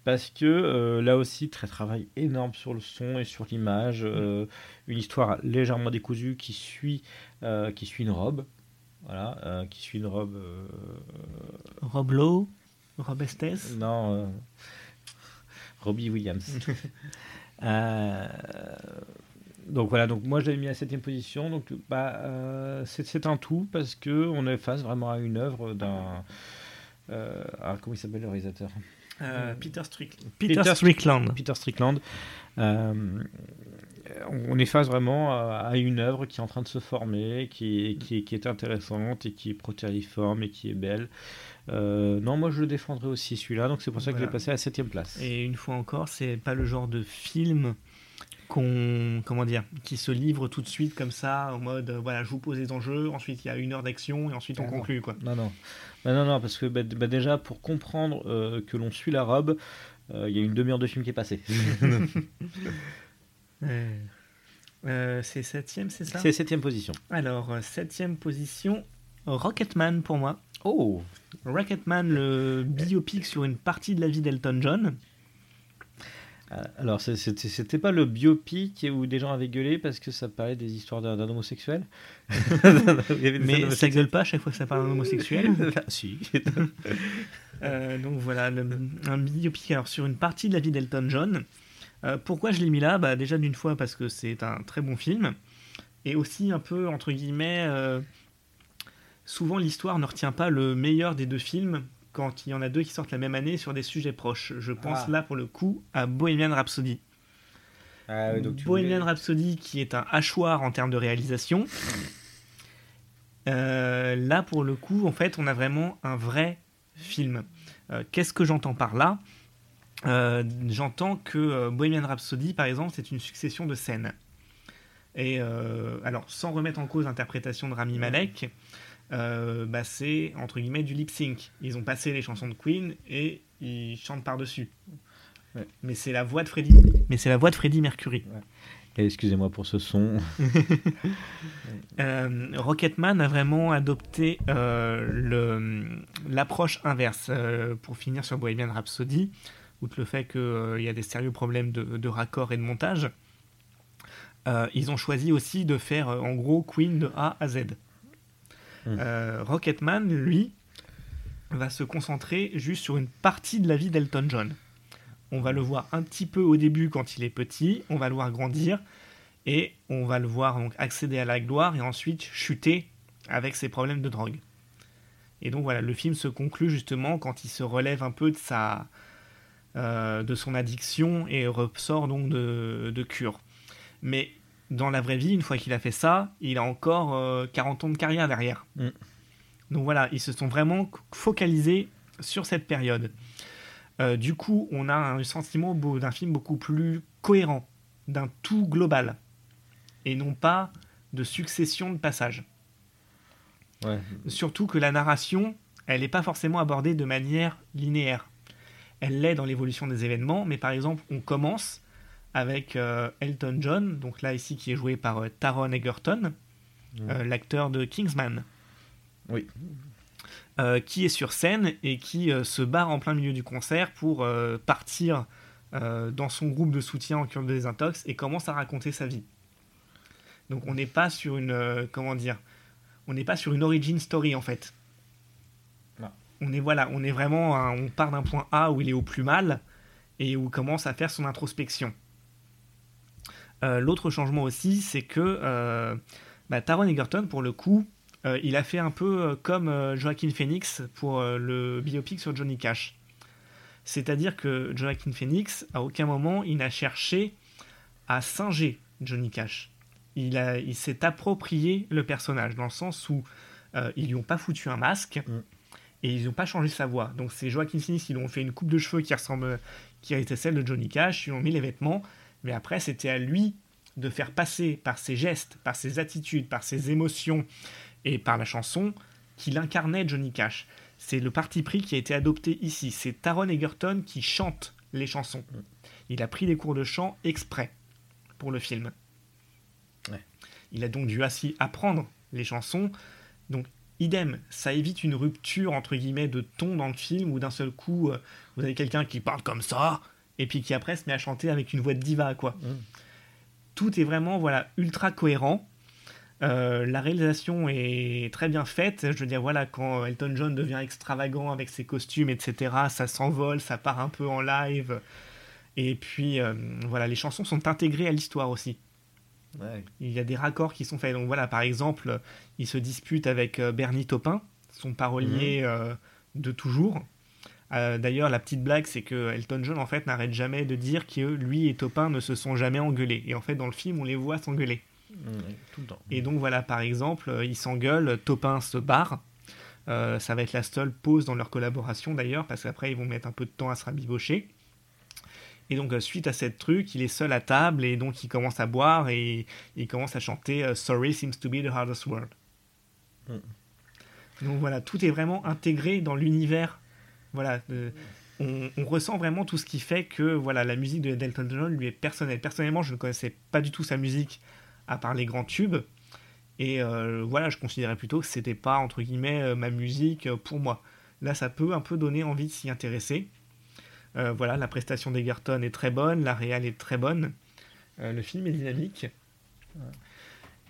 Parce que euh, là aussi, très travail énorme sur le son et sur l'image. euh, une histoire légèrement décousue qui suit, euh, qui suit une robe. Voilà, qui suit une robe. euh, Rob Lowe, Rob Estes. non, Robbie Williams. [LAUGHS] [LAUGHS] Donc voilà, donc moi je l'avais mis à la septième position. Donc bah, euh, c'est un tout parce que on est face vraiment à une œuvre d'un. Euh, ah, comment il s'appelle le réalisateur? Euh, Peter Strickland. Peter Peter Strickland. Peter Strickland. Euh, on est face vraiment à, à une œuvre qui est en train de se former, qui est, qui est, qui est intéressante et qui est protéiforme et qui est belle. Euh, non, moi je le défendrai aussi celui-là, donc c'est pour ça que je Voilà. l'ai passé à la septième place. Et une fois encore, c'est pas le genre de film qu'on comment dire qui se livre tout de suite comme ça en mode euh, voilà je vous pose les enjeux ensuite il y a une heure d'action et ensuite on Ah non. conclut quoi Non, non. Bah, non, non, parce que bah, bah, déjà, pour comprendre euh, que l'on suit la robe, euh, il y a une demi-heure de film qui est passée. [LAUGHS] C'est septième c'est ça? C'est septième position. alors septième position Rocketman pour moi Oh Rocketman le biopic sur une partie de la vie d'Elton John Alors, c'était pas le biopic où des gens avaient gueulé parce que ça parlait des histoires d'un homosexuel [LAUGHS] mais ça gueule pas à chaque fois que ça parle d'un homosexuel [LAUGHS] si. [LAUGHS] Euh, donc voilà, le- un biopic alors, sur une partie de la vie d'Elton John. Euh, pourquoi je l'ai mis là? Bah, Déjà d'une fois parce que c'est un très bon film. Et aussi un peu, entre guillemets, euh, souvent l'histoire ne retient pas le meilleur des deux films quand il y en a deux qui sortent la même année sur des sujets proches. Je pense Ah. là pour le coup à Bohemian Rhapsody. Ah, ouais, donc tu Bohemian voulais- Rhapsody qui est un hachoir en termes de réalisation. Euh, là, pour le coup, en fait, on a vraiment un vrai film. Euh, Qu'est-ce que j'entends par là? Euh, J'entends que Bohemian Rhapsody, par exemple, c'est une succession de scènes. Et alors, sans remettre en cause l'interprétation de Rami Malek, euh, bah, c'est entre guillemets du lip sync. Ils ont passé les chansons de Queen et ils chantent par-dessus. Ouais. Mais c'est la voix de Freddie. Mais c'est la voix de Freddie Mercury. Et Excusez-moi pour ce son. [LAUGHS] Euh, Rocketman a vraiment adopté euh, le- l'approche inverse. Euh, pour finir sur Bohemian Rhapsody, outre le fait qu'il y a des sérieux problèmes de, de raccord et de montage, euh, ils ont choisi aussi de faire en gros Queen de A à Z. Hmm. Euh, Rocketman, lui, va se concentrer juste sur une partie de la vie d'Elton John. On va le voir un petit peu au début quand il est petit, on va le voir grandir, et on va le voir donc accéder à la gloire et ensuite chuter avec ses problèmes de drogue. Et donc voilà, le film se conclut justement quand il se relève un peu de sa euh, de son addiction et ressort donc de, de cure. Mais dans la vraie vie, une fois qu'il a fait ça, il a encore euh, 40 ans de carrière derrière. Mm. Donc voilà, ils se sont vraiment focalisés sur cette période. Euh, du coup, on a un sentiment d'un film beaucoup plus cohérent, d'un tout global, et non pas de succession de passages. Ouais. Surtout que la narration, elle n'est pas forcément abordée de manière linéaire. Elle l'est dans l'évolution des événements, mais par exemple, on commence avec euh, Elton John, donc là ici qui est joué par euh, Taron Egerton, Mm. euh, l'acteur de Kingsman. Oui. Qui est sur scène et qui se barre en plein milieu du concert pour partir dans son groupe de soutien en cure de désintox et commence à raconter sa vie. Donc on n'est pas sur une comment dire, on n'est pas sur une origin story en fait. Non. On est voilà, on est vraiment, un- on part d'un point A où il est au plus mal et où il commence à faire son introspection. Euh, L'autre changement aussi, c'est que euh, bah, Taron Egerton, pour le coup, euh, il a fait un peu comme Joaquin Phoenix pour le biopic sur Johnny Cash. C'est-à-dire que Joaquin Phoenix, à aucun moment, il n'a cherché à singer Johnny Cash. Il, a- il s'est approprié le personnage, dans le sens où ils lui ont pas foutu un masque Mm. et ils n'ont pas changé sa voix. Donc c'est Joaquin Phoenix qui lui ont fait une coupe de cheveux qui ressemble, qui était celle de Johnny Cash, ils lui ont mis les vêtements, mais après c'était à lui de faire passer par ses gestes, par ses attitudes, par ses émotions et par la chanson qu'il incarnait Johnny Cash. c'est le parti pris qui a été adopté ici. C'est Taron Egerton qui chante les chansons. Il a pris des cours de chant exprès pour le film. Ouais. Il a donc dû aussi apprendre les chansons. Donc, idem, ça évite une rupture entre guillemets de ton dans le film où d'un seul coup, euh, vous avez quelqu'un qui parle comme ça et puis qui après se met à chanter avec une voix de diva, quoi. Mm. Tout est vraiment voilà ultra cohérent. Euh, la réalisation est très bien faite. Je veux dire, voilà, quand Elton John devient extravagant avec ses costumes, etc., ça s'envole, ça part un peu en live. Et puis, euh, voilà, les chansons sont intégrées à l'histoire aussi. Ouais. Il y a des raccords qui sont faits. Donc voilà, par exemple, il se dispute avec euh, Bernie Taupin, son parolier euh, de toujours. Euh, D'ailleurs, la petite blague, c'est que Elton John, en fait, n'arrête jamais de dire que lui et Taupin ne se sont jamais engueulés. Et en fait, dans le film, on les voit s'engueuler. Mm, tout le temps. Et donc voilà, par exemple, euh, ils s'engueulent, Taupin se barre. Euh, ça va être la seule pause dans leur collaboration d'ailleurs, parce qu'après ils vont mettre un peu de temps à se rabibocher. Et donc suite à cette truc, il est seul à table et donc il commence à boire et il commence à chanter Sorry seems to be the hardest word. Mm. Donc voilà, tout est vraiment intégré dans l'univers. Voilà, euh, on, on ressent vraiment tout ce qui fait que voilà, la musique de Delton John lui est personnelle. Personnellement, je ne connaissais pas du tout sa musique à part les grands tubes. Et euh, voilà, je considérais plutôt que c'était pas entre guillemets euh, ma musique pour moi. Là, ça peut un peu donner envie de s'y intéresser. Euh, voilà, la prestation d'Egerton est très bonne, la réal est très bonne, Euh, le film est dynamique.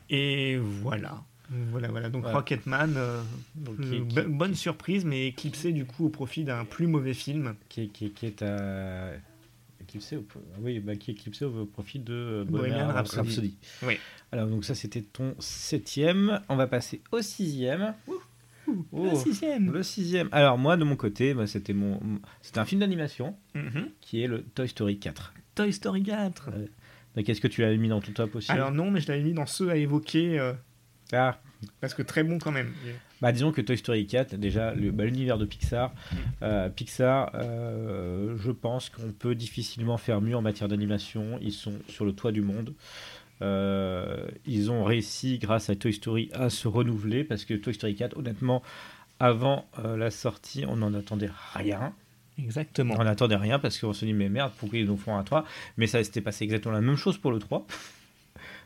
Et voilà. Voilà, voilà. Donc. Rocketman, euh, Donc, euh, qui, qui- bo- bonne surprise, mais éclipsé du coup au profit d'un plus mauvais film. qui, qui- qui est à. Éclipsé au, oui, bah, qui est éclipsé au profit de euh, Bohemian Rhapsody. Rhapsody. Oui. Alors, donc ça, c'était ton septième. On va passer au sixième. Oh, Le sixième. Le sixième. Alors, moi, de mon côté, bah, c'était mon... c'était un film d'animation Mhm. qui est le Toy Story 4. Toy Story 4. Donc, est-ce que tu l'avais mis dans ton top aussi? Alors non, mais je l'avais mis dans ceux à évoquer parce que très bon quand même. Bah, disons que Toy Story 4, déjà, bah, l'univers de Pixar, euh, Pixar, euh, je pense qu'on peut difficilement faire mieux en matière d'animation. Ils sont sur le toit du monde. Euh, ils ont réussi, grâce à Toy Story, à se renouveler parce que Toy Story 4, honnêtement, avant la sortie, on n'en attendait rien. Exactement. On n'attendait rien parce qu'on se dit, mais merde, pourquoi ils nous font un 3 Mais ça s'était passé exactement la même chose pour le 3.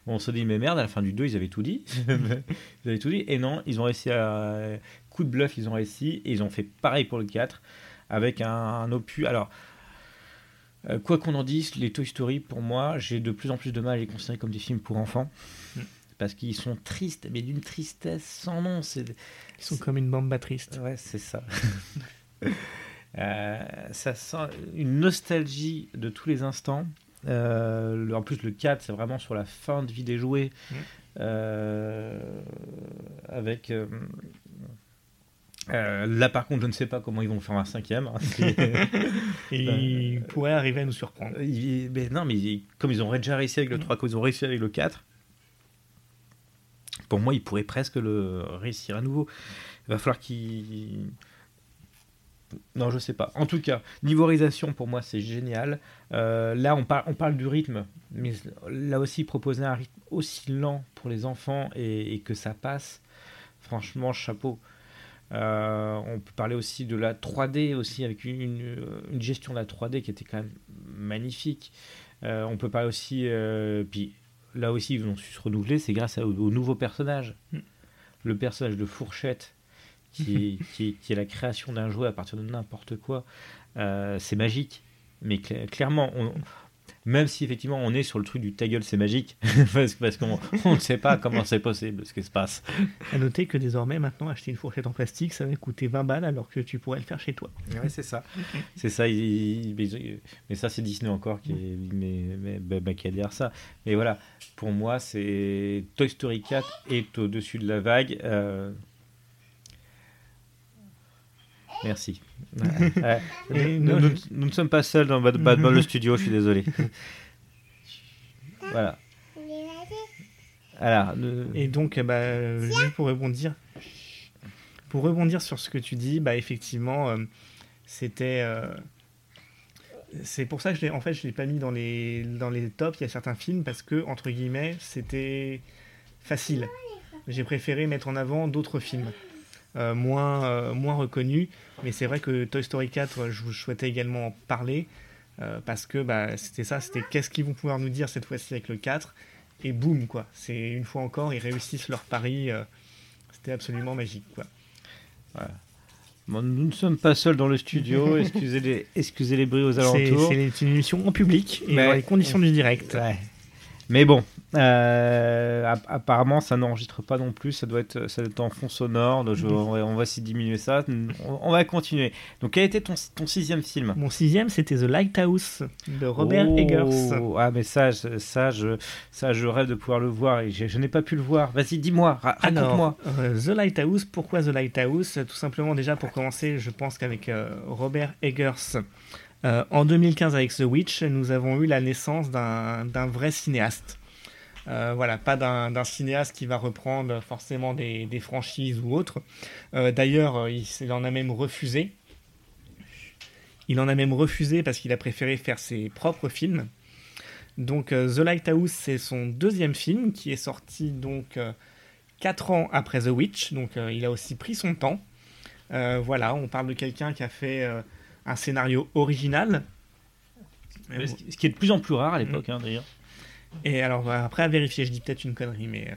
On se dit, mais merde, à la fin du 2, ils avaient tout dit. [LAUGHS] [LAUGHS] ils avaient tout dit. Et non, ils ont réussi à. Coup de bluff, ils ont réussi. Et ils ont fait pareil pour le 4. Avec un, un opus. Alors. euh, Quoi qu'on en dise, les Toy Story, pour moi, j'ai de plus en plus de mal à les considérer comme des films pour enfants. Mm. Parce qu'ils sont tristes, mais d'une tristesse sans nom. C'est Ils sont comme une bamba triste. Ouais, c'est ça. [LAUGHS] Euh, ça sent une nostalgie de tous les instants. Euh, en plus, le 4, c'est vraiment sur la fin de vie des jouets. Mm. Euh, avec. euh, là, par contre, je ne sais pas comment ils vont faire un cinquième. hein. [LAUGHS] Ils pourraient arriver à nous surprendre. Mais non, mais comme ils ont déjà réussi avec le 3, comme ils ont réussi avec le 4, pour moi, ils pourraient presque le réussir à nouveau. Il va falloir qu'ils. Non, je sais pas. En tout cas, niveau réalisation, pour moi, c'est génial. Euh, là, on, par- on parle du rythme, mais là aussi, proposer un rythme aussi lent pour les enfants et, et que ça passe, franchement, chapeau. Euh, on peut parler aussi de la 3D aussi avec une, une- une gestion de la 3D qui était quand même magnifique. Euh, on peut parler aussi, puis là aussi ils ont su se renouveler, c'est grâce à- au, au nouveau personnage. Mm. Le personnage de Fourchette, qui, qui, qui est la création d'un jouet à partir de n'importe quoi, euh, c'est magique. Mais cla- clairement, on- même si effectivement on est sur le truc du ta gueule, c'est magique, [LAUGHS] parce, qu'on on ne sait pas comment c'est possible ce qui se passe. À noter que désormais, maintenant, acheter une fourchette en plastique, ça va coûter 20 balles alors que tu pourrais le faire chez toi. Ouais, c'est ça. [LAUGHS] C'est ça. il- il- mais, mais ça, c'est Disney encore qui, est, mais, mais- bah, bah, qui a derrière ça. Mais voilà, pour moi, c'est Toy Story 4 est au-dessus de la vague. euh, Merci. Ouais, ouais. Et nous, non, nous- nous ne sommes pas seuls dans Bad, Bad Ball, le studio, je suis désolé. [LAUGHS] voilà. Alors, Et donc, bah, euh, juste pour rebondir, pour rebondir sur ce que tu dis, bah effectivement, euh, c'était, euh, c'est pour ça que je en fait, je l'ai pas mis dans les dans les tops. Il y a certains films parce que entre guillemets, c'était facile. J'ai préféré mettre en avant d'autres films. Euh, moins, euh, moins reconnus. Mais c'est vrai que Toy Story 4, je, je souhaitais également en parler. euh, parce que bah, c'était ça, c'était qu'est-ce qu'ils vont pouvoir nous dire cette fois-ci avec le 4. Et boum, quoi. C'est une fois encore, ils réussissent leur pari. euh, c'était absolument magique, quoi. Bon, nous ne sommes pas seuls dans le studio. [LAUGHS] excusez les, excusez les bruits aux alentours. c'est une émission en public et dans les conditions du direct. Ouais. Mais bon, euh, app- apparemment, ça n'enregistre pas non plus. Ça doit être, ça doit être en fond sonore. Donc je- on va, on va s'y diminuer ça. On, on va continuer. Donc, quel était ton, ton sixième film? Mon sixième, c'était The Lighthouse de Robert Oh, Eggers. Ah, mais ça, je- ça, je, ça, je rêve de pouvoir le voir. Et je, je n'ai pas pu le voir. Vas-y, dis-moi, ra- raconte-moi. Euh, The Lighthouse, pourquoi The Lighthouse? Tout simplement, déjà pour commencer, je pense qu'avec euh, Robert Eggers, euh, en 2015 avec The Witch, nous avons eu la naissance d'un vrai cinéaste. Euh, voilà, pas d'un cinéaste qui va reprendre forcément des, franchises ou autres. Euh, D'ailleurs, il, il en a même refusé. Il en a même refusé parce qu'il a préféré faire ses propres films. Donc The Lighthouse, c'est son deuxième film qui est sorti donc euh, 4 ans après The Witch, donc il a aussi pris son temps. Voilà, on parle de quelqu'un qui a fait un scénario original. Mais Ce qui est de plus en plus rare à l'époque, hein, d'ailleurs. Et alors, voilà, après à vérifier, je dis peut-être une connerie, mais euh,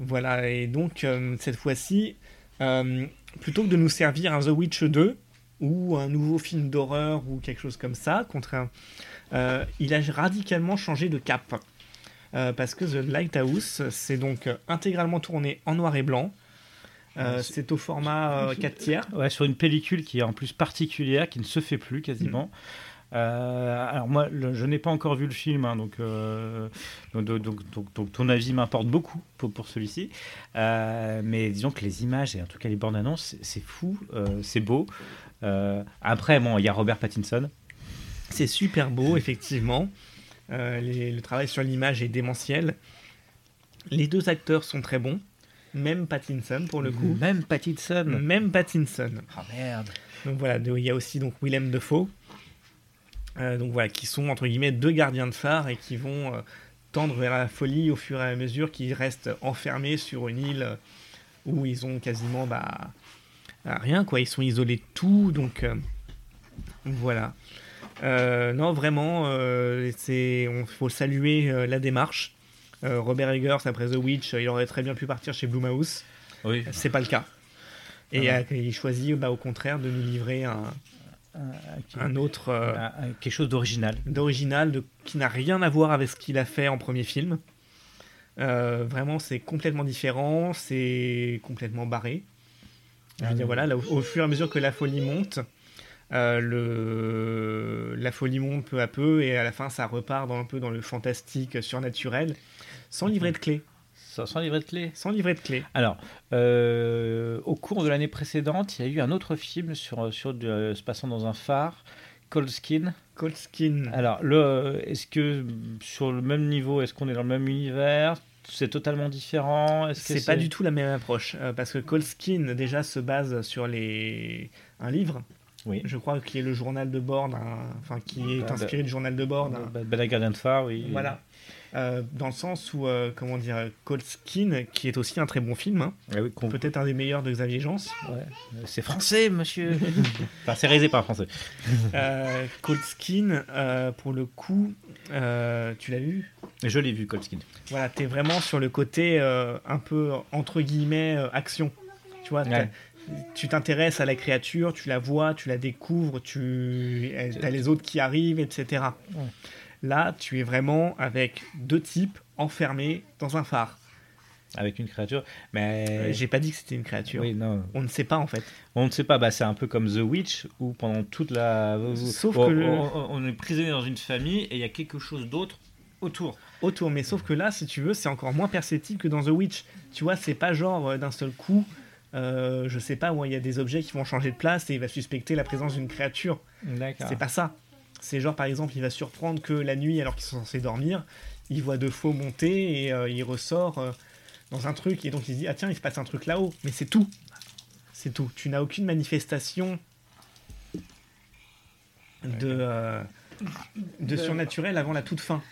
voilà. Et donc, euh, cette fois-ci, euh, plutôt que de nous servir un The Witch 2 ou un nouveau film d'horreur ou quelque chose comme ça, contre un- il a radicalement changé de cap. Parce que The Lighthouse, c'est donc intégralement tourné en noir et blanc. Euh, Ouais, c'est- au format euh, [LAUGHS] 4 tiers. Ouais, sur une pellicule qui est en plus particulière, qui ne se fait plus quasiment. Euh, alors moi, le- je n'ai pas encore vu le film, hein, donc, euh, donc, donc, donc- donc- donc ton avis m'importe beaucoup pour, pour celui-ci. Euh, mais disons que les images et en tout cas les bandes annonces, c'est- c'est fou, euh, c'est beau. Euh, après, bon, il y a Robert Pattinson. C'est super beau, effectivement. Euh, les- le travail sur l'image est démentiel. Les deux acteurs sont très bons. Même Pattinson, pour le coup. Même Pattinson. Même Pattinson. Ah merde. Donc voilà, il y a aussi donc Willem Dafoe. Euh, donc voilà, qui sont entre guillemets deux gardiens de phare et qui vont euh, tendre vers la folie au fur et à mesure qu'ils restent enfermés sur une île euh, où ils ont quasiment bah, ah, rien quoi, ils sont isolés de tout, donc euh, voilà. Non, vraiment, c'est, on faut saluer la démarche. Euh, Robert Eggers après The Witch, euh, il aurait très bien pu partir chez Blumhouse. Oui. C'est pas le cas. Et Ah euh, il choisit bah, au contraire de nous livrer un, un autre euh, quelque chose d'original. d'original qui n'a rien à voir avec ce qu'il a fait en premier film. Euh, vraiment, c'est complètement différent, c'est complètement barré. Je veux Ah dire, oui. voilà, là, au, au fur et à mesure que la folie monte, euh, le... la folie monte peu à peu et à la fin, ça repart dans, un peu dans le fantastique surnaturel, sans livret de clé. Sans, sans livret de clé. Sans livret de clé. Alors, euh, au cours de l'année précédente, il y a eu un autre film sur, sur de- se passant dans un phare, Cold Skin. Cold Skin. Alors, est-ce que sur le même niveau, est-ce qu'on est dans le même univers? C'est totalement différent? C'est pas du tout la même approche, euh, parce que Cold Skin déjà se base sur les... un livre, Oui. je crois, qui est le journal de bord, enfin qui est Ah, inspiré du journal de bord. d'un- Bad Bad Garden Phare, oui. Voilà. Euh, dans le sens où, euh, comment dire, Cold Skin, qui est aussi un très bon film, hein, Ah oui, qu'on- peut-être un des meilleurs de Xavier ouais. Euh, C'est français, monsieur [LAUGHS] Enfin, c'est réalisé par un français. [LAUGHS] Euh, Cold Skin, euh, pour le coup, euh, tu l'as vu? Je l'ai vu, Cold Skin. Voilà, t'es vraiment sur le côté euh, un peu entre guillemets euh, action. Tu vois, Ouais. tu t'intéresses à la créature, tu la vois, tu la découvres, tu as les autres qui arrivent, etc. Ouais. Là, tu es vraiment avec deux types enfermés dans un phare. Avec une créature. Mais. J'ai pas dit que c'était une créature. Oui, non. On ne sait pas en fait. On ne sait pas, bah, c'est un peu comme The Witch où pendant toute la. Sauf on, que le- on- est prisonnier dans une famille et il y a quelque chose d'autre autour. Autour, mais sauf que là, si tu veux, c'est encore moins perceptible que dans The Witch. Tu vois, c'est pas genre euh, d'un seul coup, euh, je sais pas, où il y a des objets qui vont changer de place et il va suspecter la présence d'une créature. D'accord. C'est pas ça. C'est genre, par exemple, il va surprendre que la nuit, alors qu'ils sont censés dormir, il voit deux faux monter et euh, il ressort euh, dans un truc. Et donc il se dit, ah tiens, il se passe un truc là-haut. Mais c'est tout. C'est tout. Tu n'as aucune manifestation de, euh, de surnaturel avant la toute fin.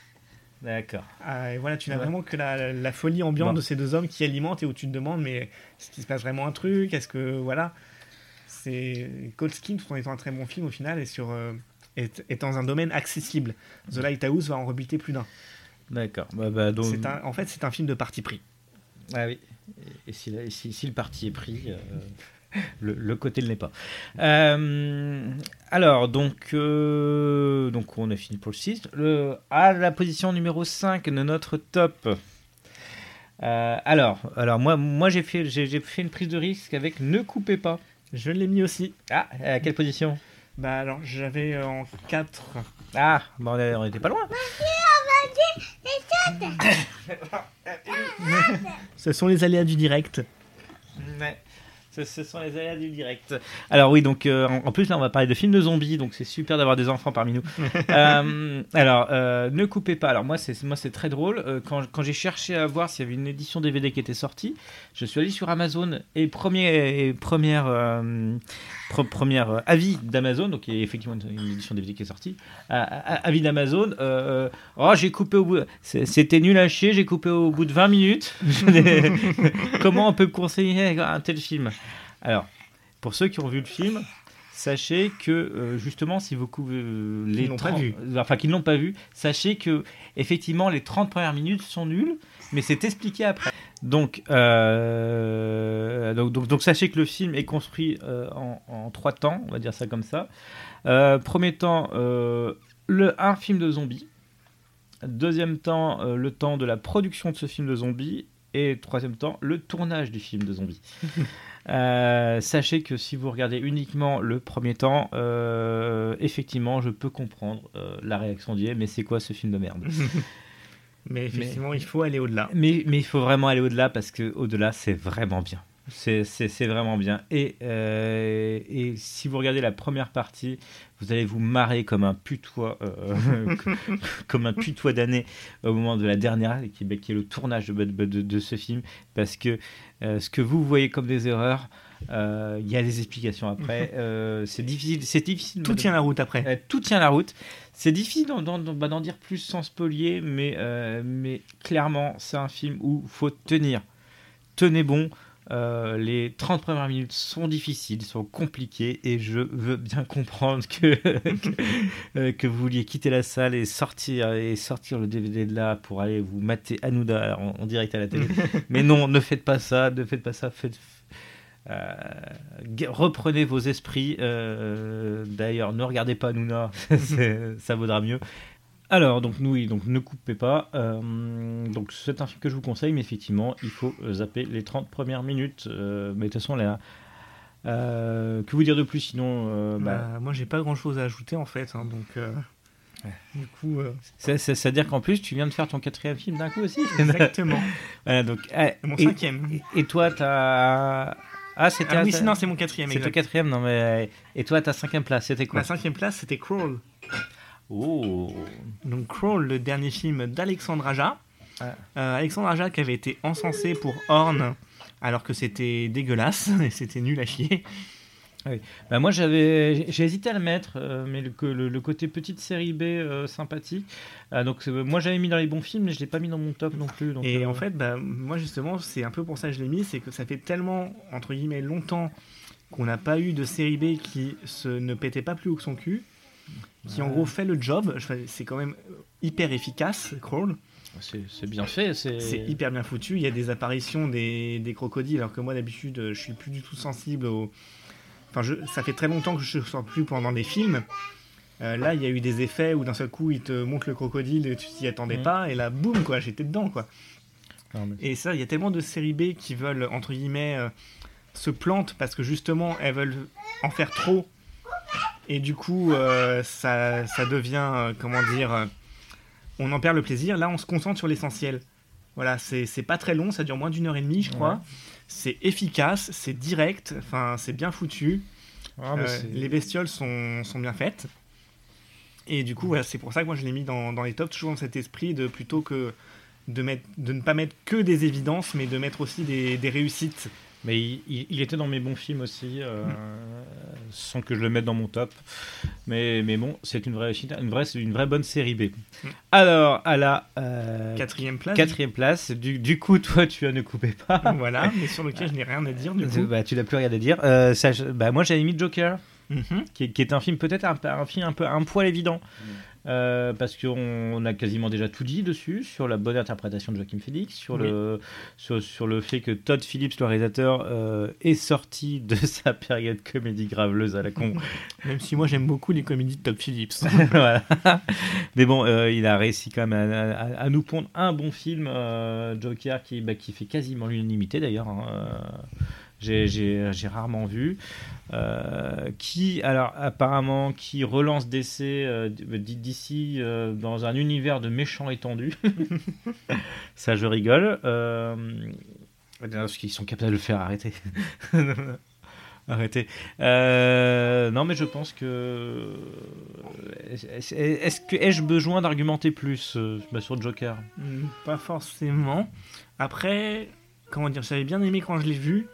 D'accord. Ah, et voilà, tu n'as Ouais. vraiment que la, la folie ambiante Bon. de ces deux hommes qui alimentent et où tu te demandes, mais est-ce qu'il se passe vraiment un truc? Est-ce que. Voilà. C'est. Cold Skin, tout en étant un très bon film au final, et sur. Est, est dans un domaine accessible. The Lighthouse va en rebuter plus d'un. D'accord. Bah, bah, donc... En fait, c'est un film de parti pris. Ah oui. Et si, la- si- si le parti est pris, euh, [LAUGHS] le, le côté ne l'est pas. Euh, alors, donc, euh, donc, on a fini pour le 6. Le, à la position numéro 5 de notre top. Euh, alors, alors, moi, moi j'ai fait, j'ai fait une prise de risque avec Ne coupez pas. Je l'ai mis aussi. Ah, à quelle position? Bah alors, j'avais euh, en 4. Ah, bon, on était pas loin. [COUGHS] Ce sont les aléas du direct. Ouais. Ce, ce sont les aléas du direct. Alors oui, donc euh, en, en plus là on va parler de films de zombies, donc c'est super d'avoir des enfants parmi nous. [LAUGHS] Euh, alors euh, ne coupez pas. Alors moi c'est moi c'est très drôle. Euh, quand quand j'ai cherché à voir s'il y avait une édition DVD qui était sortie, je suis allé sur Amazon et premier et première euh, pre- première euh, avis d'Amazon, donc il y a effectivement une, édition DVD qui est sortie. à- à- avis d'Amazon. euh, oh j'ai coupé au bout. C'était nul à chier. J'ai coupé au bout de 20 minutes. [LAUGHS] [LAUGHS] Comment on peut me conseiller un tel film? Alors, pour ceux qui ont vu le film, sachez que euh, justement, si vous coupez euh, les Qui n'ont pas 30 vu. enfin qui ne l'ont pas vu, sachez que effectivement les 30 premières minutes sont nulles, mais c'est expliqué après. Donc, euh, donc, donc, donc sachez que le film est construit euh, en, en trois temps, on va dire ça comme ça. Euh, premier temps, le, un film de zombies. Deuxième temps, le temps de la production de ce film de zombies. Et troisième temps, le tournage du film de zombies. [LAUGHS] Sachez que si vous regardez uniquement le premier temps, effectivement, je peux comprendre la réaction d'hier, mais c'est quoi ce film de merde? [LAUGHS] Mais effectivement, il faut aller au-delà. mais, mais il faut vraiment aller au-delà parce que au-delà, c'est vraiment bien. C'est- vraiment bien. Et, euh, et si vous regardez la première partie, vous allez vous marrer comme un putois, euh, [LAUGHS] comme un putois d'année au moment de la dernière, qui, bah, qui est le tournage de, de- de- de ce film, parce que euh, ce que vous voyez comme des erreurs, euh, il y a des explications après. [LAUGHS] Euh, c'est difficile, c'est difficile. Tout tient la route après. Euh, tout tient la route. C'est difficile d'en, bah, dire plus sans spolier, mais, euh, mais clairement, c'est un film où il faut tenir. Tenez bon. Euh, les 30 premières minutes sont difficiles, sont compliquées, et je veux bien comprendre que, [LAUGHS] que, euh, que vous vouliez quitter la salle et sortir, et sortir le DVD de là pour aller vous mater Hanouna en, en direct à la télé. [LAUGHS] mais non, ne faites pas ça, ne faites pas ça, faites, euh, reprenez vos esprits. euh, D'ailleurs, ne regardez pas Nouna, [LAUGHS] ça vaudra mieux. Alors, donc, nous, donc ne coupez pas. Euh, donc, c'est un film que je vous conseille, mais effectivement, il faut zapper les 30 premières minutes. Mais de toute façon, là, que vous dire de plus sinon bah, Bah, moi, j'ai pas grand-chose à ajouter en fait. hein, donc, du coup, euh, c'est- c'est- C'est-à-dire qu'en plus, tu viens de faire ton quatrième film d'un coup aussi. exactement. [LAUGHS] Voilà, donc, ah, Mon et, cinquième. et toi, t'as. Ah, c'était Ah oui, ta- c'est- non, c'est mon quatrième. c'est ton quatrième, non mais. Et toi, ta cinquième place, c'était quoi? Ma cinquième place, c'était Crawl. Oh Donc Crawl, le dernier film d'Alexandre Aja. Ah. Euh, Alexandre Aja qui avait été encensé pour Horn alors que c'était dégueulasse [LAUGHS] et c'était nul à chier. Bah moi j'avais j'ai hésité à le mettre euh, mais le, que- le, le côté petite série B euh, sympathique Ah, donc euh, moi j'avais mis dans les bons films mais je l'ai pas mis dans mon top non plus donc, Et euh, en fait, bah, moi justement, c'est un peu pour ça que je l'ai mis, c'est que ça fait tellement, entre guillemets, longtemps qu'on n'a pas eu de série B qui se, ne pétait pas plus haut que son cul, qui en gros fait le job. C'est quand même hyper efficace, Crawl. c'est bien fait c'est hyper bien foutu. Il y a des apparitions des, des crocodiles, alors que moi d'habitude, je suis plus du tout sensible au. Enfin, je, ça fait très longtemps que je ne sors plus pendant des films. Euh, là, il y a eu des effets où d'un seul coup, il te montre le crocodile et tu t'y attendais Mhm. pas, et là, boum, quoi, j'étais dedans, quoi. Non, mais- Et ça, il y a tellement de séries B qui veulent, entre guillemets, euh, se plantent parce que justement, elles veulent en faire trop. Et du coup, euh, ça, ça devient, comment dire, on en perd le plaisir. Là, on se concentre sur l'essentiel. Voilà, c'est c'est pas très long, ça dure moins d'une heure et demie, je crois. Ouais. C'est efficace, c'est direct, enfin, c'est bien foutu. Ah, mais Euh, les bestioles sont, sont bien faites. Et du coup, voilà, c'est pour ça que moi je l'ai mis dans, dans les tops, toujours dans cet esprit de plutôt que de, mettre, de ne pas mettre que des évidences, mais de mettre aussi des, des réussites. Mais il, il- il était dans mes bons films aussi euh, sans que je le mette dans mon top. Mais, mais bon, c'est une vraie, une vraie, c'est une vraie bonne série B. Mm. Alors, à la euh, Quatrième place. quatrième place, du, du coup, toi, tu as ne coupez pas. Voilà, mais sur lequel je n'ai rien à dire du coup. Bah, tu n'as plus rien à dire. Euh, ça, bah, moi, j'avais mis Joker, Mhm. qui est, qui est un film peut-être un, un film un peu un poil évident. Euh, parce qu'on on a quasiment déjà tout dit dessus sur la bonne interprétation de Joaquin Phoenix, sur, Oui. le, sur, sur le fait que Todd Phillips, le réalisateur, euh, est sorti de [LAUGHS] sa période comédie graveleuse à la con. [LAUGHS] Même si moi j'aime beaucoup les comédies de Top Phillips. [LAUGHS] Voilà. Mais bon, euh, il a réussi quand même à, à- à nous pondre un bon film, Joker, qui, bah, qui fait quasiment l'unanimité d'ailleurs. hein, j'ai- J'ai rarement vu. Euh, qui, alors, apparemment, qui relance DC euh, d'ici euh, dans un univers de méchants étendus. [LAUGHS] Ça, je rigole. Euh, parce qu'ils sont capables de le faire arrêter. [LAUGHS] Arrêtez. Euh, non, mais je pense que. Est-ce que ai-je besoin d'argumenter plus euh, bah, sur Joker? Hmm, Pas forcément. Après, comment dire, j'avais bien aimé quand je l'ai vu.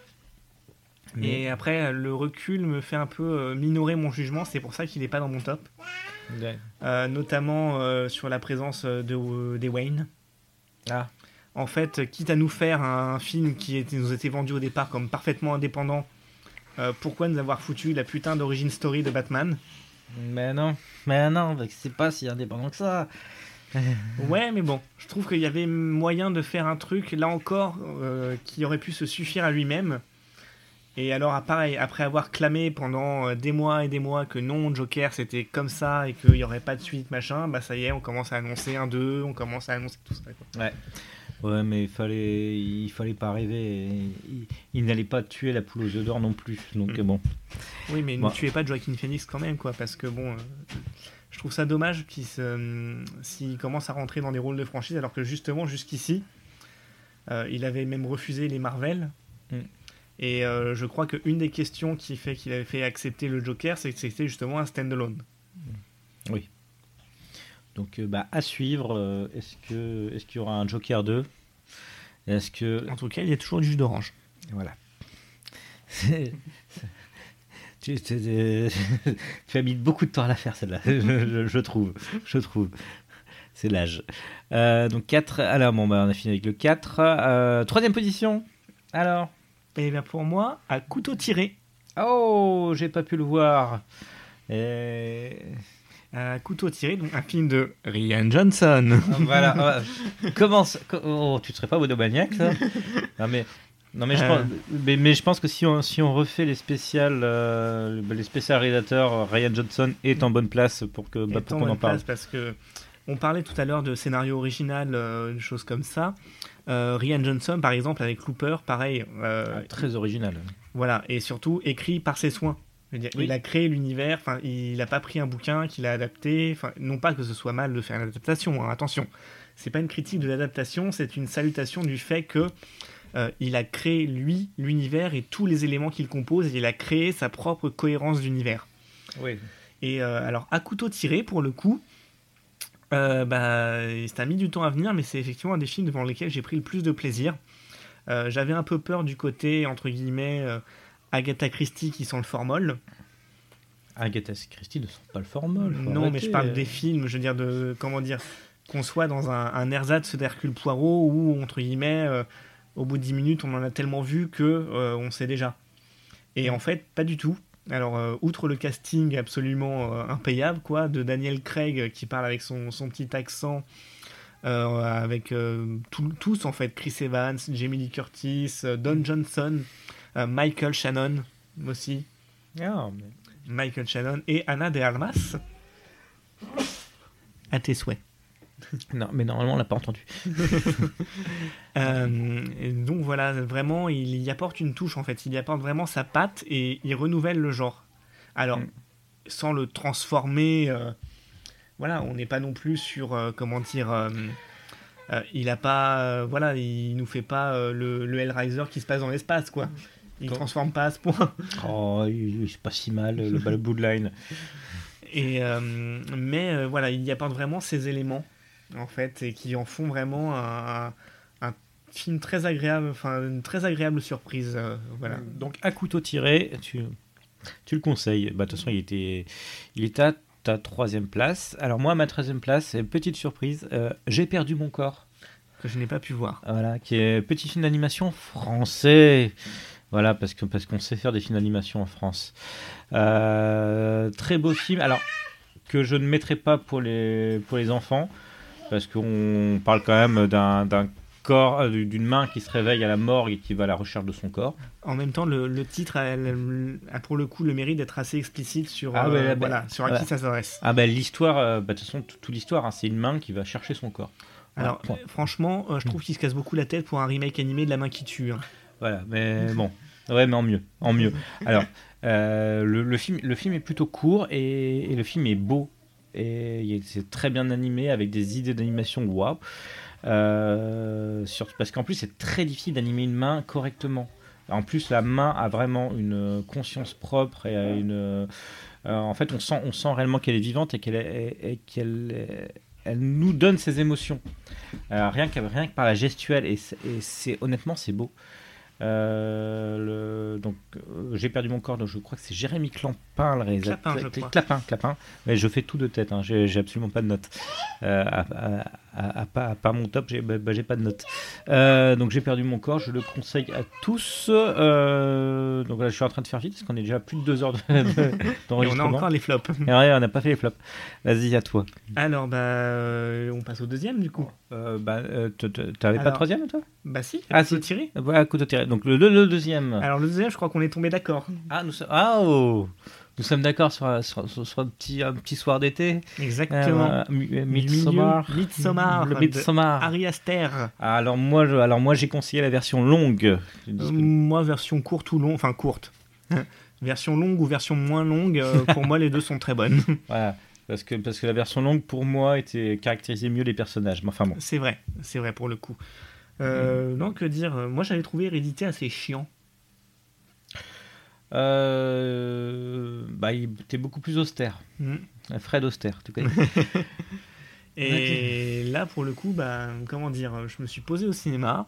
Et après, le recul me fait un peu euh, minorer mon jugement. C'est pour ça qu'il n'est pas dans mon top. Ouais. Euh, notamment euh, sur la présence de, euh, des Wayne. Ah. En fait, quitte à nous faire un film qui était, nous était vendu au départ comme parfaitement indépendant, pourquoi nous avoir foutu la putain d'origine story de Batman? Mais non, mais non, c'est pas si indépendant que ça. [LAUGHS] Ouais, mais bon, je trouve qu'il y avait moyen de faire un truc, là encore, qui aurait pu se suffire à lui-même. Et alors, pareil, après avoir clamé pendant euh, des mois et des mois que non, Joker c'était comme ça et qu'il n'y aurait pas de suite, machin, bah ça y est, on commence à annoncer un 2, on commence à annoncer tout ça. quoi. Ouais, mais il fallait, il fallait pas rêver. Il, il n'allait pas tuer la poule aux œufs d'or non plus. Donc Mm. bon. Oui, mais Bah. ne tuez pas Joaquin Phoenix quand même, quoi, parce que bon, euh, je trouve ça dommage qu'il euh, s'il commence à rentrer dans des rôles de franchise, alors que justement, jusqu'ici, euh, il avait même refusé les Marvel. Mm. Et euh, je crois qu'une des questions qui fait qu'il avait fait accepter le Joker, c'est que c'était justement un stand-alone. Donc euh, bah à suivre. euh, Est-ce que, est-ce qu'il y aura un Joker 2 Est-ce que En tout cas, il y a toujours du jus d'orange. Voilà. tu, tu- [LAUGHS] tu- tu as mis beaucoup de temps à la faire celle-là, [LAUGHS] je, je- je trouve. Je trouve. C'est l'âge. Euh, donc 4. Alors, bon, bah, on a fini avec le 4. Euh, troisième position. Alors? Et bien pour moi, à couteau tiré, Oh, j'ai pas pu le voir. Et... à couteau tiré, donc un film de Rian Johnson. Voilà. ouais. [LAUGHS] Comment ça- co- Oh, tu ne serais pas monomaniaque, ça? [LAUGHS] Non, mais. Non mais je, Euh. pense, mais, mais je pense que si on, si on refait les spéciales, euh, les spéciales réalisateurs, Ryan Johnson est en bonne place pour que bah, pour qu'on en parle. place, parce que on parlait tout à l'heure de scénario original, euh, une chose comme ça. Euh, Rian Johnson, par exemple, avec Looper, pareil. euh, Ah, très original. Voilà, et surtout écrit par ses soins. Dire, Oui. Il a créé l'univers, il n'a pas pris un bouquin qu'il a adapté. Non pas que ce soit mal de faire une adaptation, hein, attention. C'est pas une critique de l'adaptation, c'est une salutation du fait que euh, il a créé lui l'univers et tous les éléments qu'il compose. Et il a créé sa propre cohérence d'univers. Oui. Et euh, alors, à couteau tiré, pour le coup, euh, bah, ça a mis du temps à venir, mais c'est effectivement un des films devant lesquels j'ai pris le plus de plaisir. Euh, J'avais un peu peur du côté, entre guillemets, euh, Agatha Christie qui sent le formol. Agatha Christie ne sent pas le formol. non, mais je parle des films, je veux dire, de, comment dire, qu'on soit dans un, un ersatz d'Hercule Poirot où, entre guillemets, euh, au bout de 10 minutes, on en a tellement vu que on sait déjà. Et en fait, pas du tout. Alors, euh, outre le casting absolument euh, impayable, quoi, de Daniel Craig euh, qui parle avec son, son petit accent, euh, avec tout- tous en fait, Chris Evans, Jamie Lee Curtis, Don Johnson, euh, Michael Shannon aussi, Ah, mais- Michael Shannon et Anna de Armas. À tes souhaits. [LAUGHS] Non, mais normalement on l'a pas entendu. [LAUGHS] Euh, donc voilà, vraiment, il y apporte une touche en fait. Il y apporte vraiment sa patte et il renouvelle le genre. Alors, Mm. sans le transformer, euh, voilà, on n'est pas non plus sur, euh, comment dire, il a pas, voilà, il nous fait pas le, le Hellraiser qui se passe dans l'espace, quoi. Il Quand- transforme pas à ce point. [LAUGHS] Oh, il- il- c'est pas si mal le, le bloodline. Et, mais voilà, il y apporte vraiment ces éléments, en fait, et qui en font vraiment un, un- un film très agréable, enfin une très agréable surprise. euh, voilà. Donc à couteau tiré, tu Tu le conseilles. Bah, de toute façon, il était, il était à ta troisième place. Alors moi, ma troisième place, c'est une petite surprise. euh, J'ai perdu mon corps. Que je n'ai pas pu voir. Voilà, qui est petit film d'animation français. Voilà, parce que parce qu'on sait faire des films d'animation en France. Euh, très beau film. Alors que je ne mettrai pas pour les pour les enfants, parce qu'on parle quand même d'un corps, euh, d'une main qui se réveille à la morgue et qui va à la recherche de son corps. En même temps, le, le titre a, a pour le coup le mérite d'être assez explicite sur, Ah euh, bah, voilà, sur à voilà. qui ça s'adresse. Ah ben l'histoire, euh, bah, de toute façon, tout- toute l'histoire, hein, c'est une main qui va chercher son corps. Alors, franchement, euh, je trouve qu'il se casse beaucoup la tête pour un remake animé de La main qui tue. hein. Voilà, mais bon, ouais, mais en mieux, en mieux. Alors, euh, le, le film, le film est plutôt court et, et le film est beau et c'est très bien animé avec des idées d'animation waouh. Euh, parce qu'en plus, c'est très difficile d'animer une main correctement. En plus, la main a vraiment une conscience propre et a une. euh, en fait, on sent, on sent réellement qu'elle est vivante et qu'elle qu'elle est- elle nous donne ses émotions. Euh, rien, que, rien que par la gestuelle. Et c'est honnêtement, c'est beau. Euh, le- donc, euh, j'ai perdu mon corps, donc je crois que c'est Jérémy Clampin, le réalisateur. Clapin, je crois. Clapin, Clapin. Mais je fais tout de tête, hein, j'ai absolument pas de notes. Euh, à, à- à- à pas, à pas mon top, j'ai bah, bah, pas de notes. Euh, donc j'ai perdu mon corps, je le conseille à tous. Euh, donc là, je suis en train de faire vite, parce qu'on est déjà à plus de deux heures de- de- [LAUGHS] Et on a d'enregistrement. encore les flops. Et ouais, on n'a pas fait les flops. Vas-y, à toi. Alors, bah, euh, on passe au deuxième du coup. Euh, bah, euh, T'avais pas de troisième, toi? Bah si, Ah, ah, si. tiré. Voilà, couteau tiré. Donc le, le- le deuxième. Alors le deuxième, je crois qu'on est tombé d'accord. Ah, nous sommes, ah, oh nous sommes d'accord sur, un- sur, sur- sur un, petit, un petit soir d'été. Exactement. Euh, euh, Midsommar. Le Midsommar. Ari Aster. Ah, Alors moi, je- alors moi j'ai conseillé la version longue. Euh, moi, version courte ou longue, enfin courte. [LAUGHS] version longue ou version moins longue, euh, pour moi, les deux sont très bonnes. [LAUGHS] Voilà. Parce que, parce que la version longue, pour moi, était caractérisait mieux les personnages. Enfin bon. c'est vrai, c'est vrai pour le coup. Euh, Non, que dire Moi, j'avais trouvé Hérédité assez chiant. Euh, bah, était beaucoup plus austère. Mm. Fred Austère, tu connais. [LAUGHS] Et là, pour le coup, bah, comment dire, je me suis posé au cinéma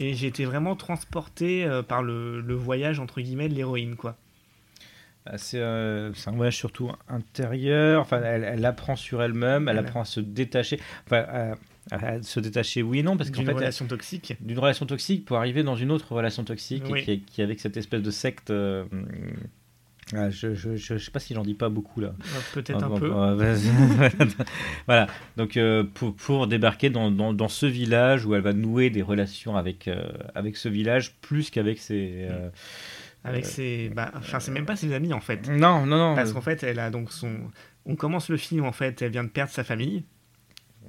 et j'ai été vraiment transporté euh, par le, le voyage entre guillemets de l'héroïne, quoi. Bah, C'est euh, c'est un voyage surtout intérieur. Enfin, elle, elle apprend sur elle-même, elle Voilà. apprend à se détacher. Enfin, à, se détacher, oui et non, parce qu'en D'une fait, relation toxique. d'une relation toxique pour arriver dans une autre relation toxique Oui. et qui, est- qui avec cette espèce de secte. euh, ah, je, je, je, je sais pas si j'en dis pas beaucoup là. Euh, Peut-être Ah, un peu. vas-y. [LAUGHS] voilà, donc euh, pour, pour débarquer dans, dans, dans ce village où elle va nouer des relations avec, euh, avec ce village plus qu'avec ses. euh, Avec ses. Bah, enfin, c'est même pas ses amis en fait. Non, non, non. Parce qu'en fait, elle a donc son. On commence le film en fait, elle vient de perdre sa famille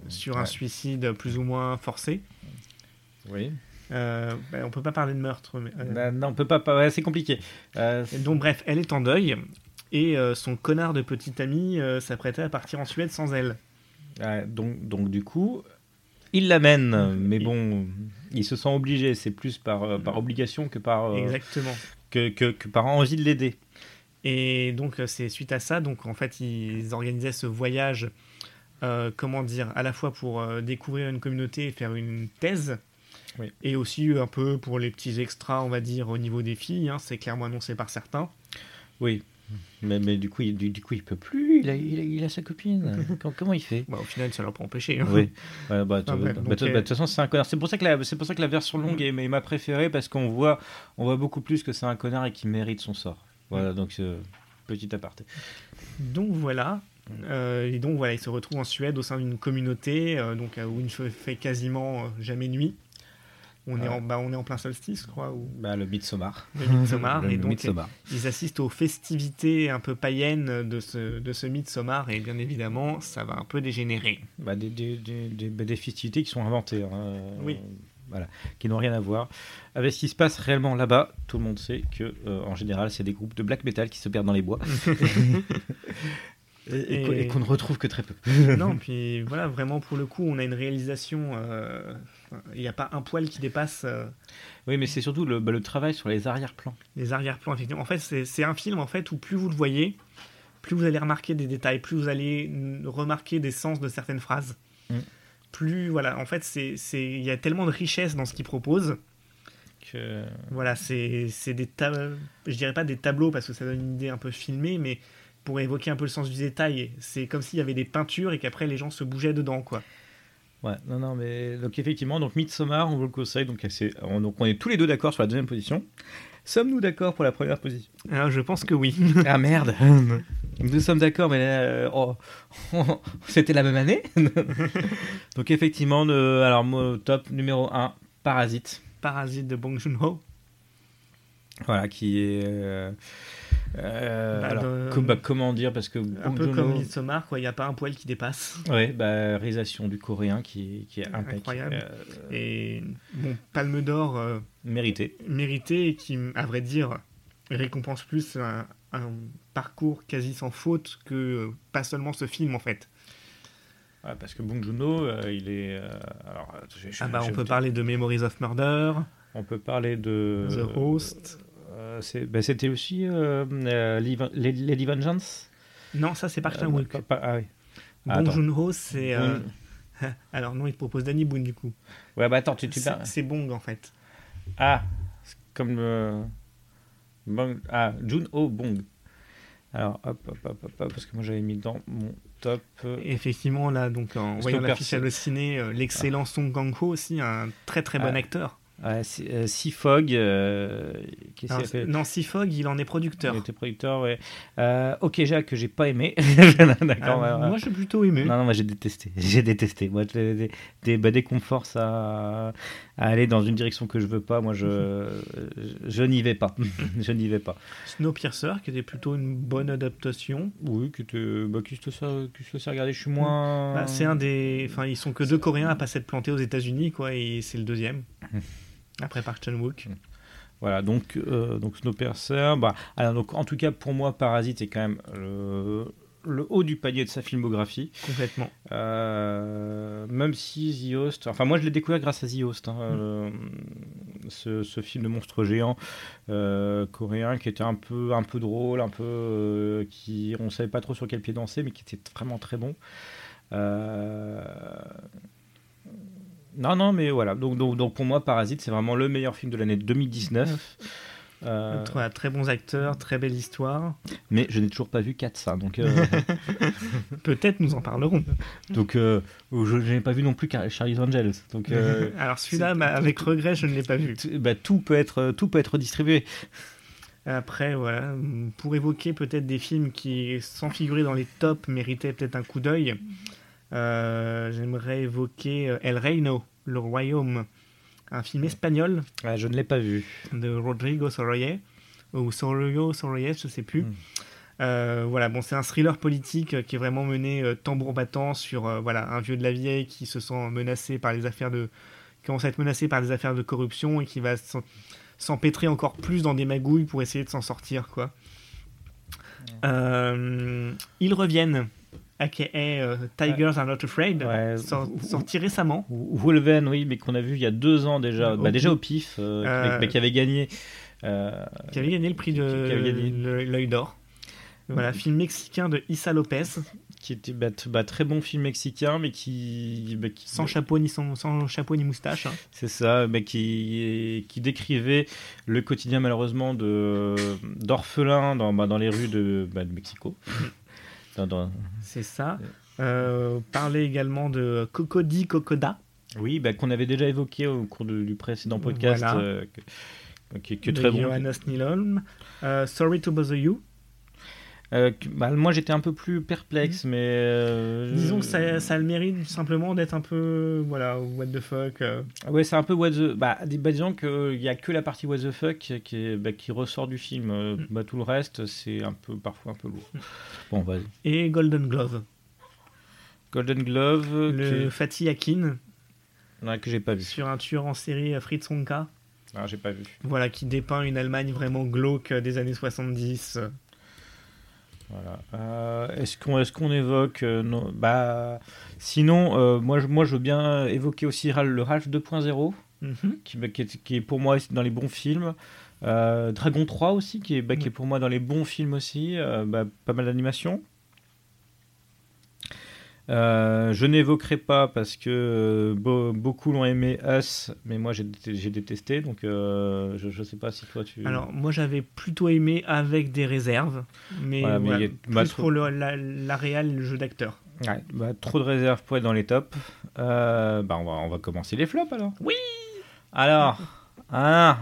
sur un suicide plus ou moins forcé. Oui. Euh, bah, on peut pas parler de meurtre. Mais, euh, Bah, non, on peut pas. pas ouais, c'est compliqué. Euh, donc bref, elle est en deuil et euh, son connard de petit ami euh, s'apprêtait à partir en Suède sans elle. Ouais, donc, donc du coup, il l'amène, mais bon, il se sent obligé. C'est plus par, par obligation que par, Exactement. que, que, que par envie de l'aider. Et donc c'est suite à ça, donc en fait ils organisaient ce voyage, euh, comment dire, à la fois pour euh, découvrir une communauté et faire une thèse, Oui. et aussi euh, un peu pour les petits extras, on va dire, au niveau des filles, hein, c'est clairement annoncé par certains. Oui. Mais, mais du coup, il, du, du coup, il peut plus. Il a, il a, il a sa copine. [LAUGHS] comment, comment il fait? Bah, au final, ça leur pas empêché. hein. Oui. Ouais, bah, Ah, bah, bah, de toute façon, c'est un connard. C'est pour ça que la, c'est pour ça que la version longue est, est ma préférée parce qu'on voit, on voit beaucoup plus que c'est un connard et qui mérite son sort. Voilà, donc euh, petit aparté. Donc voilà. Euh, et donc voilà, il se retrouve en Suède au sein d'une communauté euh, donc, euh, où il ne fait quasiment jamais nuit. On, est Ouais. en, bah, on est en plein solstice, je crois, ou Bah, le Midsommar. [LAUGHS] le Midsommar. Le et donc Midsommar. ils assistent aux festivités un peu païennes de ce, de ce Midsommar. Et bien évidemment, ça va un peu dégénérer. Bah, des, des, des, des- bah, des festivités qui sont inventées. hein. Oui. Voilà, qui n'ont rien à voir avec ce qui se passe réellement là-bas. Tout le monde sait que, euh, en général, c'est des groupes de black metal qui se perdent dans les bois. [LAUGHS] et et qu'on- et Et- qu'on ne retrouve que très peu. [LAUGHS] non, [LAUGHS] puis voilà, vraiment pour le coup, on a une réalisation. euh, Il n'y a pas un poil qui dépasse euh, Oui, mais c'est surtout le, bah, le travail sur les arrière-plans. les arrière-plans. Effectivement, en fait, c'est un film en fait où plus vous le voyez, plus vous allez remarquer des détails, plus vous allez remarquer des sens de certaines phrases. Mm. Plus voilà, en fait, c'est il y a tellement de richesse dans ce qu'il propose que. Voilà, c'est c'est des je dirais pas des tableaux parce que ça donne une idée un peu filmée, mais pour évoquer un peu le sens du détail, c'est comme s'il y avait des peintures et qu'après les gens se bougeaient dedans, quoi. Ouais, non, non, mais donc effectivement, donc Midsommar, on vous le conseille, donc, c'est- on, donc on est tous les deux d'accord sur la deuxième position. Sommes-nous d'accord pour la première position? Alors je pense que oui. [LAUGHS] Ah merde [LAUGHS] Nous sommes d'accord, mais là, euh, oh, [LAUGHS] c'était la même année. donc effectivement, alors moi, top numéro 1, Parasite. Parasite de Bong Joon-ho. Voilà, qui est. euh, euh, Bah, alors, de- co- bah, comment dire Parce que. Un peu comme Midsommar, quoi. Il n'y a pas un poil qui dépasse. Ouais, bah, réalisation du coréen qui, est- qui est impec. Incroyable. euh, Et bon, Palme d'Or euh, mérité. mérité et qui, à vrai dire, récompense plus un, un parcours quasi sans faute que pas seulement ce film, en fait. Ouais, parce que Bong Joon-ho, euh, il est. euh, alors, je- je- Ah bah, on peut parler de Memories of Murder, on peut parler de. The Host. Euh, bah, C'était aussi euh, euh, Lady Vengeance? Non, ça c'est Park pas- Ah oui. Bong Attends. Joon-ho, c'est... [LAUGHS] Alors non, il te propose Danny Boone, du coup. Ouais, bah attends, tu. tu C'est c'est Bong, en fait. Ah, c'est comme le. Bong... Ah, Jun-Ho Bong. Alors, hop, hop, hop, hop, hop, parce que moi j'avais mis dans mon top. euh, effectivement, là, donc en voyant l'affiche hallucinée, l'excellent Song Kang-ho aussi, un très très bon Ah. acteur. Ouais, euh, Seafog, euh, Alors, non, Seafog, il en est producteur. Il était producteur, ouais. Euh, ok, Jacques, que j'ai pas aimé. [LAUGHS] D'accord, ouais, ouais. Moi, j'ai plutôt aimé. Non, non, moi j'ai détesté. [LAUGHS] J'ai détesté. Moi, dès, dès, dès- bah, qu'on me force à, aller dans une direction que je veux pas, moi je, je n'y vais pas. [LAUGHS] je n'y vais pas. Snowpiercer, qui était plutôt une bonne adaptation. Oui, que tu bah, qui se ça, qui se regarder, je suis moins. Bah, c'est un des. Enfin, ils sont que deux Coréens à pas s'être plantés aux États-Unis, quoi, et c'est le deuxième. [LAUGHS] Après Park Chan-wook. Voilà, donc, euh, donc Snowpiercer. Bah, alors, donc, en tout cas, pour moi, Parasite est quand même le, le haut du panier de sa filmographie. Complètement. Euh, même si The Host, enfin moi je l'ai découvert grâce à The Host, hein, euh, ce, ce film de monstre géant euh, coréen qui était un peu, un peu drôle, un peu, qui on savait pas trop sur quel pied danser, mais qui était vraiment très bon. Non, non, mais voilà. Donc, donc, donc pour moi, Parasite, c'est vraiment le meilleur film de l'année 2019. Euh, Voilà, très bons acteurs, très belle histoire. mais je n'ai toujours pas vu 4 ça. Donc, euh, [LAUGHS] Peut-être nous en parlerons. donc euh, je n'ai pas vu non plus Car- Charlie's Angels. Donc, euh, [LAUGHS] Alors celui-là, bah, avec regret, je ne l'ai pas vu. t- bah, tout, peut être, tout peut être distribué. Après, voilà, pour évoquer peut-être des films qui, sans figurer dans les tops, méritaient peut-être un coup d'œil, euh, j'aimerais évoquer euh, El Reino, Le Royaume, un film espagnol je ne l'ai pas vu. de Rodrigo Sorolla, ou Sorolla, je sais plus. Mm. Euh, voilà, bon, c'est un thriller politique qui est vraiment mené euh, tambour battant sur euh, voilà un vieux de la vieille qui se sent menacé par les affaires de qui commence à être menacé par des affaires de corruption et qui va s'empêtrer encore plus dans des magouilles pour essayer de s'en sortir quoi. Ils reviennent, aka euh, Tigers Are Not Afraid, Ouais. sorti récemment. Wolven, oui, mais qu'on a vu il y a deux ans déjà. Bah, déjà au pif, euh, qui Euh, avait- qui avait gagné. euh, qui avait gagné le prix de l'œil d'or. Voilà, film mexicain de Issa Lopez, qui était bah, bah, très bon film mexicain, mais qui. bah, qui- sans chapeau ni sans, sans chapeau ni moustache. hein. C'est ça, mais qui, qui décrivait le quotidien malheureusement d'orphelins dans, dans les rues de, de Mexico. C'est ça. Euh, parler également de Cocody Cocoda, Oui, bah, qu'on avait déjà évoqué au cours de- du précédent podcast, Voilà. euh, que- de très bon. Johannes Nilholm. Euh, Sorry to Bother You. Euh, bah, moi j'étais un peu plus perplexe, mais. euh. Disons que ça, ça a le mérite simplement d'être un peu, voilà, what the fuck. euh. Ouais, c'est un peu what the. Bah, bah, disons qu'il n'y a que la partie what the fuck qui, est- bah, qui ressort du film. Mm. Bah, tout le reste, c'est un peu, parfois un peu lourd. Bon, vas-y. Et Golden Glove. Golden Glove, Le Fatih Akin Ouais, que j'ai pas vu. sur un tueur en série, Fritz Honka. Ah, j'ai pas vu. Voilà, qui dépeint une Allemagne vraiment glauque des années 70. Voilà. Euh, est-ce qu'on est qu'on évoque euh, non, bah, Sinon, euh, moi, je, moi je veux bien évoquer aussi le Ralph 2.0, Mhm. qui, bah, qui, est, qui est pour moi dans les bons films. Dragon 3 aussi, qui est, bah, qui est pour moi dans les bons films aussi. Bah, pas mal d'animation. Euh, je n'évoquerai pas parce que euh, beau- beaucoup l'ont aimé Us, mais moi j'ai dé- j'ai détesté, donc euh, je ne sais pas si toi tu. Alors, moi, j'avais plutôt aimé avec des réserves, mais, Voilà, mais voilà, a- plus bah, trop- pour le, la, la le jeu d'acteur. Ouais, bah, trop de réserves pour être dans les tops. Bah, on, va, on va commencer les flops alors. Oui Alors, ah,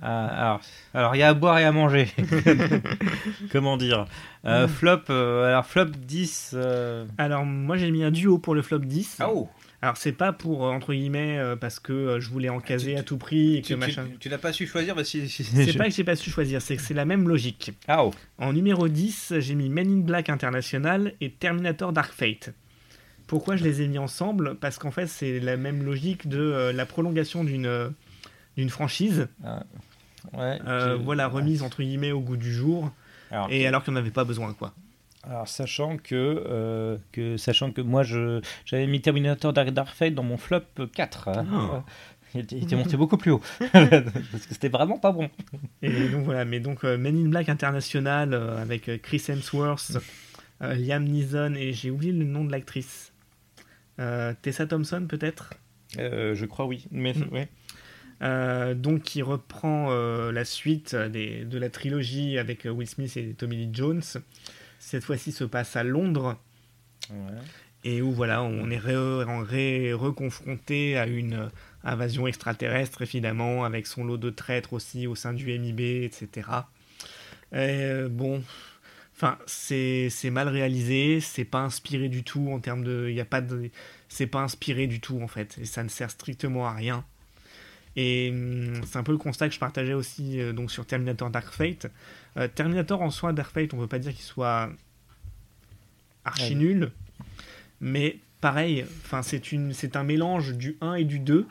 ah, alors, alors il y a à boire et à manger. [LAUGHS] Comment dire? Euh, Mm. Flop, euh, alors flop 10. euh, Alors, moi, j'ai mis un duo pour le flop 10. oh. Alors, c'est pas pour, entre guillemets, euh, parce que euh, je voulais en caser à tout prix et que machin. n'as pas su choisir bah, si, C'est pas [LAUGHS] que j'ai pas su choisir, c'est que c'est la même logique. Ah, oh. En numéro 10, j'ai mis Men in Black International et Terminator Dark Fate. Pourquoi je les ai mis ensemble? Parce qu'en fait, c'est la même logique de euh, la prolongation d'une euh, d'une franchise, Ouais, euh, voilà, remise entre guillemets au goût du jour, Alors, et alors qu'on n'avait pas besoin, quoi. alors, sachant que, euh, que sachant que moi je j'avais mis Terminator Dark, Dark Fate dans mon flop 4. hein. Oh. Il était, il était monté beaucoup plus haut [LAUGHS] [LAUGHS] parce que c'était vraiment pas bon. Et donc voilà, mais donc euh, Men in Black International avec Chris Hemsworth, euh, Liam Neeson et j'ai oublié le nom de l'actrice. Tessa Thompson peut-être? Je crois oui, mais Mm. ouais. Euh, donc qui reprend euh, la suite des, de la trilogie avec euh, Will Smith et Tommy Lee Jones. Cette fois-ci se passe à Londres Ouais. et où voilà, on est reconfronté à une invasion extraterrestre évidemment avec son lot de traîtres aussi au sein du MIB, etc. Bon, enfin c'est mal réalisé, c'est pas inspiré du tout en termes de, il y a pas de, c'est pas inspiré du tout en fait et ça ne sert strictement à rien. Et hum, c'est un peu le constat que je partageais aussi euh, donc sur Terminator Dark Fate. Euh, Terminator en soi, Dark Fate, on peut pas dire qu'il soit archi nul, mais pareil, c'est un mélange du 1 et du 2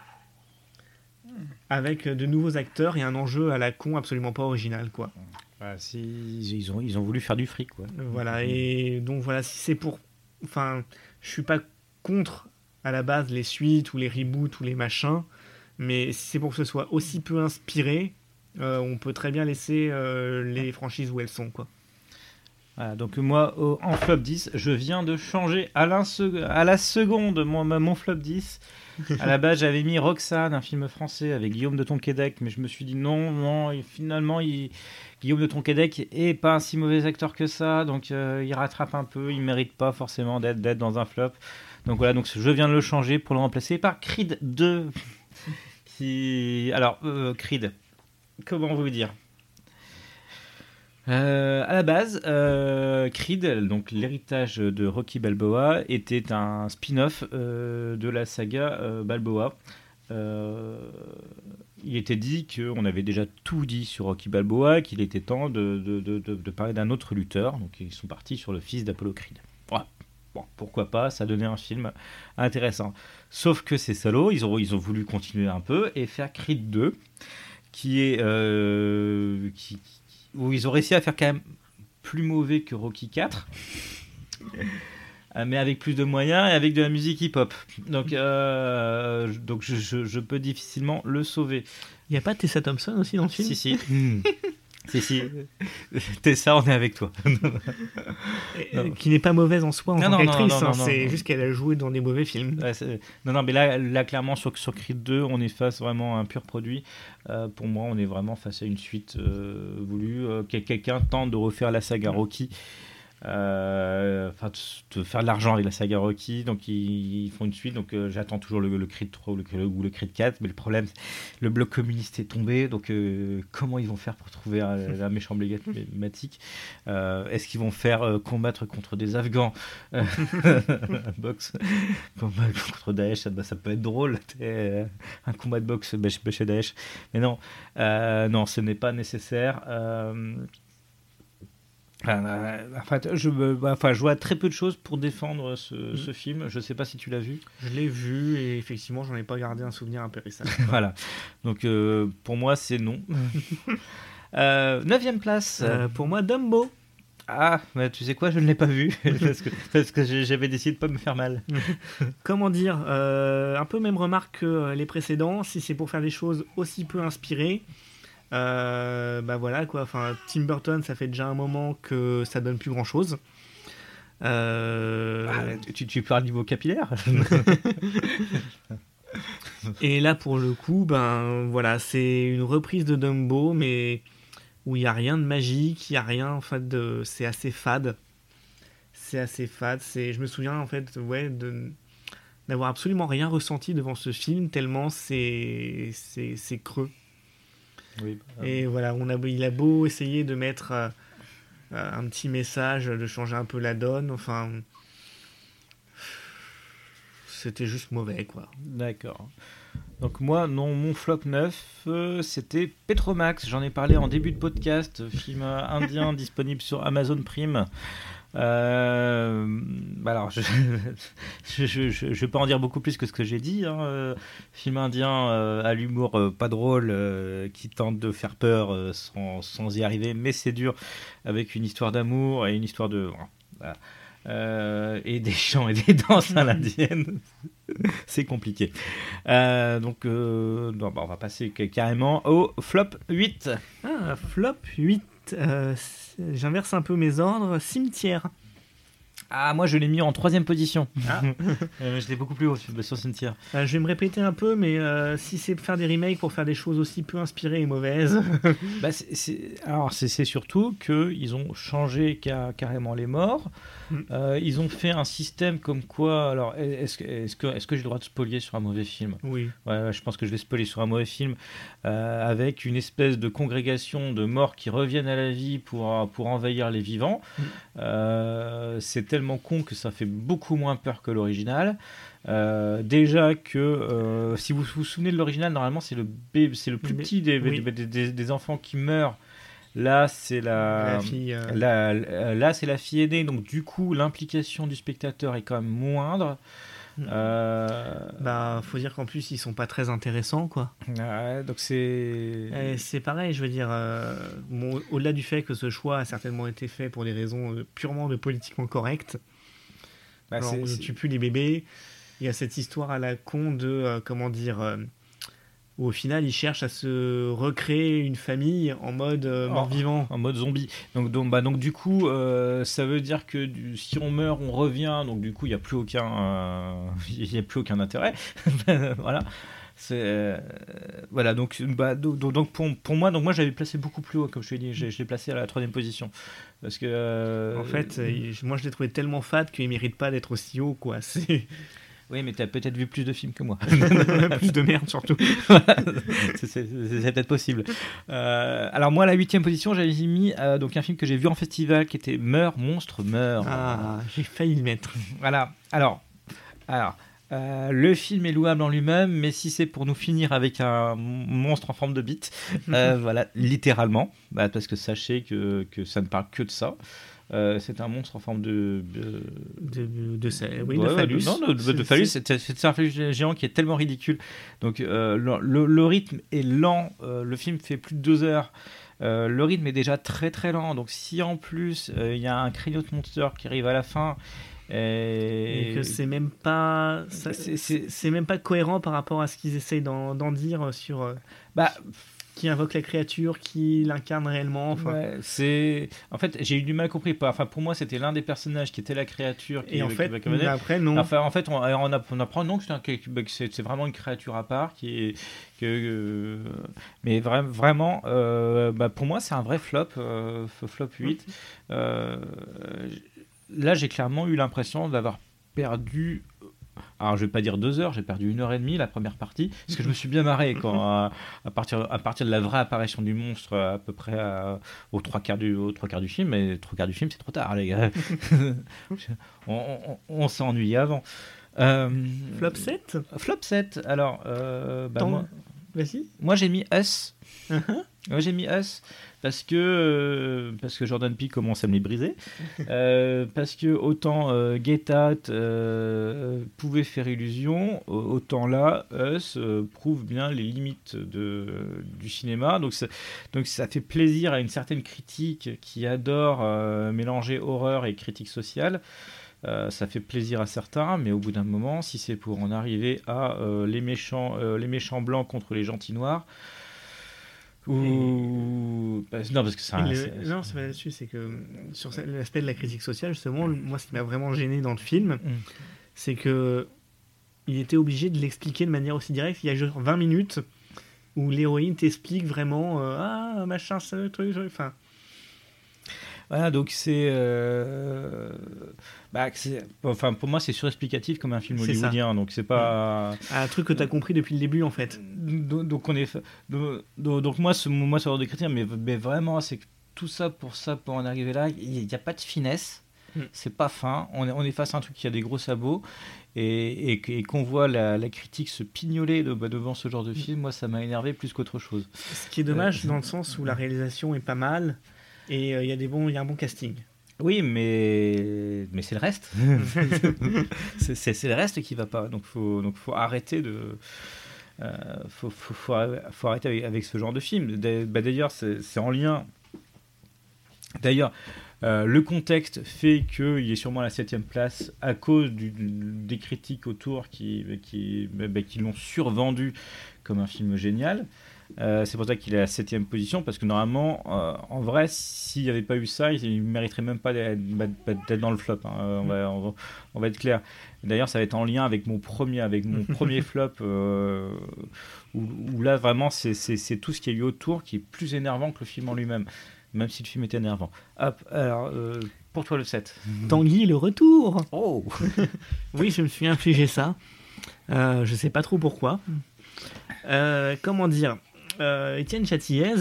avec de nouveaux acteurs et un enjeu à la con absolument pas original quoi. Bah, ils, ont, ils ont voulu faire du fric, quoi. Voilà, et donc voilà, si c'est pour. Enfin, je suis pas contre à la base les suites ou les reboots ou les machins, mais si c'est pour que ce soit aussi peu inspiré, euh, on peut très bien laisser euh, les franchises où elles sont, quoi. Voilà, donc moi, au- en flop 10, je viens de changer à, la seconde mon, mon flop 10. À la base, j'avais mis Roxane, un film français avec Guillaume de Tonquédec, mais je me suis dit non, non, et finalement, il- Guillaume de Tonquédec est pas un si mauvais acteur que ça, donc euh, il rattrape un peu, il mérite pas forcément d'être d'être dans un flop. Donc voilà, donc je viens de le changer pour le remplacer par Creed 2. Alors, euh, Creed, comment vous dire? Euh, à la base, euh, Creed, donc l'héritage de Rocky Balboa, était un spin-off de la saga Balboa. Il était dit qu'on avait déjà tout dit sur Rocky Balboa, qu'il était temps de, parler d'un autre lutteur. Donc ils sont partis sur le fils d'Apollo Creed. Pourquoi pas, ça donnait un film intéressant. Sauf que ces salauds, ils ont, ils ont voulu continuer un peu et faire Creed 2, qui est... euh, qui, où ils ont réussi à faire quand même plus mauvais que Rocky 4. Euh, mais avec plus de moyens et avec de la musique hip-hop. Donc, euh, je- donc je, je- je peux difficilement le sauver. Il y a pas Tessa Thompson aussi dans le film? Si, si. [LAUGHS] si, si. Tessa, on est avec toi. [LAUGHS] Euh, Qui n'est pas mauvaise en soi en Non, tant qu'actrice, hein, c'est juste qu'elle a joué dans des mauvais films. Ouais, non, non, mais là, là clairement, sur, sur Creed 2, on est face vraiment à un pur produit. Euh, pour moi, on est vraiment face à une suite euh, voulue. Euh, quel- Quelqu'un tente de refaire la saga Rocky. Euh, Enfin, de, faire de l'argent avec la saga Rocky. Donc, ils, ils font une suite. Donc, euh, j'attends toujours le, le Creed 3 ou le, ou le Creed 4. Mais le problème, le bloc communiste est tombé. Donc, euh, comment ils vont faire pour trouver un, [LAUGHS] un méchant emblématique Est-ce qu'ils vont faire combattre contre des Afghans Euh, [LAUGHS] Boxe combat contre Daesh, ça, bah, ça peut être drôle, [LAUGHS] un combat de boxe bah, chez- Daesh. Mais non, non, ce n'est pas nécessaire. Euh, en fait, je, bah, enfin, je vois très peu de choses pour défendre ce, ce film. Je ne sais pas si tu l'as vu. Je l'ai vu et effectivement, j'en ai pas gardé un souvenir impérissable. [LAUGHS] voilà. Donc, euh, pour moi, c'est non. [LAUGHS] Euh, neuvième place. Euh, pour moi, Dumbo. Ah, bah, tu sais quoi, je ne l'ai pas vu [LAUGHS] parce que, parce que j'ai- j'avais décidé de pas me faire mal. comment dire, euh, un peu même remarque que les précédents, si c'est pour faire des choses aussi peu inspirées, bah voilà quoi, enfin Tim Burton, ça fait déjà un moment que ça donne plus grand chose. Euh, Ah, tu, tu parles niveau capillaire [LAUGHS] [LAUGHS] Et là, pour le coup, ben voilà, c'est une reprise de Dumbo, mais où il n'y a rien de magique, il n'y a rien, en fait, de... c'est assez fade. C'est assez fade. C'est... Je me souviens, en fait, ouais, de... d'avoir absolument rien ressenti devant ce film, tellement c'est, c'est... c'est creux. Oui. Et voilà, on a... il a beau essayer de mettre euh, euh, un petit message, de changer un peu la donne, enfin. C'était juste mauvais, quoi. D'accord. Donc moi, non, mon flop 9, euh, c'était Petromax. J'en ai parlé en début de podcast, film indien [LAUGHS] disponible sur Amazon Prime. Euh, bah alors, je ne vais pas en dire beaucoup plus que ce que j'ai dit. hein. Euh, film indien à l'humour euh, pas drôle, qui tente de faire peur sans, y arriver, mais c'est dur, avec une histoire d'amour et une histoire de... et des chants et des [LAUGHS] danses à l'indienne. [LAUGHS] c'est compliqué. Donc, bah, on va passer ca- carrément au flop 8. Ah, flop 8. Euh, J'inverse un peu mes ordres. Cimetière. Ah, moi je l'ai mis en troisième position. Ah. [LAUGHS] Euh, [LAUGHS] je l'ai beaucoup plus haut sur Cynthia. Euh, je vais me répéter un peu, mais euh, si c'est faire des remakes pour faire des choses aussi peu inspirées et mauvaises. Bah, c'est- alors c'est surtout qu'ils ont changé ca- carrément les morts. Mm. Euh, ils ont fait un système comme quoi. Alors est-ce que, j'ai le droit de spolier sur un mauvais film? Oui. Ouais, je pense que je vais spoiler sur un mauvais film euh, avec une espèce de congrégation de morts qui reviennent à la vie pour, pour envahir les vivants. Mm. Euh, c'est tellement con que ça fait beaucoup moins peur que l'original. Euh, déjà que euh, si vous vous souvenez de l'original, normalement c'est le, le plus petit des, oui. des, des- des enfants qui meurent. Là, c'est la, la fille. euh, euh, là, c'est la fille aînée, donc du coup, l'implication du spectateur est quand même moindre. Mm. Euh, Bah, faut dire qu'en plus, ils sont pas très intéressants, quoi. ouais, donc c'est. Pareil, je veux dire, euh, bon, au-delà du fait que ce choix a certainement été fait pour des raisons purement de politiquement correctes, bah, Alors, on tue plus les bébés. Il y a cette histoire à la con de, euh, comment dire, où au final, ils cherchent à se recréer une famille en mode euh, Oh. mort-vivant. en mode zombie. Donc, donc, bah, donc du coup, euh, ça veut dire que du- si on meurt, on revient. Donc du coup, il n'y a plus aucun, euh, [LAUGHS] il y a plus aucun intérêt. [LAUGHS] voilà. Euh, voilà donc bah, donc, donc- pour, pour moi donc moi j'avais placé beaucoup plus haut comme je te l'ai dit je l'ai placé à la troisième position parce que euh, En fait, euh, il- moi, je l'ai trouvé tellement fade qu'il mérite pas d'être aussi haut, quoi. [LAUGHS] C'est oui mais t'as peut-être vu plus de films que moi [LAUGHS] plus de merde, surtout. [LAUGHS] c'est peut-être possible. Euh, alors moi, à la huitième position, j'avais mis euh, donc un film que j'ai vu en festival qui était Meurt, monstre, meurt. Ah, j'ai failli le mettre. Voilà. Alors, alors euh, le film est louable en lui-même, mais si c'est pour nous finir avec un monstre en forme de bite, [LAUGHS] voilà, littéralement, bah, parce que sachez que, que ça ne parle que de ça. Euh, c'est un monstre en forme de, de- De, oui, Ouais, phallus. non, de, phallus, c'est- un phallus géant qui est tellement ridicule. Donc euh, le, le- le rythme est lent. euh, le film fait plus de deux heures. Euh, le rythme est déjà très très lent. Donc si en plus euh, il y a un de monster qui arrive à la fin et, Et que c'est même pas, C'est- même pas cohérent par rapport à ce qu'ils essayent d'en dire sur euh, bah qui invoque la créature, qui l'incarne réellement. Enfin, ouais, c'est en fait j'ai eu du mal à comprendre. Enfin pour moi c'était l'un des personnages qui était la créature. Qui, et en fait, qui après non. Enfin, en fait, on, on app- on apprend non que c'est un- vraiment une créature à part qui est que, euh, mais vra- vraiment euh, bah, pour moi c'est un vrai flop euh, flop 8 Euh, là j'ai clairement eu l'impression d'avoir perdu alors je vais pas dire deux heures j'ai perdu une heure et demie la première partie parce que je me suis bien marré quand [LAUGHS] à, à partir à partir de la vraie apparition du monstre à peu près à- aux trois quarts du aux trois quarts du film mais trois quarts du film c'est trop tard les gars. [LAUGHS] On, on- on s'est ennuyé avant. Euh, Flop 7 Flop 7, alors, euh, bah, moi, Vas-y. moi j'ai mis S. J'ai mis S parce que, euh, parce que Jordan Peele commence à me les briser. [LAUGHS] Euh, parce que autant euh, Get Out euh, pouvait faire illusion, au- autant là, Us prouve bien les limites de, du cinéma. Donc ça, donc ça fait plaisir à une certaine critique qui adore mélanger horreur et critique sociale. Euh, ça fait plaisir à certains, mais au bout d'un moment, si c'est pour en arriver à euh, les, méchants, euh, les méchants blancs contre les gentils noirs, Ou non parce que c'est un- Et le- non, c'est pas là-dessus, c'est que sur l'aspect de la critique sociale, justement, moi, ce qui m'a vraiment gêné dans le film, Mm. c'est que il était obligé de l'expliquer de manière aussi directe. Il y a genre 20 minutes où l'héroïne t'explique vraiment euh, ah machin, ce truc, truc. enfin. Voilà, donc c'est. euh, bah, enfin, pour moi, c'est surexplicatif comme un film hollywoodien, donc c'est pas. Un truc que t'as compris depuis le début en fait. Donc, donc on est. fa- Donc, donc- donc moi, ce, moi, ce genre de critique, mais, mais vraiment, c'est que tout ça pour ça, pour en arriver là, il n'y a pas de finesse. Mm. C'est pas fin. On est, on est face à un truc qui a des gros sabots. Et, et, et qu'on voit la, la critique se pignoler de- bah, devant ce genre de film, moi, ça m'a énervé plus qu'autre chose. Ce qui est dommage dans le sens où la réalisation est pas mal et euh, il y a des bons, il y a un bon casting. Oui, mais, mais c'est le reste. [LAUGHS] c'est le reste qui va pas. Donc faut, donc faut arrêter de. euh, faut, faut, faut, faut arrêter avec, avec ce genre de film. Bah, D'ailleurs, c'est en lien. D'ailleurs, euh, le contexte fait qu'il est sûrement à la septième place à cause du- des critiques autour qui, qui, bah, qui l'ont survendu comme un film génial. Euh, c'est pour ça qu'il est à la septième position, parce que normalement, euh, en vrai, s'il n'y avait pas eu ça, il ne mériterait même pas d'être bah, d'être dans le flop. hein. Euh, on, va, on, va, on va être clair. D'ailleurs, ça va être en lien avec mon premier, avec mon [LAUGHS] premier flop, euh, où, où là, vraiment, c'est- tout ce qui a eu autour qui est plus énervant que le film en lui-même, même si le film était énervant. Hop, alors, euh, pour toi, le 7. [LAUGHS] Tanguy le retour. Oh [LAUGHS] Oui, je me suis infligé ça. Euh, je sais pas trop pourquoi. Euh, comment dire? euh, Étienne Châtillez,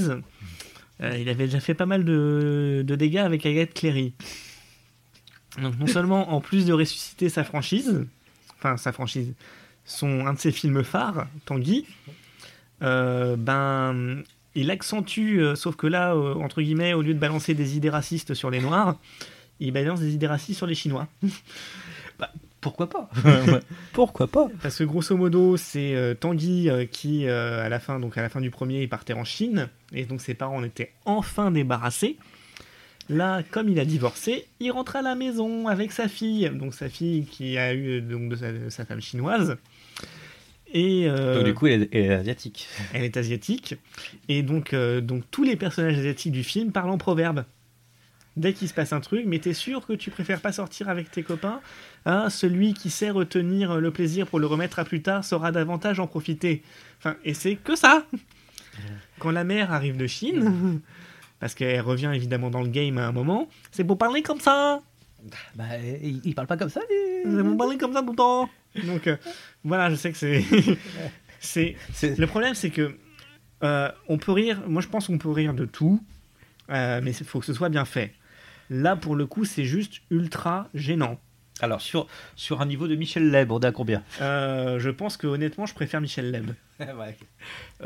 euh, il avait déjà fait pas mal de, dégâts avec Agathe Cléry. Donc non seulement en plus de ressusciter sa franchise, enfin sa franchise, son un de ses films phares, Tanguy, euh, ben il accentue, euh, sauf que là, euh, entre guillemets, au lieu de balancer des idées racistes sur les Noirs, il balance des idées racistes sur les Chinois. [LAUGHS] Pourquoi pas [LAUGHS] Pourquoi pas Parce que grosso modo, c'est euh, Tanguy euh, qui, euh, à la fin, donc à la fin du premier, il partait en Chine, et donc ses parents en étaient enfin débarrassés. Là, comme il a divorcé, il rentre à la maison avec sa fille, donc sa fille qui a eu donc de sa, de sa femme chinoise. Et euh, Donc, du coup, elle est, elle est asiatique. elle est asiatique, et donc, euh, donc tous les personnages asiatiques du film parlent en proverbe. Dès qu'il se passe un truc, mais t'es sûr que tu préfères pas sortir avec tes copains Hein, Celui qui sait retenir le plaisir pour le remettre à plus tard saura davantage en profiter. Enfin, et c'est que ça Quand la mère arrive de Chine, [LAUGHS] parce qu'elle revient évidemment dans le game à un moment, c'est pour parler comme ça Bah, il, il parle pas comme ça, C'est pour parler comme ça tout le temps Donc euh, voilà, je sais que c'est... [LAUGHS] c'est C'est- le problème, c'est que euh, on peut rire. Moi, je pense qu'on peut rire de tout, euh, mais il faut que ce soit bien fait. Là, pour le coup, c'est juste ultra gênant. Alors, sur, sur un niveau de Michel Leb, on est à combien? Euh, je pense que honnêtement, je préfère Michel Leb [LAUGHS]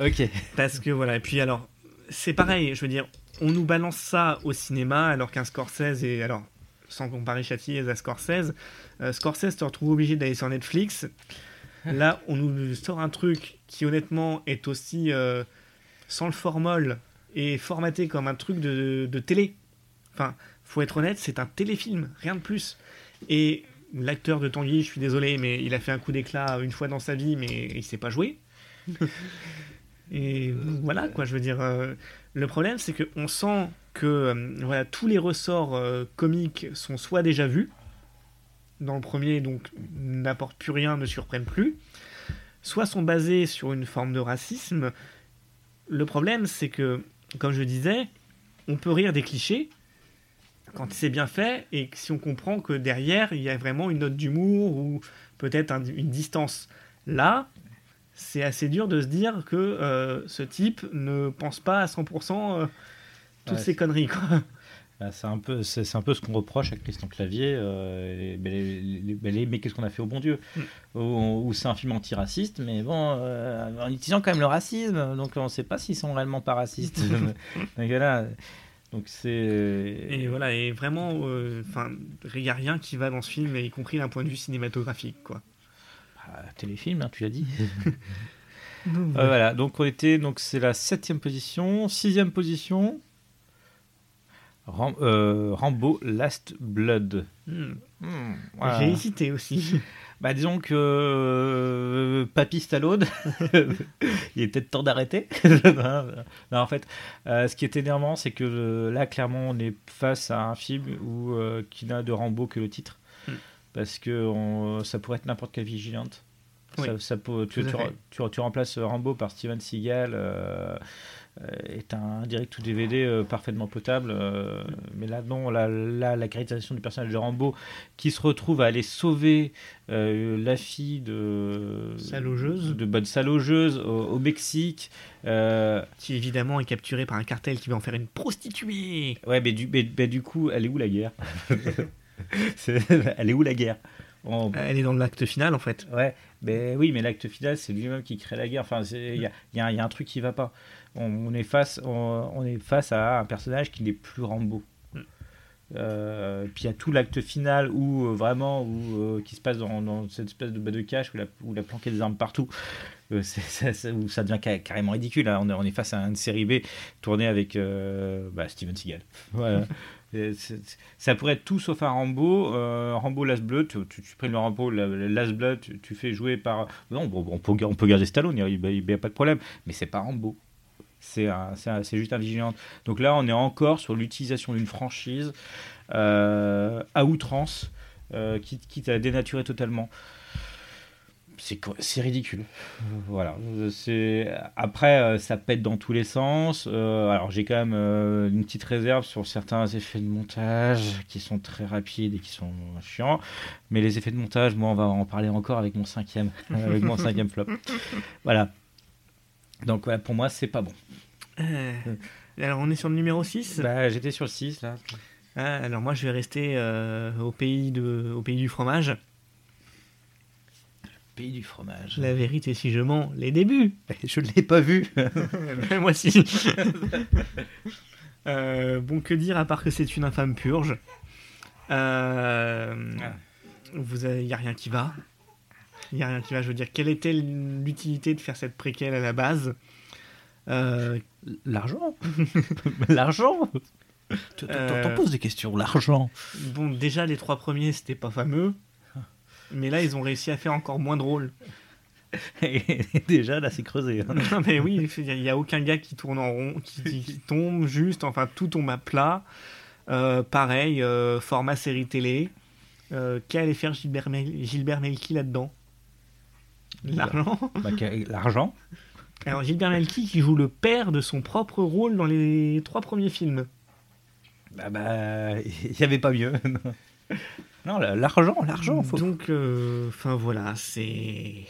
Ok. parce que voilà. Et puis alors, c'est pareil. Je veux dire, on nous balance ça au cinéma alors qu'un Scorsese et alors sans comparer Châtillès à Scorsese, euh, Scorsese te retrouve obligé d'aller sur Netflix. Là, on nous sort un truc qui honnêtement est aussi euh, sans le formol et formaté comme un truc de, de télé. Enfin, faut être honnête, c'est un téléfilm, rien de plus. Et l'acteur de Tanguy, je suis désolé, mais il a fait un coup d'éclat une fois dans sa vie, mais il sait pas jouer. [LAUGHS] Et voilà, quoi, je veux dire. euh, le problème, c'est qu'on sent que euh, voilà, tous les ressorts euh, comiques sont soit déjà vus, dans le premier, donc n'apportent plus rien, ne surprennent plus, soit sont basés sur une forme de racisme. Le problème, c'est que, comme je disais, on peut rire des clichés quand c'est bien fait et si on comprend que derrière, il y a vraiment une note d'humour ou peut-être un- une distance. Là, c'est assez dur de se dire que euh, ce type ne pense pas à 100% euh, toutes Ouais, ces conneries. Bah, c'est un peu, c'est, un peu ce qu'on reproche à Christian Clavier. euh, et- les- les- mais les- mais qu'est-ce qu'on a fait au bon Dieu? Mm. Où, où c'est un film antiraciste, mais bon, en utilisant quand même le racisme, donc on ne sait pas s'ils sont réellement pas racistes. [LAUGHS] donc voilà. Donc c'est. Et voilà, et vraiment, euh, enfin, il n'y a rien qui va dans ce film, y compris d'un point de vue cinématographique. Quoi. Bah, téléfilm, hein, tu l'as dit. [LAUGHS] Euh, voilà, donc on était, donc c'est la septième position, sixième position. Ram- euh, Rambo Last Blood. Hmm. Hmm, voilà. J'ai hésité aussi. Bah disons que euh, Papy Stallone, [LAUGHS] il est peut-être temps d'arrêter. [LAUGHS] non, en fait, euh, ce qui est énervant, c'est que euh, là, clairement, on est face à un film où, euh, qui n'a de Rambo que le titre. Hmm. Parce que on- ça pourrait être n'importe quelle vigilante. Oui, Ça, ça peut- tu- tu remplaces Rambo par Steven Seagal. Euh, est un direct ou DVD euh, parfaitement potable. euh, mais là, non, là, là, la caractérisation du personnage de Rambo qui se retrouve à aller sauver la fille de. Sa logeuse. De bonne salogeuse au, au Mexique. Euh, Qui évidemment est capturé par un cartel qui va en faire une prostituée. ouais, mais du, mais- mais du coup, elle est où la guerre? [LAUGHS] Elle est où la guerre? On- Elle est dans l'acte final en fait. Ouais, mais oui, mais l'acte final, c'est lui-même qui crée la guerre. Enfin, il y y a un truc qui va pas. On, on est face, on, on est face à un personnage qui n'est plus Rambo. Mm. Euh, puis il y a tout l'acte final où euh, vraiment où, euh, qui se passe dans, dans cette espèce de bas de cache où la, où la des armes partout [LAUGHS] c'est- où ça devient ca- carrément ridicule hein. on, est, on est face à une série B tournée avec bah, Steven Seagal [LAUGHS] voilà. Ça pourrait être tout sauf un Rambo Rambo Last Blood tu, tu, tu le Rambo la- la Last Blood tu, tu fais jouer par non on, peut, on peut garder Stallone il n'y a, pas de problème mais c'est pas Rambo c'est juste un vigilante. Donc là, on est encore sur l'utilisation d'une franchise euh, à outrance, euh, quitte, quitte à dénaturer totalement. C'est ridicule. Voilà. Après euh, ça pète dans tous les sens. Euh, alors j'ai quand même une petite réserve sur certains effets de montage qui sont très rapides et qui sont chiants. Mais les effets de montage, moi, on va en parler encore avec mon cinquième, avec mon cinquième flop. [LAUGHS] Voilà. Donc voilà, pour moi, c'est pas bon. Euh, alors on est sur le numéro 6. Bah, j'étais sur le 6 là. Ah, alors moi je vais rester euh, au, pays de, au pays du fromage. Pays du fromage. La vérité si je mens, les débuts. [LAUGHS] Je ne l'ai pas vu. [LAUGHS] moi si. [LAUGHS] Euh, bon, que dire à part que c'est une infâme purge? Euh, Ah. vous Il n'y a rien qui va. Il n'y a rien qui va. Je veux dire, quelle était l'utilité de faire cette préquelle à la base Euh, L'argent [LAUGHS] L'argent Euh. T'en poses des questions, l'argent. Bon, déjà, les trois premiers, c'était pas fameux. Mais là, ils ont réussi à faire encore moins drôle. [LAUGHS] Et déjà, là, c'est creusé. hein. Non, mais oui, il n'y a aucun gars qui tourne en rond, qui, qui- qui tombe juste, enfin, tout tombe à plat. Euh, pareil, euh, format série télé. Euh, Qu'allait faire Gilbert, Mel- Gilbert Melki là-dedans? L'argent Bah, L'argent Alors, Gilbert Melki qui joue le père de son propre rôle dans les trois premiers films. Bah, bah, il n'y avait pas mieux. [LAUGHS] non, la- l'argent, l'argent. Faut... Donc, euh, enfin voilà, c'est.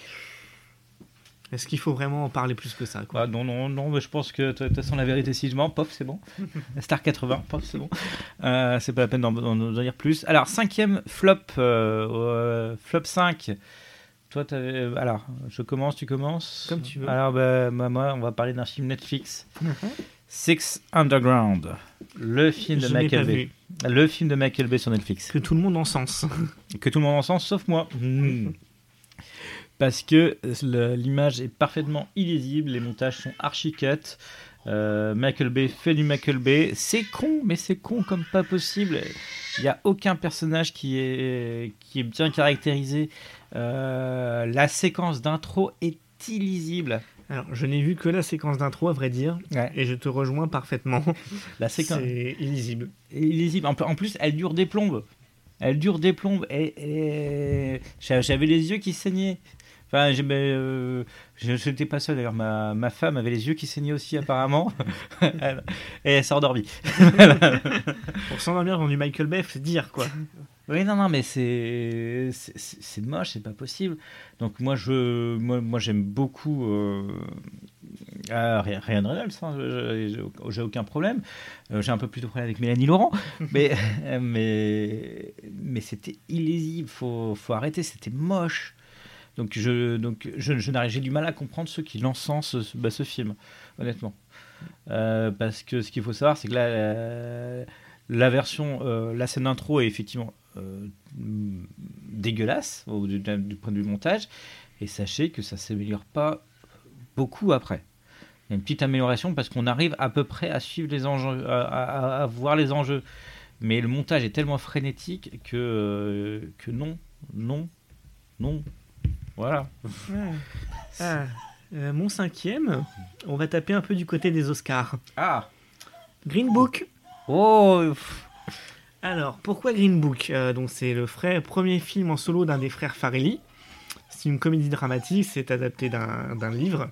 Est-ce qu'il faut vraiment en parler plus que ça quoi? Bah, non, non, non, mais je pense que de toute façon, la vérité, si je mens, pof, c'est bon. [LAUGHS] Star 80, pof, c'est bon. Euh, c'est pas la peine d'en, dire plus. Alors, cinquième flop, euh, flop 5. Toi, t'avais. Alors, je commence, tu commences Comme tu veux. Alors, bah, bah, moi, on va parler d'un film Netflix. Six Underground. Le film de Je Michael Bay. Le film de Michael Bay sur Netflix. Que tout le monde en sens. Que tout le monde en sens, sauf moi. Hmm. Parce que le- l'image est parfaitement illisible, les montages sont archi cut. Euh, Michael Bay fait du Michael Bay. C'est con, mais c'est con comme pas possible. Il n'y a aucun personnage qui est, qui est bien caractérisé. Euh, la séquence d'intro est illisible. Alors, je n'ai vu que la séquence d'intro, à vrai dire, et je te rejoins parfaitement. La séquence C'est illisible. est illisible. En, plus, elle dure des plombes. Elle dure des plombes. Et, et- j'a- J'avais les yeux qui saignaient. Enfin, euh, je n'étais pas seul d'ailleurs. Ma, ma femme avait les yeux qui saignaient aussi, apparemment. [LAUGHS] [LAUGHS] Elle- et elle s'est endormie. [LAUGHS] Pour s'endormir dans du Michael Bay, c'est dire quoi. Oui, non, non, mais c'est c'est- moche, c'est pas possible. Donc moi, je moi, moi j'aime beaucoup euh, ah, Ryan Reynolds. hein, j'ai aucun problème. Euh, j'ai un peu plus de problème avec Mélanie Laurent, mais mais mais c'était illisible. Faut faut arrêter. C'était moche. Donc je donc je, j'ai du mal à comprendre ceux qui l'encensent ce, bah, ce film, honnêtement. Euh, parce que ce qu'il faut savoir, c'est que là, euh, la version, euh, la scène d'intro est effectivement dégueulasse au, du, du point de vue montage, et sachez que ça s'améliore pas beaucoup après. Il y a une petite amélioration parce qu'on arrive à peu près à suivre les enjeux, à, à- voir les enjeux. Mais le montage est tellement frénétique que, que non, non, Non. Voilà. Ah, euh, mon cinquième, on va taper un peu du côté des Oscars. Ah Green Book. Oh. Alors, pourquoi Green Book? Euh, Donc, c'est le frère, premier film en solo d'un des frères Farelli. C'est une comédie dramatique, c'est adapté d'un d'un livre.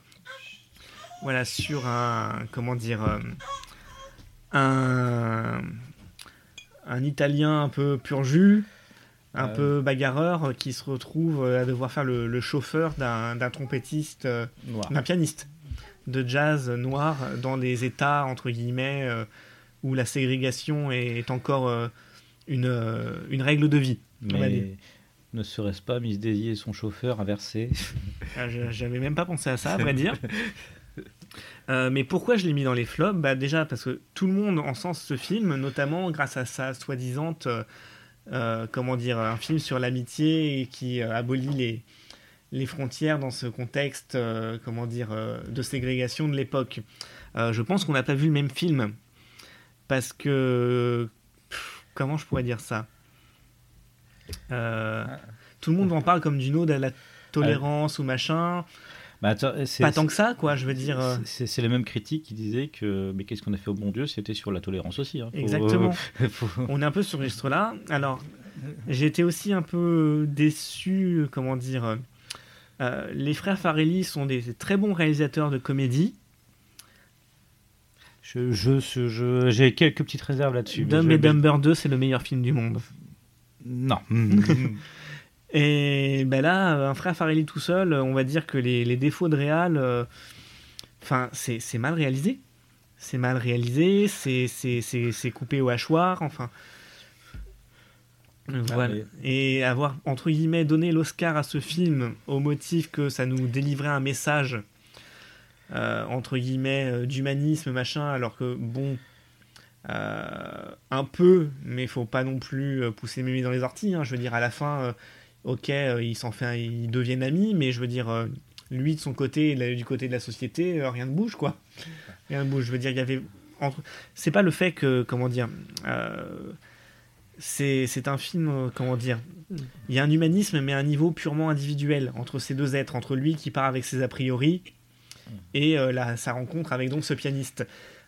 Voilà, sur un. Comment dire euh, Un. Un Italien un peu pur jus, un Euh. peu bagarreur, euh, qui se retrouve euh, à devoir faire le, le chauffeur d'un trompettiste. d'un pianiste de jazz noir dans des états entre guillemets euh, où la ségrégation est encore euh, une, euh, une règle de vie. Mais ne serait-ce pas Miss Daisy et son chauffeur inversé Ah, je- J'avais même pas pensé à ça, à vrai [LAUGHS] dire. Mais pourquoi je l'ai mis dans les flops? Bah Déjà parce que tout le monde encense ce film, notamment grâce à sa soi-disant, euh, comment dire, un film sur l'amitié et qui euh, abolit les, les frontières dans ce contexte, euh, comment dire, euh, de ségrégation de l'époque. Euh, je pense qu'on n'a pas vu le même film parce que pff, comment je pourrais dire ça? Euh, Tout le monde en parle comme d'une ode à la tolérance ou machin. Bah, Pas tant que ça, quoi, je veux dire. euh, C'est les mêmes critiques qui disaient que mais qu'est-ce qu'on a fait au bon Dieu? C'était sur la tolérance aussi. hein. Faut- Exactement. [LAUGHS] faut- On est un peu sur ce registre-là. Alors, j'ai été aussi un peu déçu, comment dire. euh, les frères Farelli sont des très bons réalisateurs de comédie. Je, je, je- je- j'ai quelques petites réserves là-dessus. Dumb et Dumber 2, c'est le meilleur film du monde. Non. [LAUGHS] [LAUGHS] Et ben là, un frère Farelli tout seul, on va dire que les, les défauts de réal, euh, enfin, c'est c'est mal réalisé. C'est mal réalisé, c'est- c'est c'est- c'est coupé au hachoir, enfin. Voilà. mais- Et avoir, entre guillemets, donné l'Oscar à ce film au motif que ça nous délivrait un message, euh, entre guillemets, euh, d'humanisme, machin, alors que, bon, euh, un peu, mais faut pas non plus pousser mémé dans les orties. hein. Je veux dire, à la fin, euh, ok, euh, ils s'en ils deviennent amis, mais je veux dire, euh, lui de son côté, là, du côté de la société, euh, rien ne bouge, quoi. Rien ne bouge. Je veux dire, il y avait entre... C'est pas le fait que, comment dire, euh, c'est un film, comment dire, il y a un humanisme, mais à un niveau purement individuel entre ces deux êtres, entre lui qui part avec ses a priori et euh, sa rencontre avec donc ce pianiste.